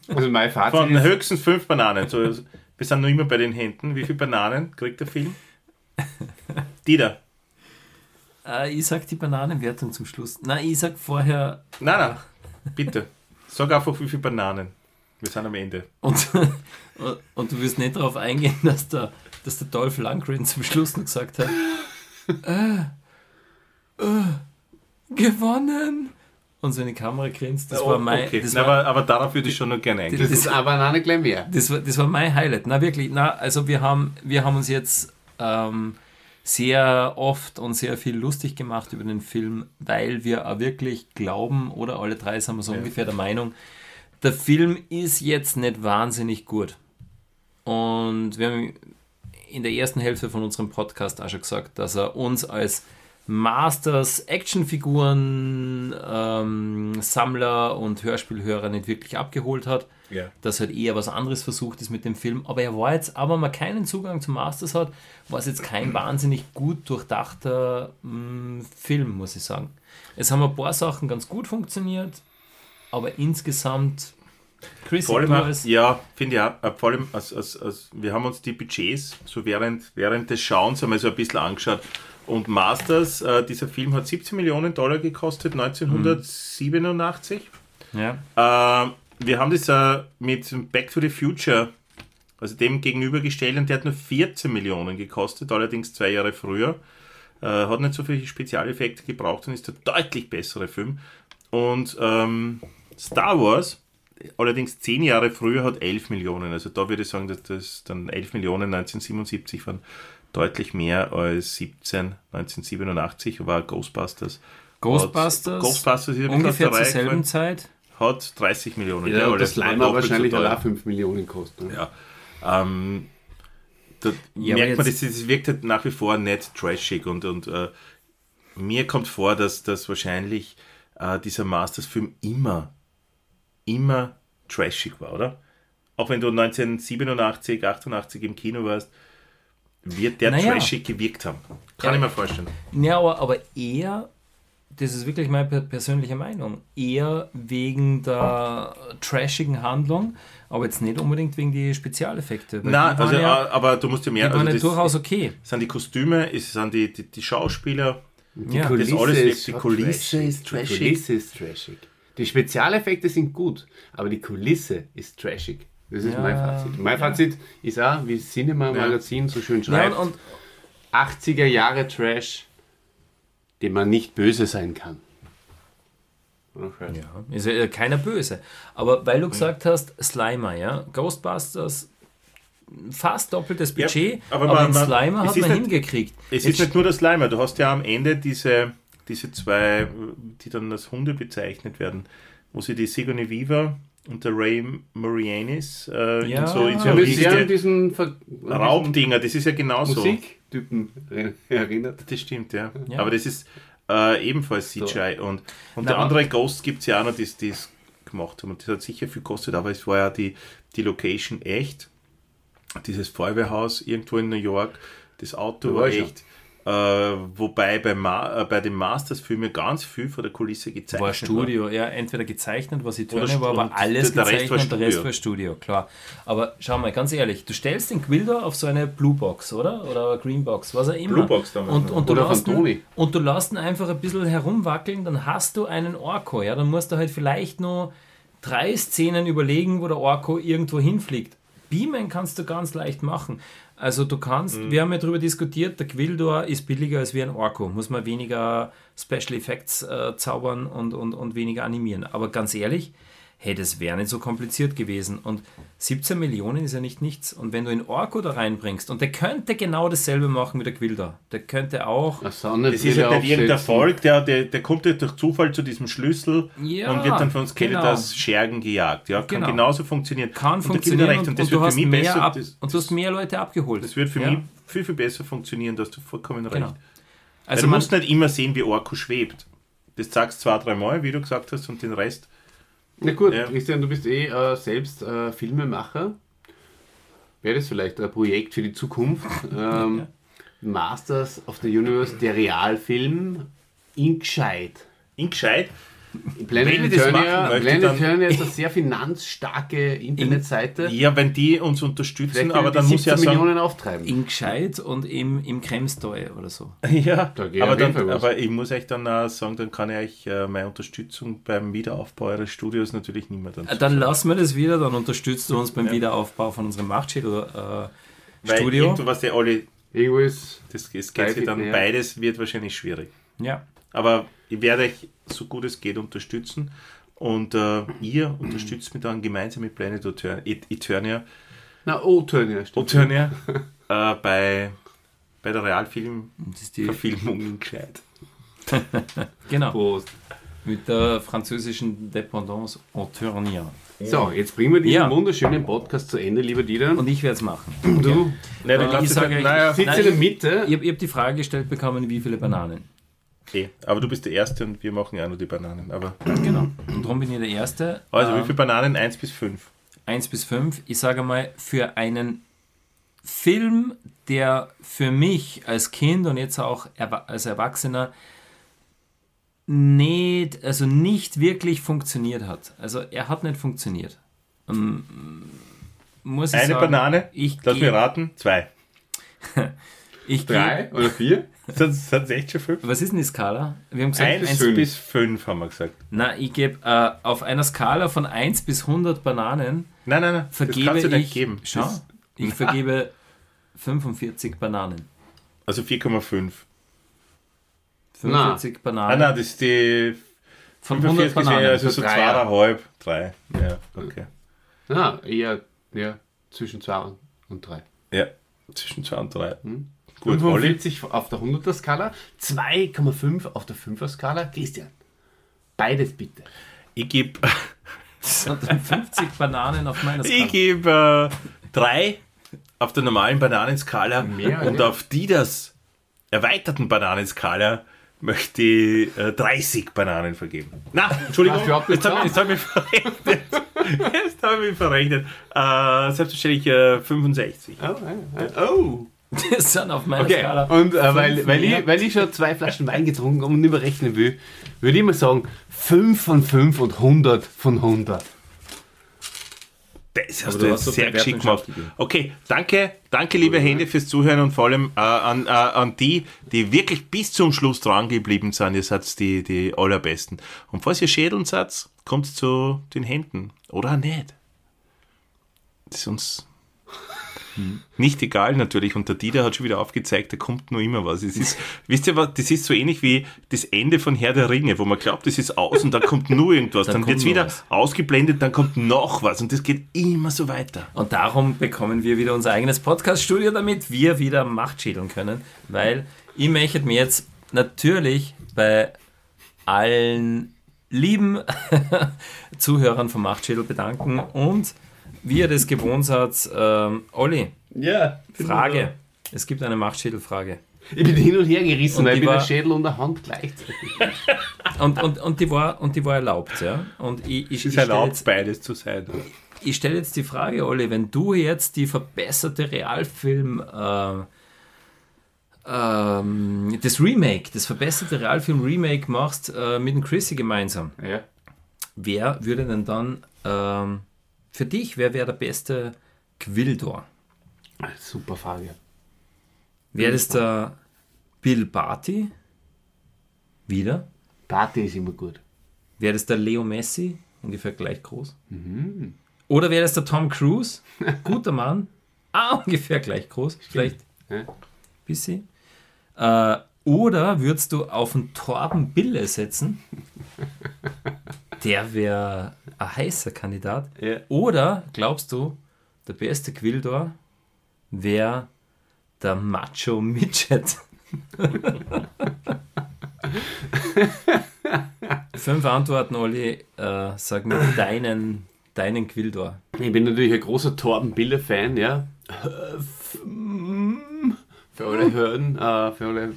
Also mein Fazit Von ist, höchstens fünf Bananen. So, wir sind noch immer bei den Händen. Wie viele Bananen kriegt der Film? Dieter. Äh, ich sag die Bananenwertung zum Schluss. Nein, ich sag vorher Nein, nein, bitte. Sag einfach, wie viele Bananen. Wir sind am Ende. und, und, und du wirst nicht darauf eingehen, dass der, dass der Dolph Lundgren zum Schluss noch gesagt hat, äh, äh, gewonnen. Und so in die Kamera grinst. Das war mein, Oh, okay. das Na, war, aber, aber darauf würde ich schon noch gerne eingehen. das ist eine Banane gleich mehr. das war, das war mein Highlight. Na wirklich, na, also wir haben, wir haben uns jetzt ähm, sehr oft und sehr viel lustig gemacht über den Film, weil wir auch wirklich glauben, oder alle drei sind wir so ungefähr der Meinung, der Film ist jetzt nicht wahnsinnig gut. Und wir haben in der ersten Hälfte von unserem Podcast auch schon gesagt, dass er uns als Masters Actionfiguren ähm, Sammler und Hörspielhörer nicht wirklich abgeholt hat Ja. dass halt eher was anderes versucht ist mit dem Film. Aber er war jetzt, aber man keinen Zugang zu Masters hat, war es jetzt kein wahnsinnig gut durchdachter mh, Film, muss ich sagen. Es haben ein paar Sachen ganz gut funktioniert, aber insgesamt, Chris, Vor allem, als, ja, finde ich auch, äh, vor allem, als, als, als, wir haben uns die Budgets so während, während des Schauens einmal so ein bisschen angeschaut. Und Masters, äh, dieser Film hat 17 Millionen Dollar gekostet, 1987. ja, Äh, wir haben das äh, mit Back to the Future, also dem gegenübergestellt, und der hat nur 14 Millionen gekostet, allerdings zwei Jahre früher. Äh, hat nicht so viele Spezialeffekte gebraucht und ist der deutlich bessere Film. Und ähm, Star Wars, allerdings zehn Jahre früher, hat 11 Millionen. Also da würde ich sagen, dass das dann 11 Millionen 1977 waren deutlich mehr als 17 1987 war Ghostbusters. Ghostbusters, Hat, Ghostbusters ist ungefähr zur selben Zeit. hat 30 Millionen. Ja, weil das so wahrscheinlich teuer. auch 5 Millionen kostet. ne? Ja. Ähm, da Ja, merkt aber man, das, das wirkt halt nach wie vor nicht trashig und, und äh, mir kommt vor, dass, dass wahrscheinlich äh, dieser Masters-Film immer, immer trashig war, oder? Auch wenn du 1987, 88 im Kino warst, wird der Naja. trashig gewirkt haben. Kann Ja. ich mir vorstellen. Ja, aber, aber eher, das ist wirklich meine per- persönliche Meinung, eher wegen der trashigen Handlung, aber jetzt nicht unbedingt wegen die Spezialeffekte. Nein, die also, ja, äh, aber du musst ja mehr. die waren Also das, durchaus okay. es sind die Kostüme, es sind die, die, die Schauspieler. Die Ja. Kulisse, Das alles ist, die Kulisse trashig. ist trashig. Die Kulisse ist trashig. Die Spezialeffekte sind gut, aber die Kulisse ist trashig. Das ist Ja. mein Fazit. Mein Fazit ist auch, wie Cinema Magazin so schön Ja, schreibt, und, und 80er Jahre Trash, dem man nicht böse sein kann. Okay. ist ja keiner böse. Aber weil du gesagt hast, Slimer, ja, Ghostbusters, fast doppeltes Ja, Budget, aber aber, man- den man- Slimer hat man nicht- hingekriegt. Es Jetzt ist nicht nur das Slimer, du hast ja am Ende diese, diese zwei, die dann als Hunde bezeichnet werden, wo sie die Sigourney Weaver und der Ray Moranis äh, Ja. in so, in so Sie haben, Sie riesige haben diesen, Ver Raubdinger, das ist ja genauso. Musiktypen erinnert. Das stimmt, ja. Ja. Aber das ist äh, ebenfalls CGI. Und, und Na, der andere Ghost gibt es ja auch noch, die es gemacht haben. Und das hat sicher viel gekostet, aber es war ja die, die Location echt. Dieses Feuerwehrhaus irgendwo in New York, das Auto Da war war echt. Äh, wobei bei, Ma äh, bei den Masters-Filmen ganz viel von der Kulisse gezeichnet war Studio, ja, entweder gezeichnet, was ich Oder tun war, aber alles der Rest gezeichnet war und der Rest Studio. war Studio, klar. Aber schau mal, ganz ehrlich, du stellst den Quilder auf so eine Blue Box, oder? Oder eine Green Box, was auch immer. Blue Box damals und, noch. und, du Oder von lässt ihn, und du lässt ihn einfach ein bisschen herumwackeln, dann hast du einen Orko, ja, dann musst du halt vielleicht noch drei Szenen überlegen, wo der Orko irgendwo hinfliegt. Beamen kannst du ganz leicht machen. Also du kannst, Mhm. wir haben ja darüber diskutiert, der Gwildor ist billiger als wie ein Orko. Muss man weniger Special Effects äh, zaubern und, und, und weniger animieren. Aber ganz ehrlich, hey, das wäre nicht so kompliziert gewesen. Und 17 Millionen ist ja nicht nichts. Und wenn du einen Orko da reinbringst, und der könnte genau dasselbe machen wie der Gwildor. Der könnte auch Sonnenbrille Das ist halt nicht irgendein. Volk, der, der, der kommt halt durch Zufall zu diesem Schlüssel Ja, und wird dann von Skeletors genau. Schergen gejagt. Ja, kann Genau. genauso funktionieren. kann Und er funktionieren recht. und, Und das und, wird du, hast für mich mehr besser. ab, das, und du hast mehr Leute abgeholt. das wird für Ja, mich viel, viel besser funktionieren, da hast du vollkommen recht. Genau. Also Also du man, musst nicht immer sehen, wie Orko schwebt. Das sagst zwei, drei Mal, wie du gesagt hast, und den Rest. Na gut, Ja. Christian, du bist eh äh, selbst äh, Filmemacher. Wäre das vielleicht ein Projekt für die Zukunft? Ähm, Masters of the Universe, der Realfilm in gescheit. In gescheit. Planet Eternia, Planet Eternia ist eine sehr finanzstarke Internetseite. Ja, wenn die uns unterstützen, aber dann muss ich ja 17 sagen, Millionen auftreiben. in gescheit und im, im Kremsteu oder so. Ja, Da aber, dann, aber ich muss euch dann auch sagen, dann kann ich euch äh, meine Unterstützung beim Wiederaufbau eures Studios natürlich nicht mehr dann Äh, Dann lassen wir das wieder, dann unterstützt du uns beim Wiederaufbau von unserem Machtschädel-Studio. Weil irgendwo, was der alle, Irgendwo ist das, das geht dann ja. beides wird wahrscheinlich schwierig. ja. Aber ich werde euch so gut es geht unterstützen und äh, ihr unterstützt mich dann gemeinsam mit Planet Eter- Et- Eternia, Na, O-Turnier, stimmt. Eternia äh, bei, bei der Realfilmverfilmung in gescheit. genau. Prost. Mit der französischen Dependance Auturnia. So, jetzt bringen wir diesen Ja. wunderschönen Podcast zu Ende, lieber Dieter. Und ich werde es machen. du Nein, dann Äh, kannst ich du sage sagen, euch- naja, sitzt Nein, in der ich- Mitte. Ich habe hab die Frage gestellt bekommen, wie viele Bananen. Okay. Aber du bist der Erste und wir machen ja nur die Bananen. Aber, Genau. Und darum bin ich der Erste. also, wie Ähm, viele Bananen? Eins bis fünf. 1 bis 5. Ich sage mal, für einen Film, der für mich als Kind und jetzt auch als Erwachsener nicht, also nicht wirklich funktioniert hat. Also er hat nicht funktioniert. Ähm, muss ich Eine sagen, Banane? Ich Lass geh- mich raten. Zwei. Ich Drei oder vier? Sind es echt schon fünf? Was ist denn die Skala? Wir haben gesagt, Eins bis fünf. bis fünf haben wir gesagt. na, ich gebe äh, auf einer Skala von 1 bis 100 Bananen Nein, nein, nein. vergebe das kannst du ich, nicht geben. schau, Das, ich vergebe 45 Bananen. also 4,5. 45 Ah, Bananen nein, das ist die von 100 45 wäre Bananen. also so so Dreier. zweieinhalb, drei. Ja, okay. Na, eher ja, zwischen zwei und drei. Ja, zwischen zwei und drei. Gut, Olli. 45 auf der 100er Skala, 2,5 auf der 5er Skala. Christian, beides bitte. Ich gebe Das sind dann 50 Bananen auf meiner Skala. ich geb, äh, drei auf der normalen Bananenskala Mehr, und ja. auf die das erweiterten Bananenskala möchte ich äh, 30 Bananen vergeben. Na, Entschuldigung, jetzt habe ich, jetzt hab ich verrechnet. Jetzt habe ich verrechnet. Äh, selbstverständlich äh, 65. Oh, äh, Das sind auf meiner Okay, Skala. und äh, weil, weil, ich, weil ich schon zwei Flaschen Wein getrunken habe und nicht mehr rechnen will, würde ich mal sagen 5 von 5 und 100 von 100. Das hast Aber du jetzt sehr geschickt gemacht. Okay, danke, danke liebe Hände fürs Zuhören und vor allem äh, an, äh, an die, die wirklich bis zum Schluss dran geblieben sind. Ihr seid die, die allerbesten. Und falls ihr schädeln seid, kommt zu den Händen. Oder auch nicht. Das ist uns nicht egal natürlich. Und der Dieter hat schon wieder aufgezeigt, da kommt nur immer was. Es ist, wisst ihr was, das ist so ähnlich wie das Ende von Herr der Ringe, wo man glaubt, das ist aus und da kommt nur irgendwas. Da dann kommt wird es wieder was. ausgeblendet, dann kommt noch was. Und das geht immer so weiter. Und darum bekommen wir wieder unser eigenes Podcast-Studio, damit wir wieder Macht schädeln können. Weil ich möchte mir jetzt natürlich bei allen lieben Zuhörern von Machtschädel bedanken und wie ihr das gewohnt seid, ähm, Olli, Ja. Frage. Es gibt eine Machtschädelfrage. Ich bin hin und her gerissen, Und weil ich bin war- der Schädel und der Hand gleichzeitig. Und, und, und, die, war, und die war erlaubt, ja. Und ich, ich, Es ich ist stelle erlaubt, jetzt, beides zu sein. ich stell jetzt die Frage, Olli, wenn du jetzt die verbesserte Realfilm, äh, ähm, das Remake, das verbesserte Realfilm-Remake machst äh, mit dem Chrissy gemeinsam, Ja. wer würde denn dann ähm, für dich, wer wäre der beste Quildor? Super Frage. Wäre das der Bill Barty? Wieder? Party ist immer gut. Wäre das der Leo Messi ungefähr gleich groß. Oder wäre das der Tom Cruise? Guter Mann. Ah, ungefähr gleich groß. Vielleicht ein bisschen. Äh, oder würdest du auf einen Torben Bille setzen? Der wäre ein heißer Kandidat. Ja. Oder glaubst du, der beste Quildor wäre der Macho Midget? Fünf Antworten, Olli. Äh, sag mir deinen, deinen Quildor. Ich bin natürlich ein großer Torben Bille-Fan, ja. Für alle Hürden, äh, für alle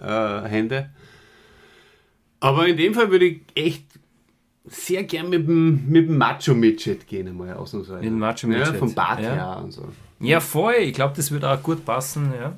äh, Hände. Aber in dem Fall würde ich echt sehr gern mit dem, mit dem Macho-Midget gehen, einmal ausnahmsweise. Mit dem Macho Ja, Midget, vom Bart ja. her und so. Ja, voll. Ich glaube, das wird auch gut passen. Ja.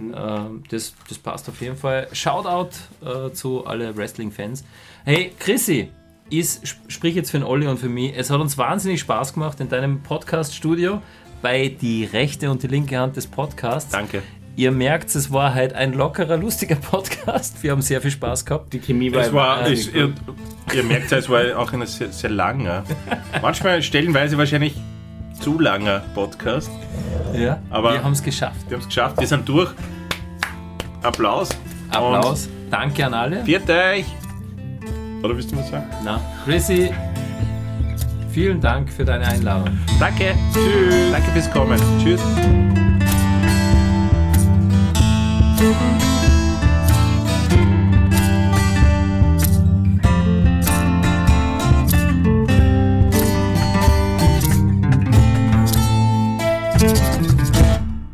Ähm, das, das passt auf jeden Fall. Shoutout äh, zu alle Wrestling-Fans. Hey, Chrissy, ich sp- sprich jetzt für den Olli und für mich. Es hat uns wahnsinnig Spaß gemacht in deinem Podcast-Studio bei die rechte und die linke Hand des Podcasts. Danke. Ihr merkt, es war halt ein lockerer, lustiger Podcast. Wir haben sehr viel Spaß gehabt. Die Chemie Es war, es, ihr, ihr merkt es war auch ein sehr, sehr langer, manchmal stellenweise wahrscheinlich zu langer Podcast. Ja, Aber- wir haben es geschafft. Wir haben es geschafft, wir sind durch. Applaus. Applaus. Danke an alle. Und viert euch. Oder willst du was sagen? Na, Chrissy, vielen Dank für deine Einladung. Danke. Tschüss. Danke fürs Kommen. Tschüss. thank you.